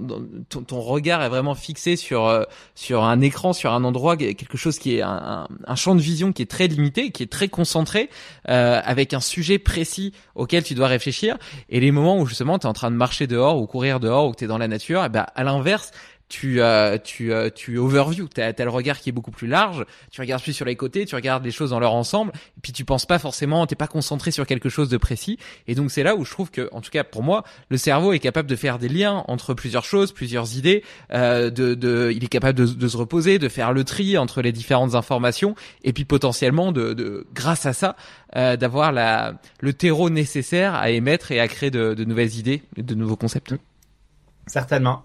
ton, ton, regard est vraiment fixé sur euh, sur un écran, sur un endroit quelque chose qui est un, un, champ de vision qui est très limité, qui est très concentré euh, avec un sujet précis auquel tu dois réfléchir. Et les moments où justement tu es en train de marcher dehors ou courir dehors ou que tu es dans la nature, et eh ben à l'inverse, tu euh, tu euh, tu overview, tu as, le regard qui est beaucoup plus large, tu regardes plus sur les côtés, tu regardes les choses dans leur ensemble. Et puis tu penses pas forcément, t'es pas concentré sur quelque chose de précis. Et donc c'est là où je trouve que en tout cas pour moi, le cerveau est capable de faire des liens entre plusieurs choses, plusieurs idées, euh, de, de il est capable de, de, se reposer, de faire le tri entre les différentes informations. Et puis potentiellement de, de grâce à ça euh, d'avoir la le terreau nécessaire à émettre et à créer de, de nouvelles idées, de nouveaux concepts. Certainement.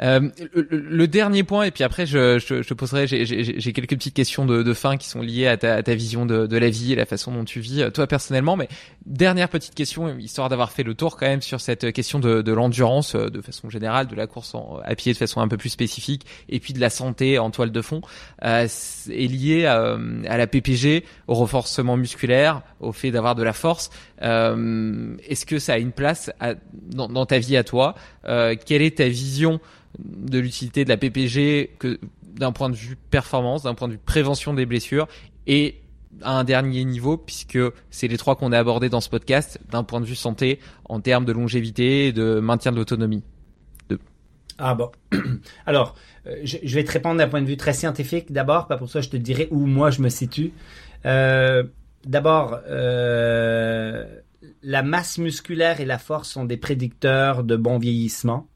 Euh, le, dernier point, et puis après je, je, poserai, j'ai quelques petites questions de, fin qui sont liées à ta, à ta vision de, de, la vie et la façon dont tu vis, euh, toi personnellement. Mais dernière petite question, histoire d'avoir fait le tour quand même sur cette question de, de l'endurance euh, de façon générale, de la course à pied de façon un peu plus spécifique, et puis de la santé en toile de fond, euh, est lié à, à, la PPG, au renforcement musculaire, au fait d'avoir de la force. Euh, Est-ce que ça a une place à, dans, dans, ta vie à toi? Quelle est ta vision de l'utilité de la PPG d'un point de vue performance, d'un point de vue prévention des blessures et à un dernier niveau puisque c'est les trois qu'on a abordés dans ce podcast d'un point de vue santé en termes de longévité et de maintien de l'autonomie. Ah bon. Alors, euh, je, vais te répondre d'un point de vue très scientifique d'abord, pas pour ça je te dirai où moi je me situe. Euh, d'abord, euh, la masse musculaire et la force sont des prédicteurs de bon vieillissement.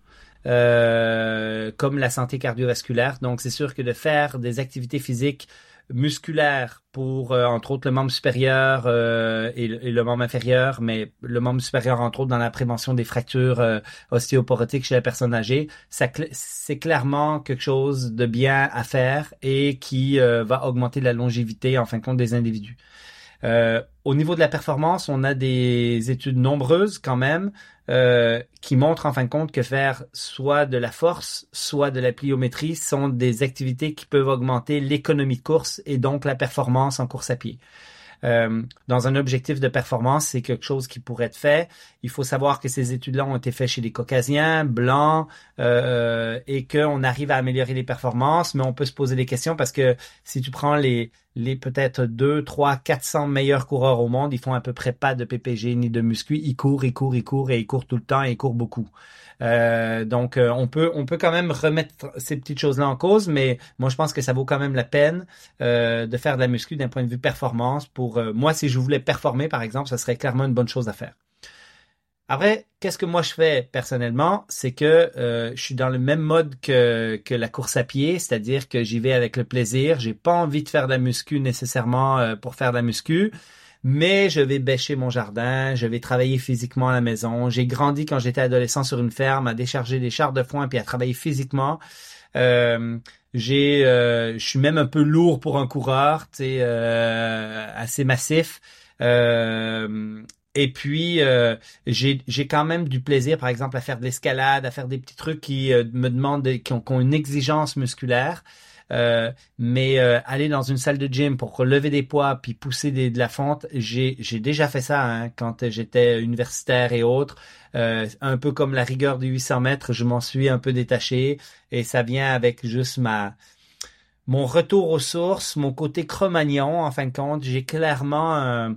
Comme la santé cardiovasculaire. Donc, c'est sûr que de faire des activités physiques musculaires pour, euh, entre autres, le membre supérieur euh, et, le membre inférieur, mais le membre supérieur, entre autres, dans la prévention des fractures ostéoporotiques chez la personne âgée, c'est clairement quelque chose de bien à faire et qui va augmenter la longévité, en fin de compte, des individus. Euh, au niveau de la performance, on a des études nombreuses quand même euh, qui montrent en fin de compte que faire soit de la force, soit de la pliométrie sont des activités qui peuvent augmenter l'économie de course et donc la performance en course à pied. Euh, dans un objectif de performance, c'est quelque chose qui pourrait être fait. Il faut savoir que ces études-là ont été faites chez les Caucasiens, blancs, euh, et qu'on arrive à améliorer les performances, mais on peut se poser des questions parce que si tu prends les, les peut-être 2, 3, 400 meilleurs coureurs au monde, ils font à peu près pas de PPG ni de muscu. Ils courent, ils courent, ils courent et ils courent tout le temps et ils courent beaucoup. Euh, donc, euh, on peut on peut quand même remettre ces petites choses-là en cause, mais moi, je pense que ça vaut quand même la peine euh, de faire de la muscu d'un point de vue performance. Pour moi, si je voulais performer, par exemple, ça serait clairement une bonne chose à faire. Après, qu'est-ce que moi je fais personnellement, c'est que je suis dans le même mode que, que la course à pied, c'est-à-dire que j'y vais avec le plaisir. J'ai pas envie de faire de la muscu nécessairement pour faire de la muscu mais je vais bêcher mon jardin, je vais travailler physiquement à la maison. J'ai grandi quand j'étais adolescent sur une ferme à décharger des chars de foin puis à travailler physiquement. Euh, j'ai, euh, je suis même un peu lourd pour un coureur, tu sais, euh, assez massif. Euh, et puis, euh, j'ai, quand même du plaisir, par exemple, à faire de l'escalade, à faire des petits trucs qui me demandent, qui ont, une exigence musculaire. Euh, mais euh, aller dans une salle de gym pour lever des poids puis pousser des, de la fonte, j'ai déjà fait ça hein, quand j'étais universitaire et autres. Euh, un peu comme la rigueur du 800 mètres, je m'en suis un peu détaché et ça vient avec juste mon retour aux sources, mon côté cromagnon. En fin de compte, j'ai clairement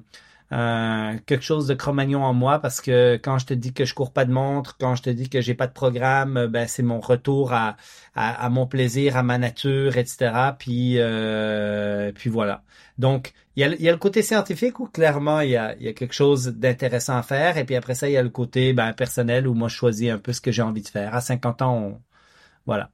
euh, quelque chose de Cro-Magnon en moi parce que quand je te dis que je cours pas de montre, quand je te dis que j'ai pas de programme, euh, ben c'est mon retour à, à, mon plaisir, à ma nature, etc. Puis euh, puis voilà. Donc il y, a, y a le côté scientifique où clairement il y a, y a quelque chose d'intéressant à faire et puis après ça il y a le côté ben, personnel où moi je choisis un peu ce que j'ai envie de faire. À 50 ans, voilà.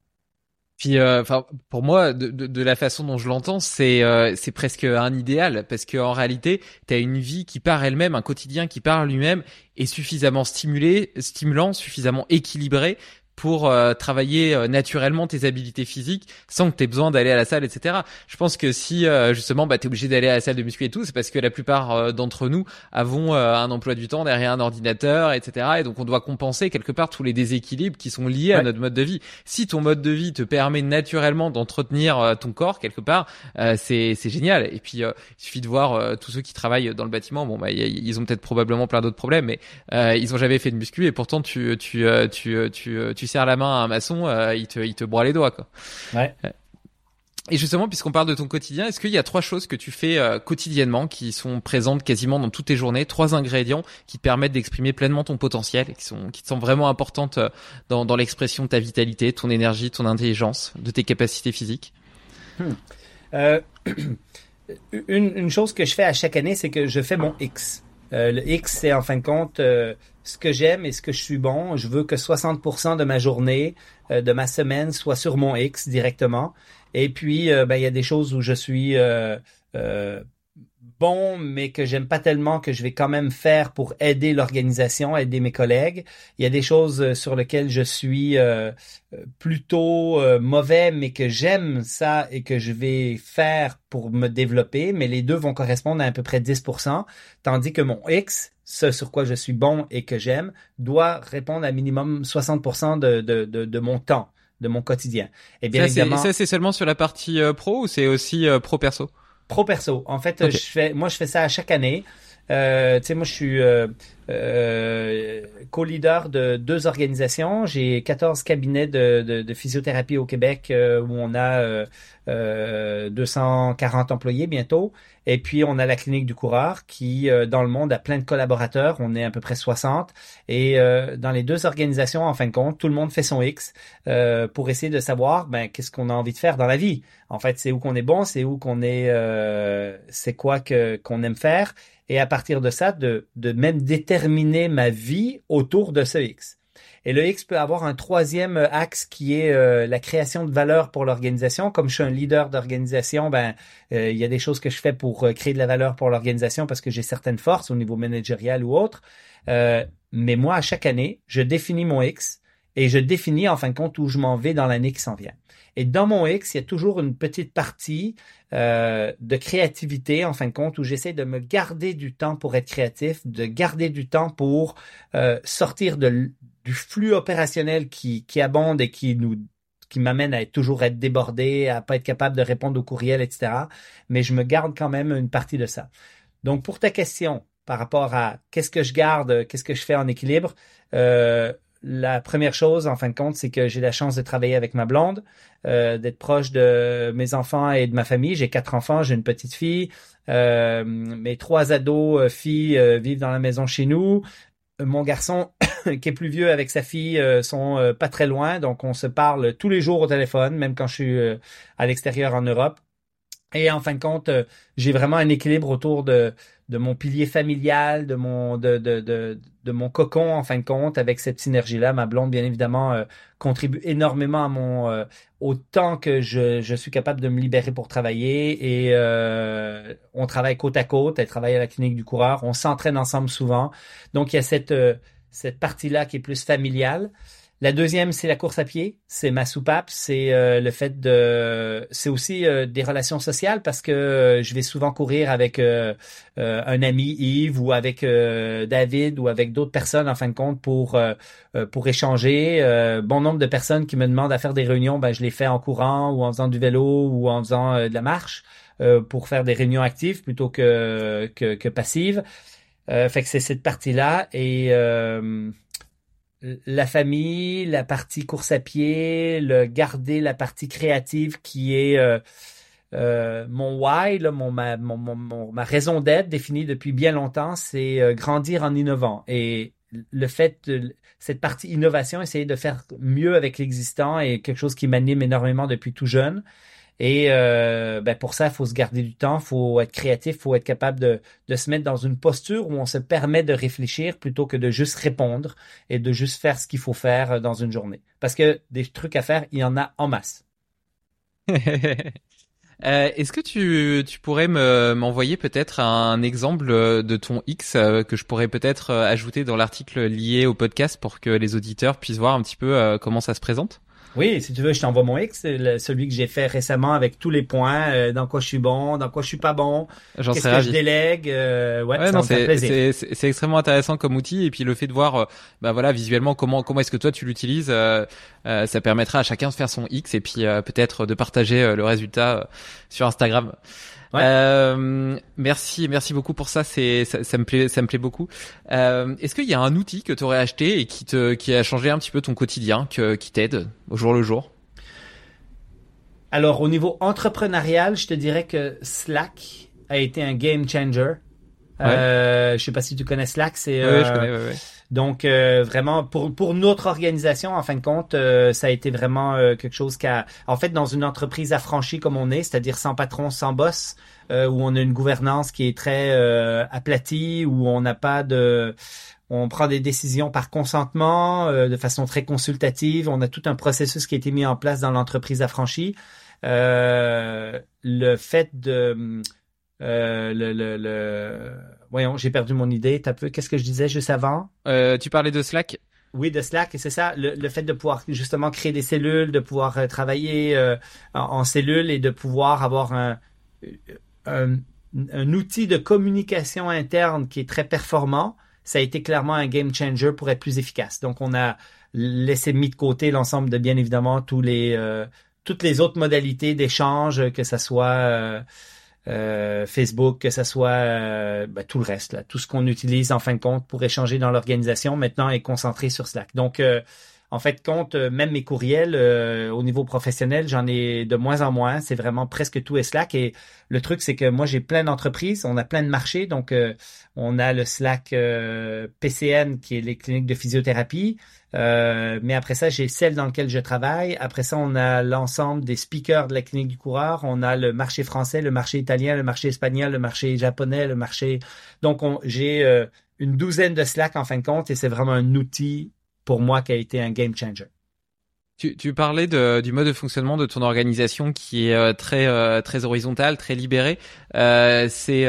Puis, euh, enfin, pour moi, de, de, la façon dont je l'entends, c'est euh, c'est presque un idéal parce qu'en réalité, tu as une vie qui part elle-même, un quotidien qui part lui-même, est suffisamment stimulé, stimulant, suffisamment équilibré pour euh, travailler euh, naturellement tes habiletés physiques sans que tu aies besoin d'aller à la salle, etc. Je pense que si euh, justement bah, tu es obligé d'aller à la salle de muscu et tout, c'est parce que la plupart d'entre nous avons un emploi du temps derrière un ordinateur, etc. Et donc on doit compenser quelque part tous les déséquilibres qui sont liés à notre mode de vie. Si ton mode de vie te permet naturellement d'entretenir ton corps quelque part, c'est génial. Et puis il suffit de voir tous ceux qui travaillent dans le bâtiment. Bon, bah, ils ont peut-être probablement plein d'autres problèmes, mais ils ont jamais fait de muscu et pourtant tu tu tu tu, tu tu serres la main à un maçon, euh, il te il te broie les doigts quoi. Ouais. Et justement, puisqu'on parle de ton quotidien, est-ce qu'il y a trois choses que tu fais euh, quotidiennement qui sont présentes quasiment dans toutes tes journées, trois ingrédients qui te permettent d'exprimer pleinement ton potentiel et qui sont qui te sont vraiment importantes euh, dans, dans l'expression de ta vitalité, ton énergie, ton intelligence, de tes capacités physiques? Hmm. euh, une, une, chose que je fais à chaque année, c'est que je fais mon X. le X, c'est en fin de compte ce que j'aime et ce que je suis bon. Je veux que 60% de ma journée, euh, de ma semaine soit sur mon X directement. Et puis, euh, ben, il y a des choses où je suis euh, bon, mais que j'aime pas tellement que je vais quand même faire pour aider l'organisation, aider mes collègues. Il y a des choses euh, sur lesquelles je suis euh, euh, plutôt mauvais, mais que j'aime ça et que je vais faire pour me développer. Mais les deux vont correspondre à à peu près 10%, tandis que mon X, ce sur quoi je suis bon et que j'aime, doit répondre à minimum 60% de, de, de, de mon temps de mon quotidien. Et bien ça, évidemment, ça c'est seulement sur la partie pro ou c'est aussi pro perso? Pro perso. En fait, je fais, moi, je fais ça à chaque année. Euh, tu sais, moi, je suis euh, euh, co-leader de deux organisations. J'ai 14 cabinets de, de, de physiothérapie au Québec euh, où on a 240 employés bientôt. Et puis, on a la clinique du coureur qui, dans le monde, a plein de collaborateurs. On est à peu près 60. Et dans les deux organisations, en fin de compte, tout le monde fait son X pour essayer de savoir ben, qu'est-ce qu'on a envie de faire dans la vie. En fait, c'est où qu'on est bon, c'est où qu'on est, c'est quoi que qu'on aime faire et à partir de ça, de, même déterminer ma vie autour de ce X. Et le X peut avoir un troisième axe qui est euh, la création de valeur pour l'organisation. Comme je suis un leader d'organisation, ben euh, il y a des choses que je fais pour euh, créer de la valeur pour l'organisation parce que j'ai certaines forces au niveau managérial ou autre. mais moi, à chaque année, je définis mon X et je définis en fin de compte où je m'en vais dans l'année qui s'en vient. Et dans mon X, il y a toujours une petite partie euh, de créativité, en fin de compte, où j'essaie de me garder du temps pour être créatif, de garder du temps pour euh, sortir du flux opérationnel qui, qui abonde et qui nous qui m'amène à toujours être débordé, à pas être capable de répondre aux courriels, etc. Mais je me garde quand même une partie de ça. Donc, pour ta question par rapport à qu'est-ce que je garde, qu'est-ce que je fais en équilibre, euh, la première chose, en fin de compte, c'est que j'ai la chance de travailler avec ma blonde, euh, d'être proche de mes enfants et de ma famille. J'ai quatre enfants, j'ai une petite fille. Euh, mes trois ados euh, filles euh, vivent dans la maison chez nous. Mon garçon, qui est plus vieux avec sa fille, sont pas très loin, donc on se parle tous les jours au téléphone, même quand je suis à l'extérieur en Europe. Et en fin de compte, j'ai vraiment un équilibre autour de mon pilier familial, de mon de, de, de, de, mon cocon en fin de compte avec cette synergie là. Ma blonde bien évidemment euh, contribue énormément à mon euh, au temps que je, je suis capable de me libérer pour travailler et euh, on travaille côte à côte. Elle travaille à la clinique du coureur. On s'entraîne ensemble souvent. Donc il y a cette cette partie là qui est plus familiale. La deuxième, c'est la course à pied. C'est ma soupape. C'est euh, le fait de. C'est aussi euh, des relations sociales parce que euh, je vais souvent courir avec un ami Yves ou avec David ou avec d'autres personnes en fin de compte pour pour échanger. bon nombre de personnes qui me demandent à faire des réunions, ben je les fais en courant ou en faisant du vélo ou en faisant de la marche pour faire des réunions actives plutôt que que, que passives. fait que c'est cette partie là et la famille, la partie course à pied, le garder la partie créative qui est euh, euh, mon why, ma raison d'être définie depuis bien longtemps, c'est euh, grandir en innovant. Et le fait de cette partie innovation, essayer de faire mieux avec l'existant est quelque chose qui m'anime énormément depuis tout jeune. Et euh, ben pour ça, faut se garder du temps, faut être créatif, faut être capable de, de se mettre dans une posture où on se permet de réfléchir plutôt que de juste répondre et de juste faire ce qu'il faut faire dans une journée. Parce que des trucs à faire, il y en a en masse. Euh, Est-ce que tu, tu pourrais m'envoyer peut-être un exemple de ton X euh, que je pourrais peut-être euh, ajouter dans l'article lié au podcast pour que les auditeurs puissent voir un petit peu euh, comment ça se présente? Oui, si tu veux, je t'envoie mon X, celui que j'ai fait récemment avec tous les points, euh, dans quoi je suis bon, dans quoi je suis pas bon, qu'est-ce que je délègue. Euh, ouais, ouais non, c'est extrêmement intéressant comme outil et puis le fait de voir, euh, bah voilà, visuellement comment comment est-ce que toi tu l'utilises, ça permettra à chacun de faire son X et puis peut-être de partager le résultat sur Instagram. Euh, merci, merci beaucoup pour ça. C'est ça, ça, me plaît, ça me plaît beaucoup. Euh, Est-ce qu'il y a un outil que tu aurais acheté et qui te qui a changé un petit peu ton quotidien, que, qui t'aide au jour le jour? Alors au niveau entrepreneurial, je te dirais que Slack a été un game changer. Ouais. Euh, je sais pas si tu connais Slack, c'est ouais, donc euh, vraiment pour pour notre organisation en fin de compte, euh, ça a été vraiment euh, quelque chose qui a en fait dans une entreprise affranchie comme on est, c'est-à-dire sans patron, sans boss, où on a une gouvernance qui est très aplatie, où on n'a pas de on prend des décisions par consentement, de façon très consultative. On a tout un processus qui a été mis en place dans l'entreprise affranchie. le fait de le, le, le voyons, j'ai perdu mon idée. peu, qu'est-ce que je disais juste avant? Euh, Tu parlais de Slack? Oui, de Slack, et c'est ça, le, fait de pouvoir justement créer des cellules, de pouvoir euh, travailler euh, en, cellules et de pouvoir avoir un, un, un, outil de communication interne qui est très performant, ça a été clairement un game changer pour être plus efficace. Donc, on a laissé mis de côté l'ensemble de, bien évidemment, tous les, euh, toutes les autres modalités d'échange, que ça soit euh, Facebook, que ce soit euh, ben, tout le reste, tout ce qu'on utilise en fin de compte pour échanger dans l'organisation, maintenant est concentré sur Slack. Donc, euh, en fait, compte même mes courriels au niveau professionnel, j'en ai de moins en moins. C'est vraiment presque tout est Slack. Et le truc, c'est que moi, j'ai plein d'entreprises, on a plein de marchés. Donc, on a le Slack PCN qui est les cliniques de physiothérapie. Euh, mais après ça, j'ai celle dans laquelle je travaille. Après ça, on a l'ensemble des speakers de la clinique du coureur. On a le marché français, le marché italien, le marché espagnol, le marché japonais, le marché. Donc, j'ai euh, une douzaine de Slack en fin de compte et c'est vraiment un outil pour moi qui a été un game changer. Tu, parlais du mode de fonctionnement de ton organisation qui est euh, très très horizontal, très libéré. C'est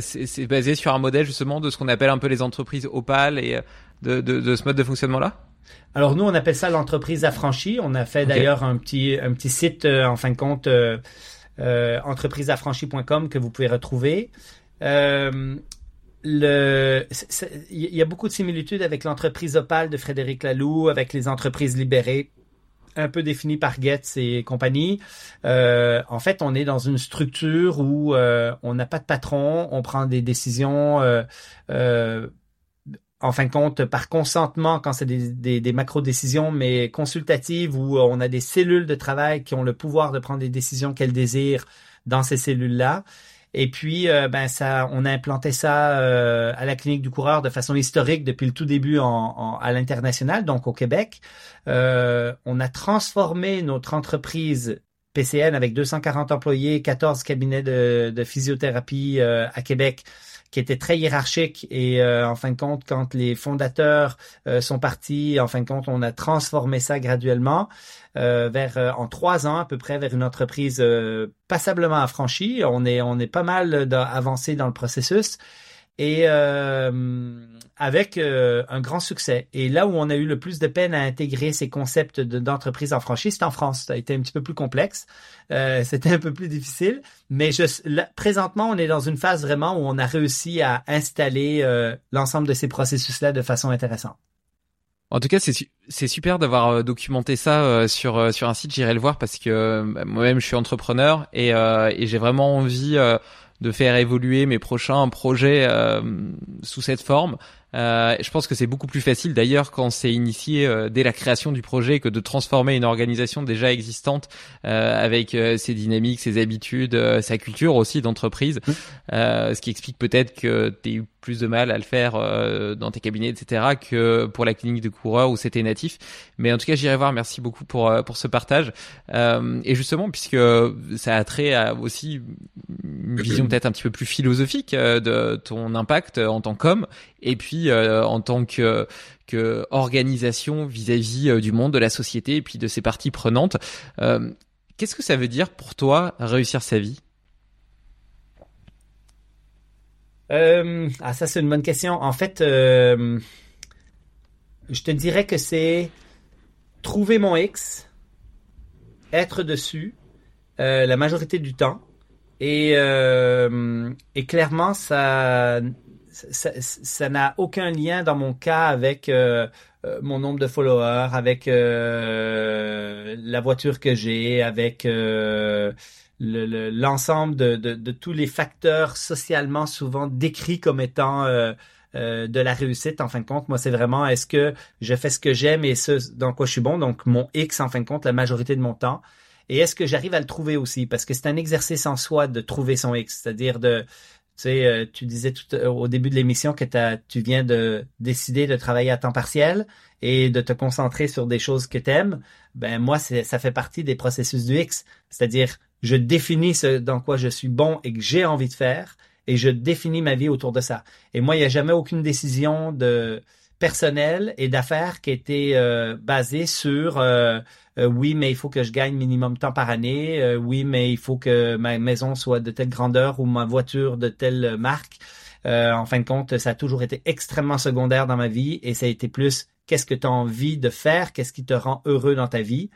c'est basé sur un modèle justement de ce qu'on appelle un peu les entreprises opales et de ce mode de fonctionnement là. Alors nous, on appelle ça l'entreprise affranchie. On a fait d'ailleurs un petit un petit site euh, en fin de compte euh, euh, entrepriseaffranchie.com que vous pouvez retrouver. Euh, le, il y a beaucoup de similitudes avec l'entreprise Opal de Frédéric Laloux, avec les entreprises libérées, un peu définies par Getz et compagnie. Euh, en fait, on est dans une structure où on n'a pas de patron, on prend des décisions en fin de compte, par consentement, quand c'est des, des, macro-décisions, mais consultatives, où on a des cellules de travail qui ont le pouvoir de prendre des décisions qu'elles désirent dans ces cellules-là. Et puis, euh, ben ça, on a implanté ça euh, à la clinique du coureur de façon historique depuis le tout début à l'international, donc au Québec. Euh, on a transformé notre entreprise PCN avec 240 employés, 14 cabinets de, physiothérapie euh, à Québec qui était très hiérarchique et euh, en fin de compte, quand les fondateurs euh, sont partis, en fin de compte, on a transformé ça graduellement euh, vers en trois ans à peu près vers une entreprise passablement affranchie. On est on est pas mal avancé dans le processus et euh, avec euh, un grand succès. Et là où on a eu le plus de peine à intégrer ces concepts d'entreprise en franchise, c'est en France. Ça a été un petit peu plus complexe, euh, c'était un peu plus difficile, mais je, là, présentement, on est dans une phase vraiment où on a réussi à installer euh, l'ensemble de ces processus-là de façon intéressante. En tout cas, c'est super d'avoir euh, documenté ça sur sur un site. J'irai le voir parce que moi-même, je suis entrepreneur et, et j'ai vraiment envie de faire évoluer mes prochains projets euh, sous cette forme. Euh, je pense que c'est beaucoup plus facile d'ailleurs quand c'est initié euh, dès la création du projet que de transformer une organisation déjà existante euh, avec euh, ses dynamiques, ses habitudes, sa culture aussi d'entreprise. ce qui explique peut-être que tu plus de mal à le faire dans tes cabinets, etc., que pour la clinique de coureur où c'était natif. Mais en tout cas, j'irai voir. Merci beaucoup pour pour ce partage. et justement, puisque ça a trait à aussi une vision peut-être un petit peu plus philosophique de ton impact en tant qu'homme, et puis euh, en tant que, que organisation vis-à-vis euh, du monde, de la société et puis de ses parties prenantes. Euh, qu'est-ce que ça veut dire pour toi réussir sa vie? Ah ça c'est une bonne question. En fait, je te dirais que c'est trouver mon X, être dessus la majorité du temps. Et, et clairement, ça ça n'a aucun lien dans mon cas avec euh, euh, mon nombre de followers, avec euh, la voiture que j'ai, avec l'ensemble de, de, tous les facteurs socialement souvent décrits comme étant de la réussite. En fin de compte, moi, c'est vraiment est-ce que je fais ce que j'aime et ce dans quoi je suis bon, donc mon X en fin de compte la majorité de mon temps. Et est-ce que j'arrive à le trouver aussi? Parce que c'est un exercice en soi de trouver son X, c'est-à-dire de tu sais, euh, tu disais tout euh, au début de l'émission que tu viens de décider de travailler à temps partiel et de te concentrer sur des choses que t'aimes. Ben moi, ça fait partie des processus du X, c'est-à-dire je définis ce dans quoi je suis bon et que j'ai envie de faire et je définis ma vie autour de ça. Et moi, il n'y a jamais aucune décision de personnel et d'affaires qui était euh, basé sur euh, euh, oui, mais il faut que je gagne minimum temps par année, oui, mais il faut que ma maison soit de telle grandeur ou ma voiture de telle marque. en fin de compte, ça a toujours été extrêmement secondaire dans ma vie et ça a été plus qu'est-ce que tu as envie de faire, qu'est-ce qui te rend heureux dans ta vie?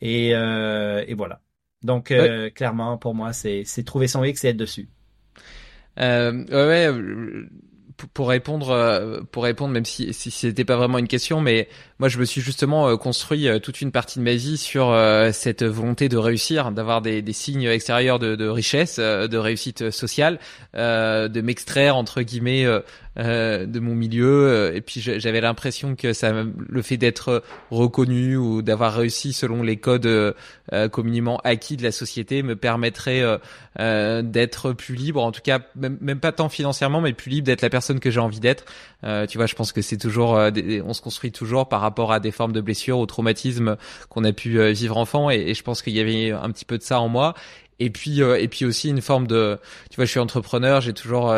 Et, et voilà. Donc, clairement, pour moi, c'est trouver son X et être dessus. Euh, ouais, ouais pour répondre, euh, pour répondre, même si si c'était pas vraiment une question, mais moi je me suis justement euh, construit euh, toute une partie de ma vie sur cette volonté de réussir, d'avoir des, des signes extérieurs de, de richesse, de réussite sociale, de m'extraire entre guillemets de mon milieu et puis j'avais l'impression que ça le fait d'être reconnu ou d'avoir réussi selon les codes communément acquis de la société me permettrait d'être plus libre en tout cas même, même, pas tant financièrement mais plus libre d'être la personne que j'ai envie d'être. Tu vois je pense que c'est toujours on se construit toujours par rapport à des formes de blessures ou traumatismes qu'on a pu vivre enfant. Et je pense qu'il y avait un petit peu de ça en moi et puis et puis aussi une forme de tu vois je suis entrepreneur j'ai toujours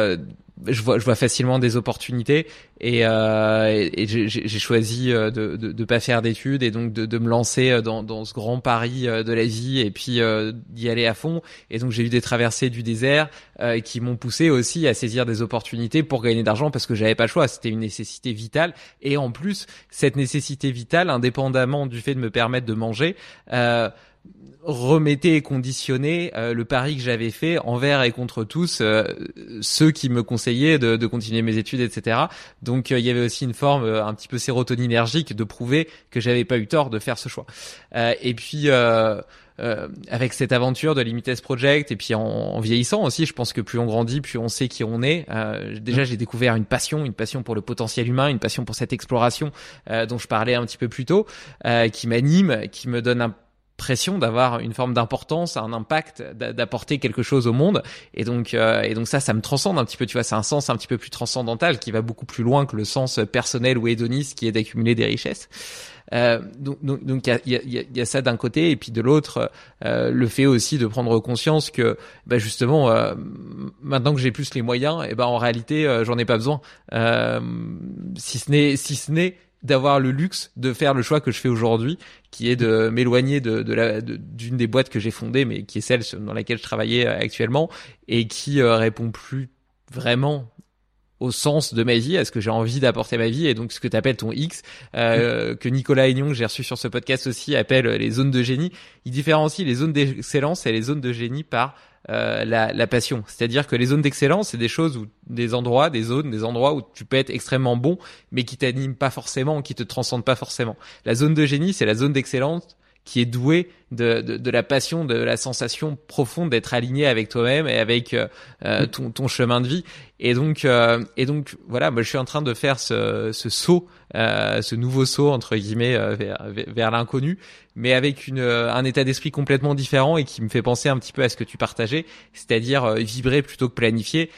je vois, je vois facilement des opportunités et, euh, et j'ai choisi euh, de, de, de pas faire d'études et donc de, de me lancer euh, dans, dans ce grand pari euh, de la vie et puis d'y aller à fond. Et donc j'ai eu des traversées du désert euh, qui m'ont poussé aussi à saisir des opportunités pour gagner d'argent parce que j'avais pas le choix. C'était une nécessité vitale et en plus cette nécessité vitale, indépendamment du fait de me permettre de manger. Euh, remettait et conditionnait euh, le pari que j'avais fait envers et contre tous euh, ceux qui me conseillaient de, de, continuer mes études, etc. Donc il y avait aussi une forme un petit peu sérotoninergique de prouver que j'avais pas eu tort de faire ce choix. et puis euh, avec cette aventure de Limitless Project et puis en, en, vieillissant aussi, je pense que plus on grandit, plus on sait qui on est. Euh, déjà, j'ai découvert une passion, une passion pour le potentiel humain, une passion pour cette exploration euh, dont je parlais un petit peu plus tôt, euh, qui m'anime, qui me donne l'impression d'avoir une forme d'importance, un impact, d'apporter quelque chose au monde. Et donc, euh, et donc ça, ça me transcende un petit peu. Tu vois, c'est un sens un petit peu plus transcendantal qui va beaucoup plus loin que le sens personnel ou hédoniste qui est d'accumuler des richesses. Euh, donc donc il y a, y, a, y a, ça d'un côté et puis de l'autre euh, le fait aussi de prendre conscience que bah justement euh, maintenant que j'ai plus les moyens et eh ben en réalité euh, j'en ai pas besoin euh, si ce n'est si ce n'est d'avoir le luxe de faire le choix que je fais aujourd'hui, qui est de m'éloigner de, de la d'une des boîtes que j'ai fondées, mais qui est celle dans laquelle je travaillais actuellement et qui répond plus vraiment au sens de ma vie, à ce que j'ai envie d'apporter ma vie, et donc ce que tu appelles ton X, euh, que Nicolas Aignon, que j'ai reçu sur ce podcast aussi, appelle les zones de génie. Il différencie les zones d'excellence et les zones de génie par euh, la, la, passion. C'est-à-dire que les zones d'excellence, c'est des choses où des endroits, des zones, des endroits où tu peux être extrêmement bon, mais qui t'animent pas forcément, qui te transcendent pas forcément. La zone de génie, c'est la zone d'excellence qui est doué de, de, de, la passion, de la sensation profonde d'être aligné avec toi-même et avec euh, euh, ton, ton, chemin de vie. Et donc, euh, et donc voilà, moi je suis en train de faire ce, ce saut, ce nouveau saut entre guillemets vers, vers l'inconnu, mais avec une, un état d'esprit complètement différent et qui me fait penser un petit peu à ce que tu partageais, c'est-à-dire vibrer plutôt que planifier,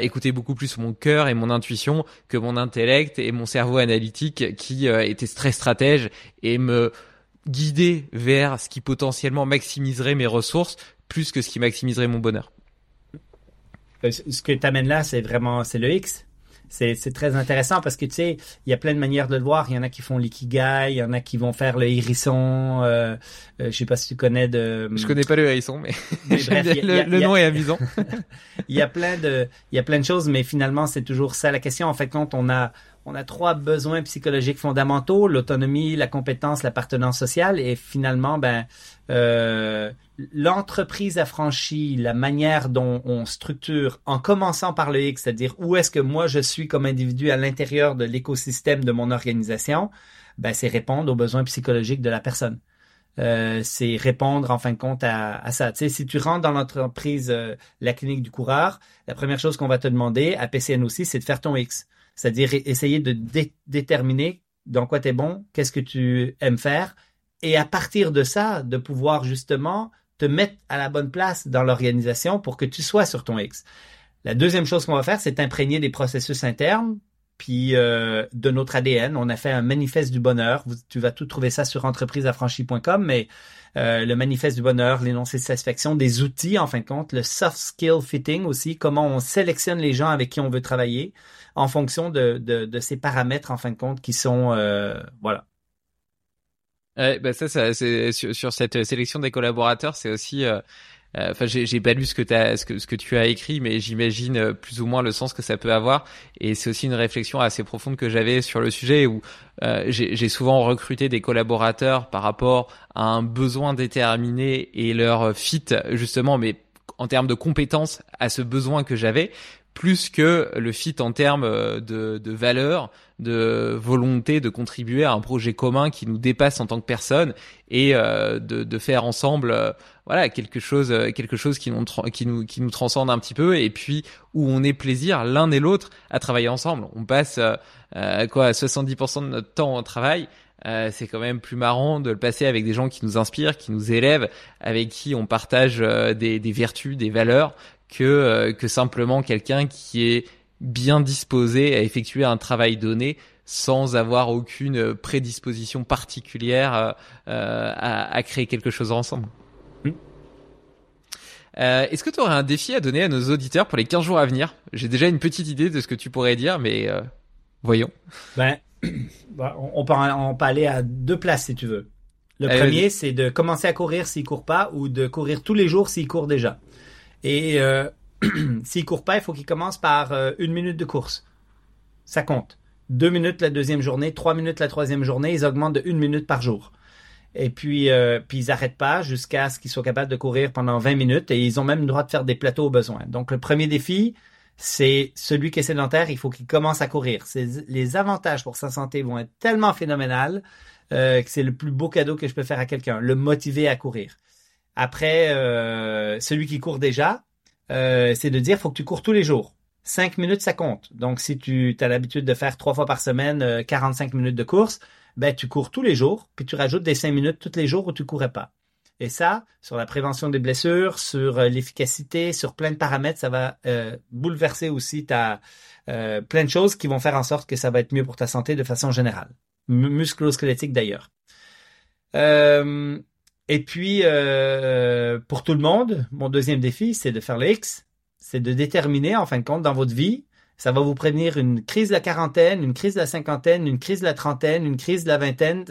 écouter beaucoup plus mon cœur et mon intuition que mon intellect et mon cerveau analytique qui était très stratège et me guider vers ce qui potentiellement maximiserait mes ressources plus que ce qui maximiserait mon bonheur. Euh, ce que tu amènes là, c'est vraiment c'est le X. C'est, c'est très intéressant parce que tu sais, il y a plein de manières de le voir. Il y en a qui font l'ikigai, il y en a qui vont faire le hérisson. Euh, euh, je sais pas si tu connais de. Je connais pas le hérisson, mais, le, nom est amusant. il y a plein de, il y a plein de choses, mais finalement c'est toujours ça la question. En fait, quand on a on a trois besoins psychologiques fondamentaux l'autonomie, la compétence, l'appartenance sociale, et finalement, ben, euh, l'entreprise affranchie, la manière dont on structure, en commençant par le X, c'est-à-dire où est-ce que moi je suis comme individu à l'intérieur de l'écosystème de mon organisation, ben, c'est répondre aux besoins psychologiques de la personne. Euh, c'est répondre en fin de compte à, ça. Tu sais, si tu rentres dans l'entreprise, euh, la clinique du coureur, la première chose qu'on va te demander à PCN aussi, c'est de faire ton X. C'est-à-dire essayer de déterminer dans quoi tu es bon, qu'est-ce que tu aimes faire, et à partir de ça, de pouvoir justement te mettre à la bonne place dans l'organisation pour que tu sois sur ton X. La deuxième chose qu'on va faire, c'est imprégner des processus internes, puis euh, de notre ADN. On a fait un manifeste du bonheur. tu vas tout trouver ça sur entrepriseaffranchie.com, mais euh, le manifeste du bonheur, l'énoncé de satisfaction, des outils en fin de compte, le soft skill fitting aussi, comment on sélectionne les gens avec qui on veut travailler en fonction de, de, ces paramètres en fin de compte qui sont euh, voilà. Ouais, bah ça, ça c'est sur, cette sélection des collaborateurs, c'est aussi euh, euh, enfin j'ai pas lu ce que, as, ce que ce que tu as écrit mais j'imagine plus ou moins le sens que ça peut avoir et c'est aussi une réflexion assez profonde que j'avais sur le sujet où euh, j'ai souvent recruté des collaborateurs par rapport à un besoin déterminé et leur fit justement mais en termes de compétences à ce besoin que j'avais plus que le fit en termes euh, de, de valeur, de volonté de contribuer à un projet commun qui nous dépasse en tant que personne et euh, de, de, faire ensemble euh, voilà quelque chose quelque chose qui nous, qui nous qui nous transcende un petit peu et puis où on est plaisir l'un et l'autre à travailler ensemble. On passe quoi 70% de notre temps au travail. c'est quand même plus marrant de le passer avec des gens qui nous inspirent, qui nous élèvent, avec qui on partage des, des vertus, des valeurs, que, euh, que simplement quelqu'un qui est bien disposé à effectuer un travail donné sans avoir aucune prédisposition particulière euh, euh, à, à, créer quelque chose ensemble. Euh, Est-ce que tu aurais un défi à donner à nos auditeurs pour les 15 jours à venir? J'ai déjà une petite idée de ce que tu pourrais dire, mais euh, voyons. Ben, bah, on, peut, on peut aller à deux places si tu veux. Le premier, c'est de commencer à courir s'il court pas ou de courir tous les jours s'il court déjà. Et euh, s'il court pas, il faut qu'il commence par euh, une minute de course. Ça compte. Deux minutes la deuxième journée, trois minutes la troisième journée, ils augmentent de une minute par jour. Et puis, euh, puis ils n'arrêtent pas jusqu'à ce qu'ils soient capables de courir pendant 20 minutes et ils ont même le droit de faire des plateaux au besoin. Donc, le premier défi, c'est celui qui est sédentaire, il faut qu'il commence à courir. Les avantages pour sa santé vont être tellement phénoménales euh, que c'est le plus beau cadeau que je peux faire à quelqu'un, le motiver à courir. Après, euh, celui qui court déjà, euh, c'est de dire, faut que tu cours tous les jours. Cinq minutes, ça compte. Donc, si tu as l'habitude de faire trois fois par semaine 45 minutes de course, ben tu cours tous les jours, puis tu rajoutes des cinq minutes tous les jours où tu courais pas. Et ça, sur la prévention des blessures, sur euh, l'efficacité, sur plein de paramètres, ça va euh, bouleverser aussi ta euh, plein de choses qui vont faire en sorte que ça va être mieux pour ta santé de façon générale, musculo-squelettique d'ailleurs. Et puis, pour tout le monde, mon deuxième défi, c'est de faire le X, c'est de déterminer en fin de compte dans votre vie ça va vous prévenir une crise de la quarantaine, une crise de la cinquantaine, une crise de la trentaine, une crise de la vingtaine.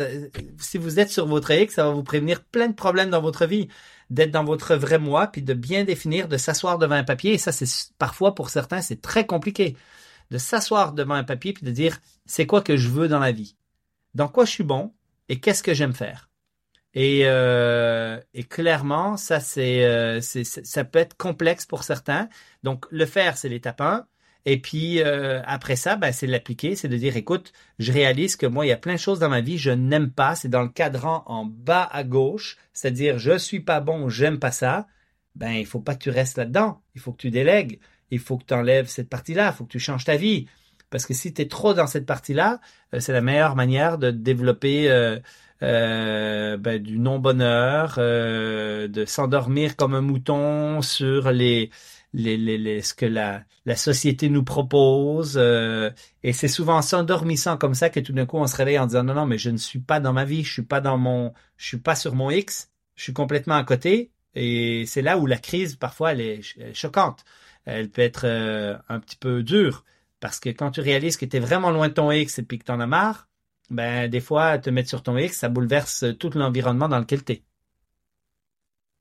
Si vous êtes sur votre X, ça va vous prévenir plein de problèmes dans votre vie. D'être dans votre vrai moi, puis de bien définir, de s'asseoir devant un papier. Et ça, c'est parfois pour certains, c'est très compliqué. De s'asseoir devant un papier puis de dire, c'est quoi que je veux dans la vie? Dans quoi je suis bon? Et qu'est-ce que j'aime faire? Et, euh, et, clairement, ça c'est, euh, ça peut être complexe pour certains. Donc le faire, c'est l'étape 1. Et puis euh, après ça, ben, c'est l'appliquer, c'est de dire, écoute, je réalise que moi, il y a plein de choses dans ma vie, je n'aime pas. C'est dans le cadran en bas à gauche, c'est-à-dire, je suis pas bon, j'aime pas ça. Ben, il faut pas que tu restes là-dedans. Il faut que tu délègues. Il faut que tu enlèves cette partie-là. Il faut que tu changes ta vie. Parce que si tu es trop dans cette partie-là, euh, c'est la meilleure manière de développer euh, euh, ben, du non-bonheur, de s'endormir comme un mouton sur les les, les, ce que la, la société nous propose. Euh, et c'est souvent en s'endormissant comme ça que tout d'un coup on se réveille en disant non non mais je ne suis pas dans ma vie, je suis pas dans mon, je suis pas sur mon X, je suis complètement à côté. Et c'est là où la crise parfois elle est, choquante. Elle peut être euh, un petit peu dure parce que quand tu réalises que tu es vraiment loin de ton X et puis que tu en as marre, ben des fois te mettre sur ton X ça bouleverse tout l'environnement dans lequel tu es.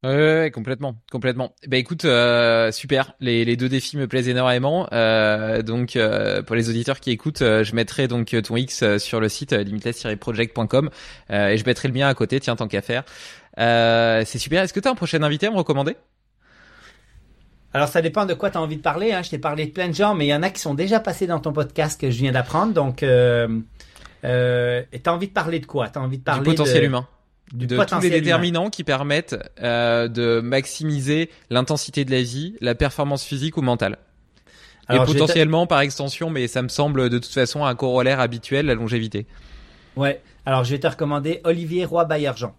Ouais, complètement, complètement. Bah écoute, euh, super. Les, les deux défis me plaisent énormément. Euh, donc euh, pour les auditeurs qui écoutent, euh, je mettrai donc ton X sur le site limitless-project.com et je mettrai le mien à côté. Tiens, tant qu'à faire. c'est super. Est-ce que tu as un prochain invité à me recommander? Alors, ça dépend de quoi tu as envie de parler. Hein. Je t'ai parlé de plein de gens, mais il y en a qui sont déjà passés dans ton podcast que je viens d'apprendre. Donc, euh, euh, t'as envie de parler de quoi? T'as envie de parler du potentiel de... humain de tous les déterminants qui permettent euh, de maximiser l'intensité de la vie, la performance physique ou mentale. et potentiellement par extension, mais ça me semble de toute façon un corollaire habituel, la longévité. Ouais. Alors je vais te recommander Olivier Roy Bayerjean,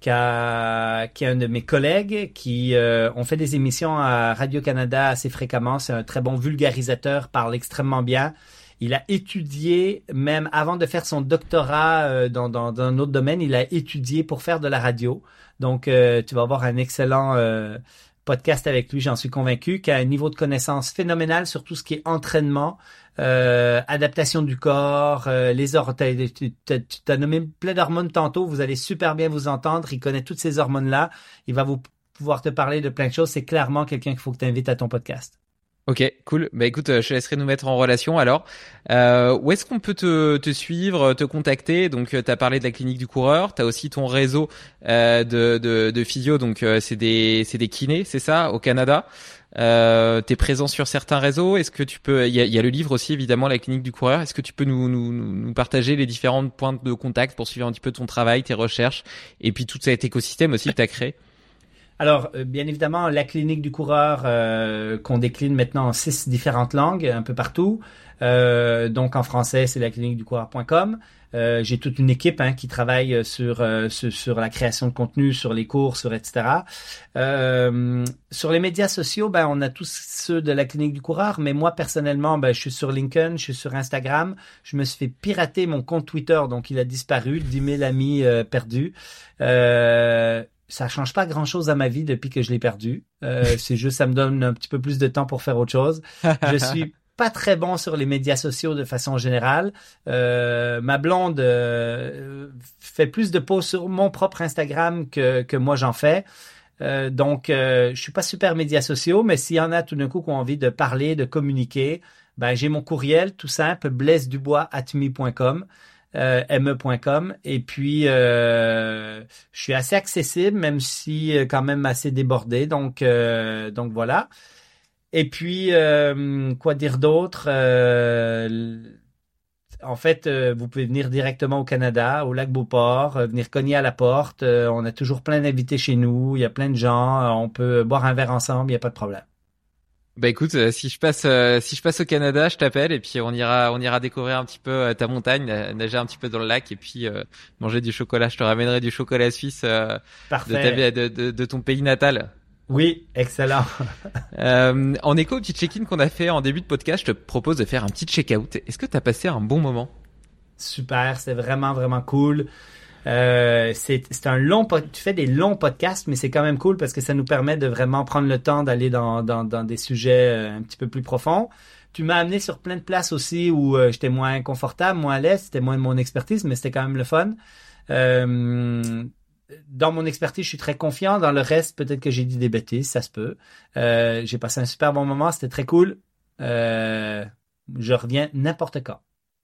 qui, a, qui est un de mes collègues qui euh, ont fait des émissions à Radio Canada assez fréquemment. C'est un très bon vulgarisateur, parle extrêmement bien. Il a étudié, même avant de faire son doctorat euh, dans, dans, un autre domaine, il a étudié pour faire de la radio. Donc, euh, tu vas avoir un excellent euh, podcast avec lui, j'en suis convaincu, qui a un niveau de connaissance phénoménal sur tout ce qui est entraînement, adaptation du corps, les hormones. Tu as nommé plein d'hormones tantôt, vous allez super bien vous entendre. Il connaît toutes ces hormones-là. Il va vous pouvoir te parler de plein de choses. C'est clairement quelqu'un qu'il faut que tu invites à ton podcast. Ok, cool. Bah écoute, euh, je te laisserai nous mettre en relation alors. Euh, où est-ce qu'on peut te, te, suivre, te contacter? Donc, euh, tu as parlé de la clinique du coureur, tu as aussi ton réseau euh, de, de, de, physio, donc euh, c'est des, des kinés, c'est ça, au Canada. Euh, tu es présent sur certains réseaux. Est-ce que tu peux... Il y a, y a, le livre aussi, évidemment, la clinique du coureur. Est-ce que tu peux nous, nous, nous partager les différentes points de contact pour suivre un petit peu ton travail, tes recherches, et puis tout cet écosystème aussi que tu as créé? Alors, euh, bien évidemment, la clinique du coureur euh, qu'on décline maintenant en six différentes langues, un peu partout. Euh, donc, en français, c'est la clinique du coureur.com. Euh, j'ai toute une équipe hein, qui travaille sur, sur, la création de contenu, sur les cours, sur etc. sur les médias sociaux, ben on a tous ceux de la clinique du coureur, mais moi personnellement, ben je suis sur LinkedIn, je suis sur Instagram. Je me suis fait pirater mon compte Twitter, donc il a disparu, 10 000 amis perdus. Ça change pas grand chose à ma vie depuis que je l'ai perdu. Euh, c'est juste, ça me donne un petit peu plus de temps pour faire autre chose. Je suis pas très bon sur les médias sociaux de façon générale. Euh, ma blonde euh, fait plus de posts sur mon propre Instagram que, que moi j'en fais. Euh, donc, euh, je suis pas super médias sociaux, mais s'il y en a tout d'un coup qui ont envie de parler, de communiquer, ben j'ai mon courriel tout simple, blessedubois@me.com. euh, me.com. Et puis, euh, je suis assez accessible, même si euh, quand même assez débordé. Donc, donc voilà. Et puis, quoi dire d'autre En fait, vous pouvez venir directement au Canada, au lac Beauport, venir cogner à la porte. On a toujours plein d'invités chez nous. Il y a plein de gens. On peut boire un verre ensemble. Il n'y a pas de problème. Bah écoute, euh, si je passe, euh, si je passe au Canada, je t'appelle et puis on ira, on ira découvrir un petit peu euh, ta montagne, na- nager un petit peu dans le lac et puis manger du chocolat. Je te ramènerai du chocolat suisse de, ta, de, de, de ton pays natal. Oui, excellent. Euh, en écho au petit check-in qu'on a fait en début de podcast, je te propose de faire un petit check-out. Est-ce que tu as passé un bon moment? Super, c'est vraiment, vraiment cool. Euh, c'est un long tu fais des longs podcasts mais c'est quand même cool parce que ça nous permet de vraiment prendre le temps d'aller dans, dans, dans des sujets euh, un petit peu plus profonds. Tu m'as amené sur plein de places aussi où euh, j'étais moins confortable, moins à l'aise, c'était moins de mon expertise mais c'était quand même le fun. Euh, dans mon expertise, je suis très confiant. Dans le reste, peut-être que j'ai dit des bêtises, ça se peut. Euh, j'ai passé un super bon moment, c'était très cool. Je reviens n'importe quand.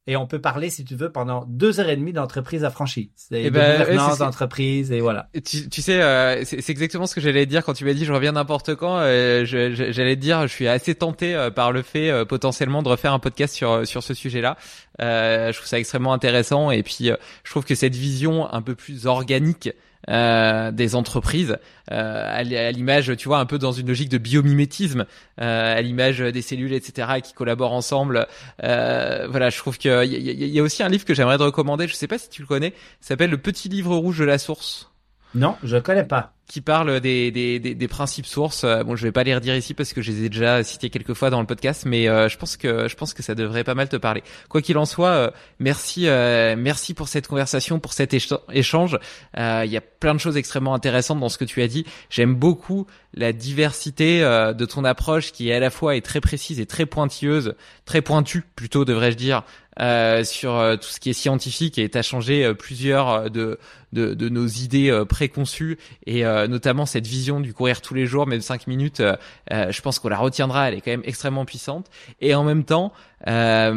Et on peut parler, si tu veux, pendant deux heures et demie d'entreprise affranchie. C'est Eh de ben, gouvernance d'entreprise et voilà. Tu, tu sais, euh, c'est c'est exactement ce que j'allais dire quand tu m'as dit je reviens n'importe quand. euh, je- je- j'allais dire, je suis assez tenté euh, par le fait euh, potentiellement de refaire un podcast sur sur ce sujet-là. Euh, je trouve ça extrêmement intéressant et puis je trouve que cette vision un peu plus organique euh, des entreprises, euh, à l'image, tu vois, un peu dans une logique de biomimétisme, euh, à l'image des cellules, etc., qui collaborent ensemble. Euh, voilà, je trouve qu'il y, y a- aussi un livre que j'aimerais te recommander. Je sais pas si tu le connais. S'appelle Le Petit Livre Rouge de la Source Non, je connais pas. qui parle des, des, des, des principes sources. Euh, Bon, je vais pas les redire ici parce que je les ai déjà cités quelques fois dans le podcast, mais euh, je pense que je pense que ça devrait pas mal te parler. Quoi qu'il en soit, euh, merci euh, merci pour cette conversation, pour cet écha- échange. Euh, Il y a plein de choses extrêmement intéressantes dans ce que tu as dit. J'aime beaucoup la diversité euh, de ton approche qui à la fois est très précise et très pointilleuse, très pointue plutôt devrais-je dire. Euh, sur euh, tout ce qui est scientifique et t'as changé euh, plusieurs de, de, de nos idées préconçues et notamment cette vision du courir tous les jours, même cinq minutes, je pense qu'on la retiendra, elle est quand même extrêmement puissante. Et en même temps, la,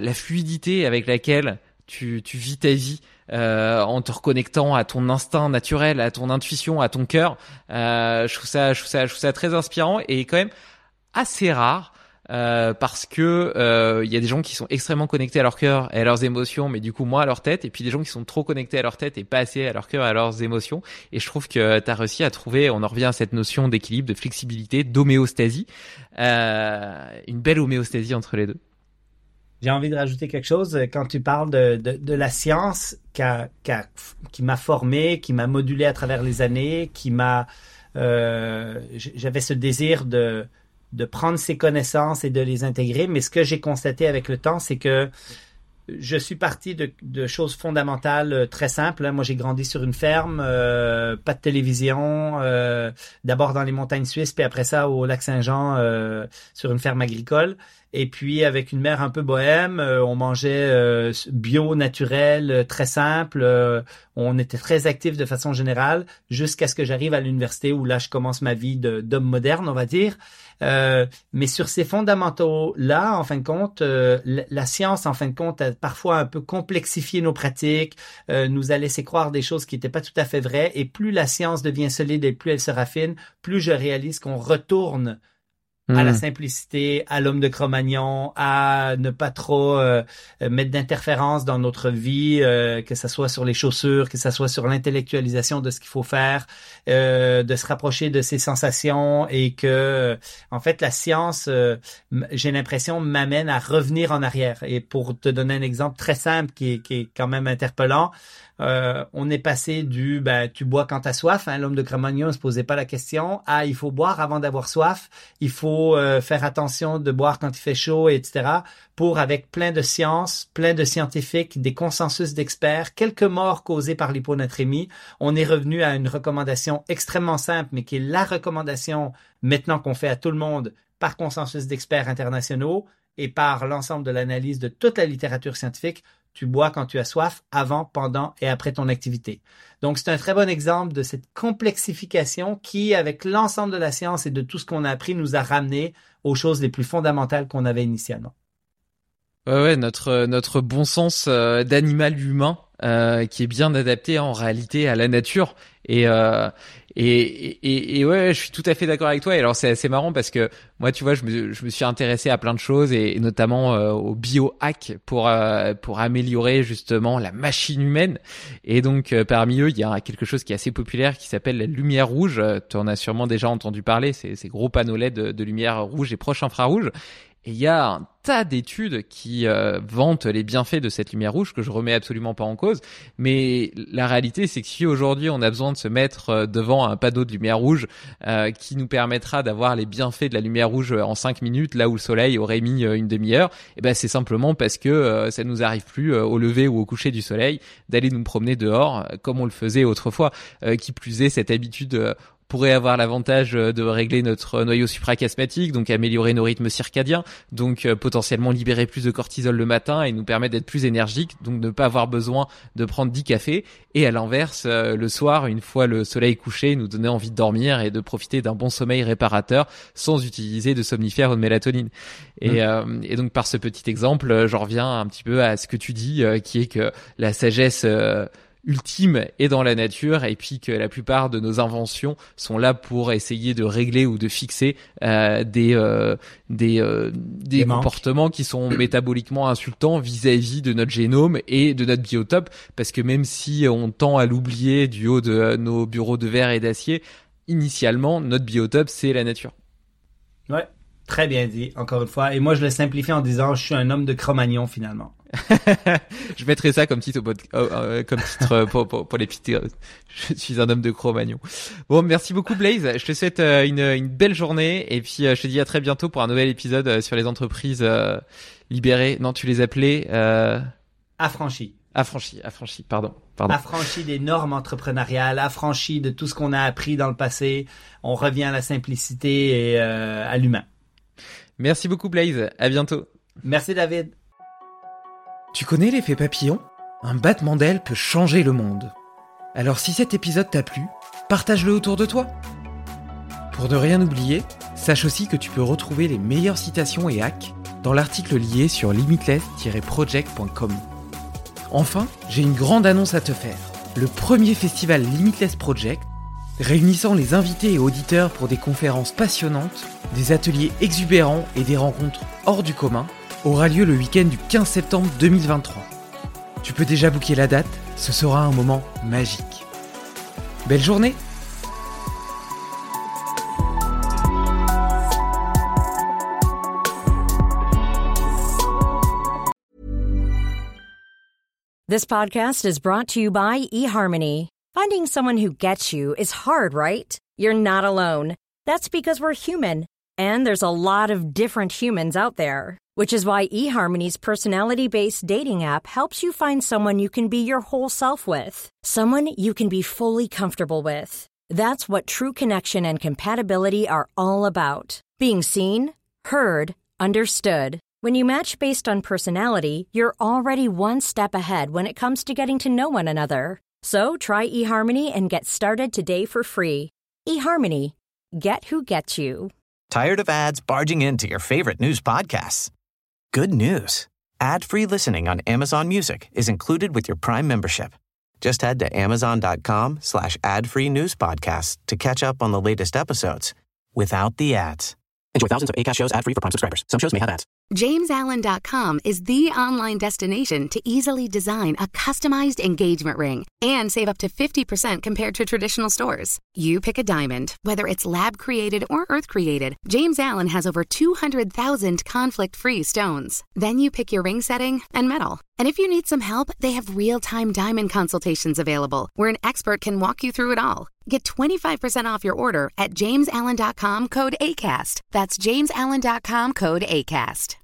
la fluidité avec laquelle tu, tu vis ta vie euh, en te reconnectant à ton instinct naturel, à ton intuition, à ton cœur, euh, je trouve ça, je trouve ça, je trouve ça très inspirant et quand même assez rare. Euh, parce que euh, il y a des gens qui sont extrêmement connectés à leur cœur et à leurs émotions, mais du coup moins à leur tête, et puis des gens qui sont trop connectés à leur tête et pas assez à leur cœur et à leurs émotions. Et je trouve que tu as réussi à trouver, on en revient à cette notion d'équilibre, de flexibilité, d'homéostasie, euh, une belle homéostasie entre les deux. J'ai envie de rajouter quelque chose. Quand tu parles de, de, de la science qui, a- qui, a- qui m'a formé, qui m'a modulé à travers les années, qui m'a... euh, J'avais ce désir de, de prendre ces connaissances et de les intégrer, mais ce que j'ai constaté avec le temps, c'est que je suis parti de, de choses fondamentales euh, très simples. hein. Moi, j'ai grandi sur une ferme, euh, pas de télévision, euh, d'abord dans les montagnes suisses, puis après ça au lac Saint-Jean, euh, sur une ferme agricole. Et puis avec une mère un peu bohème, euh, on mangeait euh, bio, naturel, très simple. on était très actifs de façon générale jusqu'à ce que j'arrive à l'université où là je commence ma vie d'homme moderne, on va dire. Euh, mais sur ces fondamentaux-là, en fin de compte, euh, la, science, en fin de compte, a parfois un peu complexifié nos pratiques, euh, nous a laissé croire des choses qui n'étaient pas tout à fait vraies. Et plus la science devient solide et plus elle se raffine, plus je réalise qu'on retourne à la Hmm. simplicité, à l'homme de Cro-Magnon, à ne pas trop euh, mettre d'interférences dans notre vie, euh, que ce soit sur les chaussures, que ce soit sur l'intellectualisation de ce qu'il faut faire, euh, de se rapprocher de ses sensations et que, en fait, la science, euh, j'ai l'impression, m'amène à revenir en arrière. Et pour te donner un exemple très simple qui est, qui est quand même interpellant, euh, on est passé du ben, tu bois quand t'as soif, hein, l'homme de Cro-Magnon ne se posait pas la question, à il faut boire avant d'avoir soif, il faut euh, faire attention de boire quand il fait chaud, etc. Pour, avec plein de sciences, plein de scientifiques, des consensus d'experts, quelques morts causées par l'hyponatrémie, on est revenu à une recommandation extrêmement simple, mais qui est la recommandation maintenant qu'on fait à tout le monde par consensus d'experts internationaux et par l'ensemble de l'analyse de toute la littérature scientifique, tu bois quand tu as soif, avant, pendant et après ton activité. Donc, c'est un très bon exemple de cette complexification qui, avec l'ensemble de la science et de tout ce qu'on a appris, nous a ramené aux choses les plus fondamentales qu'on avait initialement. Ouais, notre notre bon sens euh, d'animal humain euh, qui est bien adapté en réalité à la nature et euh, et, et, et, ouais, je suis tout à fait d'accord avec toi. Et alors c'est assez marrant parce que moi, tu vois, je me, je me suis intéressé à plein de choses et, notamment euh, au biohack pour euh, pour améliorer justement la machine humaine. Et donc parmi eux, il y a quelque chose qui est assez populaire qui s'appelle la lumière rouge. Tu en as sûrement déjà entendu parler. C'est ces gros panneaux LED de lumière rouge et proche infrarouge. Et il y a un tas d'études qui euh, vantent les bienfaits de cette lumière rouge que je remets absolument pas en cause. Mais la réalité, c'est que si aujourd'hui on a besoin de se mettre euh, devant un panneau de lumière rouge euh, qui nous permettra d'avoir les bienfaits de la lumière rouge en 5 minutes, là où le soleil aurait mis une demi-heure, et eh ben c'est simplement parce que ça nous arrive plus au lever ou au coucher du soleil d'aller nous promener dehors comme on le faisait autrefois. qui plus est, cette habitude pourrait avoir l'avantage euh, de régler notre noyau suprachiasmatique, donc améliorer nos rythmes circadiens, donc euh, potentiellement libérer plus de cortisol le matin et nous permettre d'être plus énergique, donc ne pas avoir besoin de prendre 10 cafés. Et à l'inverse, euh, le soir, une fois le soleil couché, nous donner envie de dormir et de profiter d'un bon sommeil réparateur sans utiliser de somnifères ou de mélatonine. Et, mmh. et donc par ce petit exemple, j'en reviens un petit peu à ce que tu dis, qui est que la sagesse ultime est dans la nature et puis que la plupart de nos inventions sont là pour essayer de régler ou de fixer euh, des euh, des, euh, des, comportements qui sont métaboliquement insultants vis-à-vis de notre génome et de notre biotope. Parce que même si on tend à l'oublier du haut de nos bureaux de verre et d'acier initialement notre biotope c'est la nature. Ouais, très bien dit encore une fois et moi je le simplifie en disant je suis un homme de Cro-Magnon finalement. je mettrai ça comme titre, au euh, euh, comme titre euh, pour, pour, pour les. Je suis un homme de Cro-Magnon. Bon, merci beaucoup Blaze. Je te souhaite une, une belle journée et puis je te dis à très bientôt pour un nouvel épisode sur les entreprises libérées. Non, tu les appelais affranchies. Affranchies, affranchies, pardon. pardon. Affranchies des normes entrepreneuriales, affranchies de tout ce qu'on a appris dans le passé. On revient à la simplicité et à l'humain. Merci beaucoup Blaze. À bientôt. Merci David. Tu connais l'effet papillon? Un battement d'aile peut changer le monde. Alors si cet épisode t'a plu, partage-le autour de toi. Pour ne rien oublier, sache aussi que tu peux retrouver les meilleures citations et hacks dans l'article lié sur limitless-project.com. Enfin, j'ai une grande annonce à te faire. Le premier festival Limitless Project, réunissant les invités et auditeurs pour des conférences passionnantes, des ateliers exubérants et des rencontres hors du commun, aura lieu le week-end du 15 septembre 2023. Tu peux déjà booker la date, ce sera un moment magique. Belle journée This podcast is brought to you by eHarmony. Finding someone who gets you is hard, right? You're not alone. That's because we're human, and there's a lot of different humans out there. which is why eHarmony's personality based dating app helps you find someone you can be your whole self with, someone you can be fully comfortable with. That's what true connection and compatibility are all about being seen, heard, understood. When you match based on personality, you're already one step ahead when it comes to getting to know one another. So try eHarmony and get started today for free. eHarmony, get who gets you. Tired of ads barging into your favorite news podcasts? Good news. Ad-free listening on Amazon Music is included with your Prime membership. Just head to amazon.com slash ad-free news podcasts to catch up on the latest episodes without the ads. Enjoy thousands of ACAST shows ad-free for Prime subscribers. Some shows may have ads. JamesAllen.com is the online destination to easily design a customized engagement ring and save up to 50% compared to traditional stores. You pick a diamond, whether it's lab-created or earth-created, James Allen has over 200,000 conflict-free stones. Then you pick your ring setting and metal. And if you need some help, they have real-time diamond consultations available where an expert can walk you through it all. Get 25% off your order at jamesallen.com code ACAST. That's jamesallen.com code ACAST.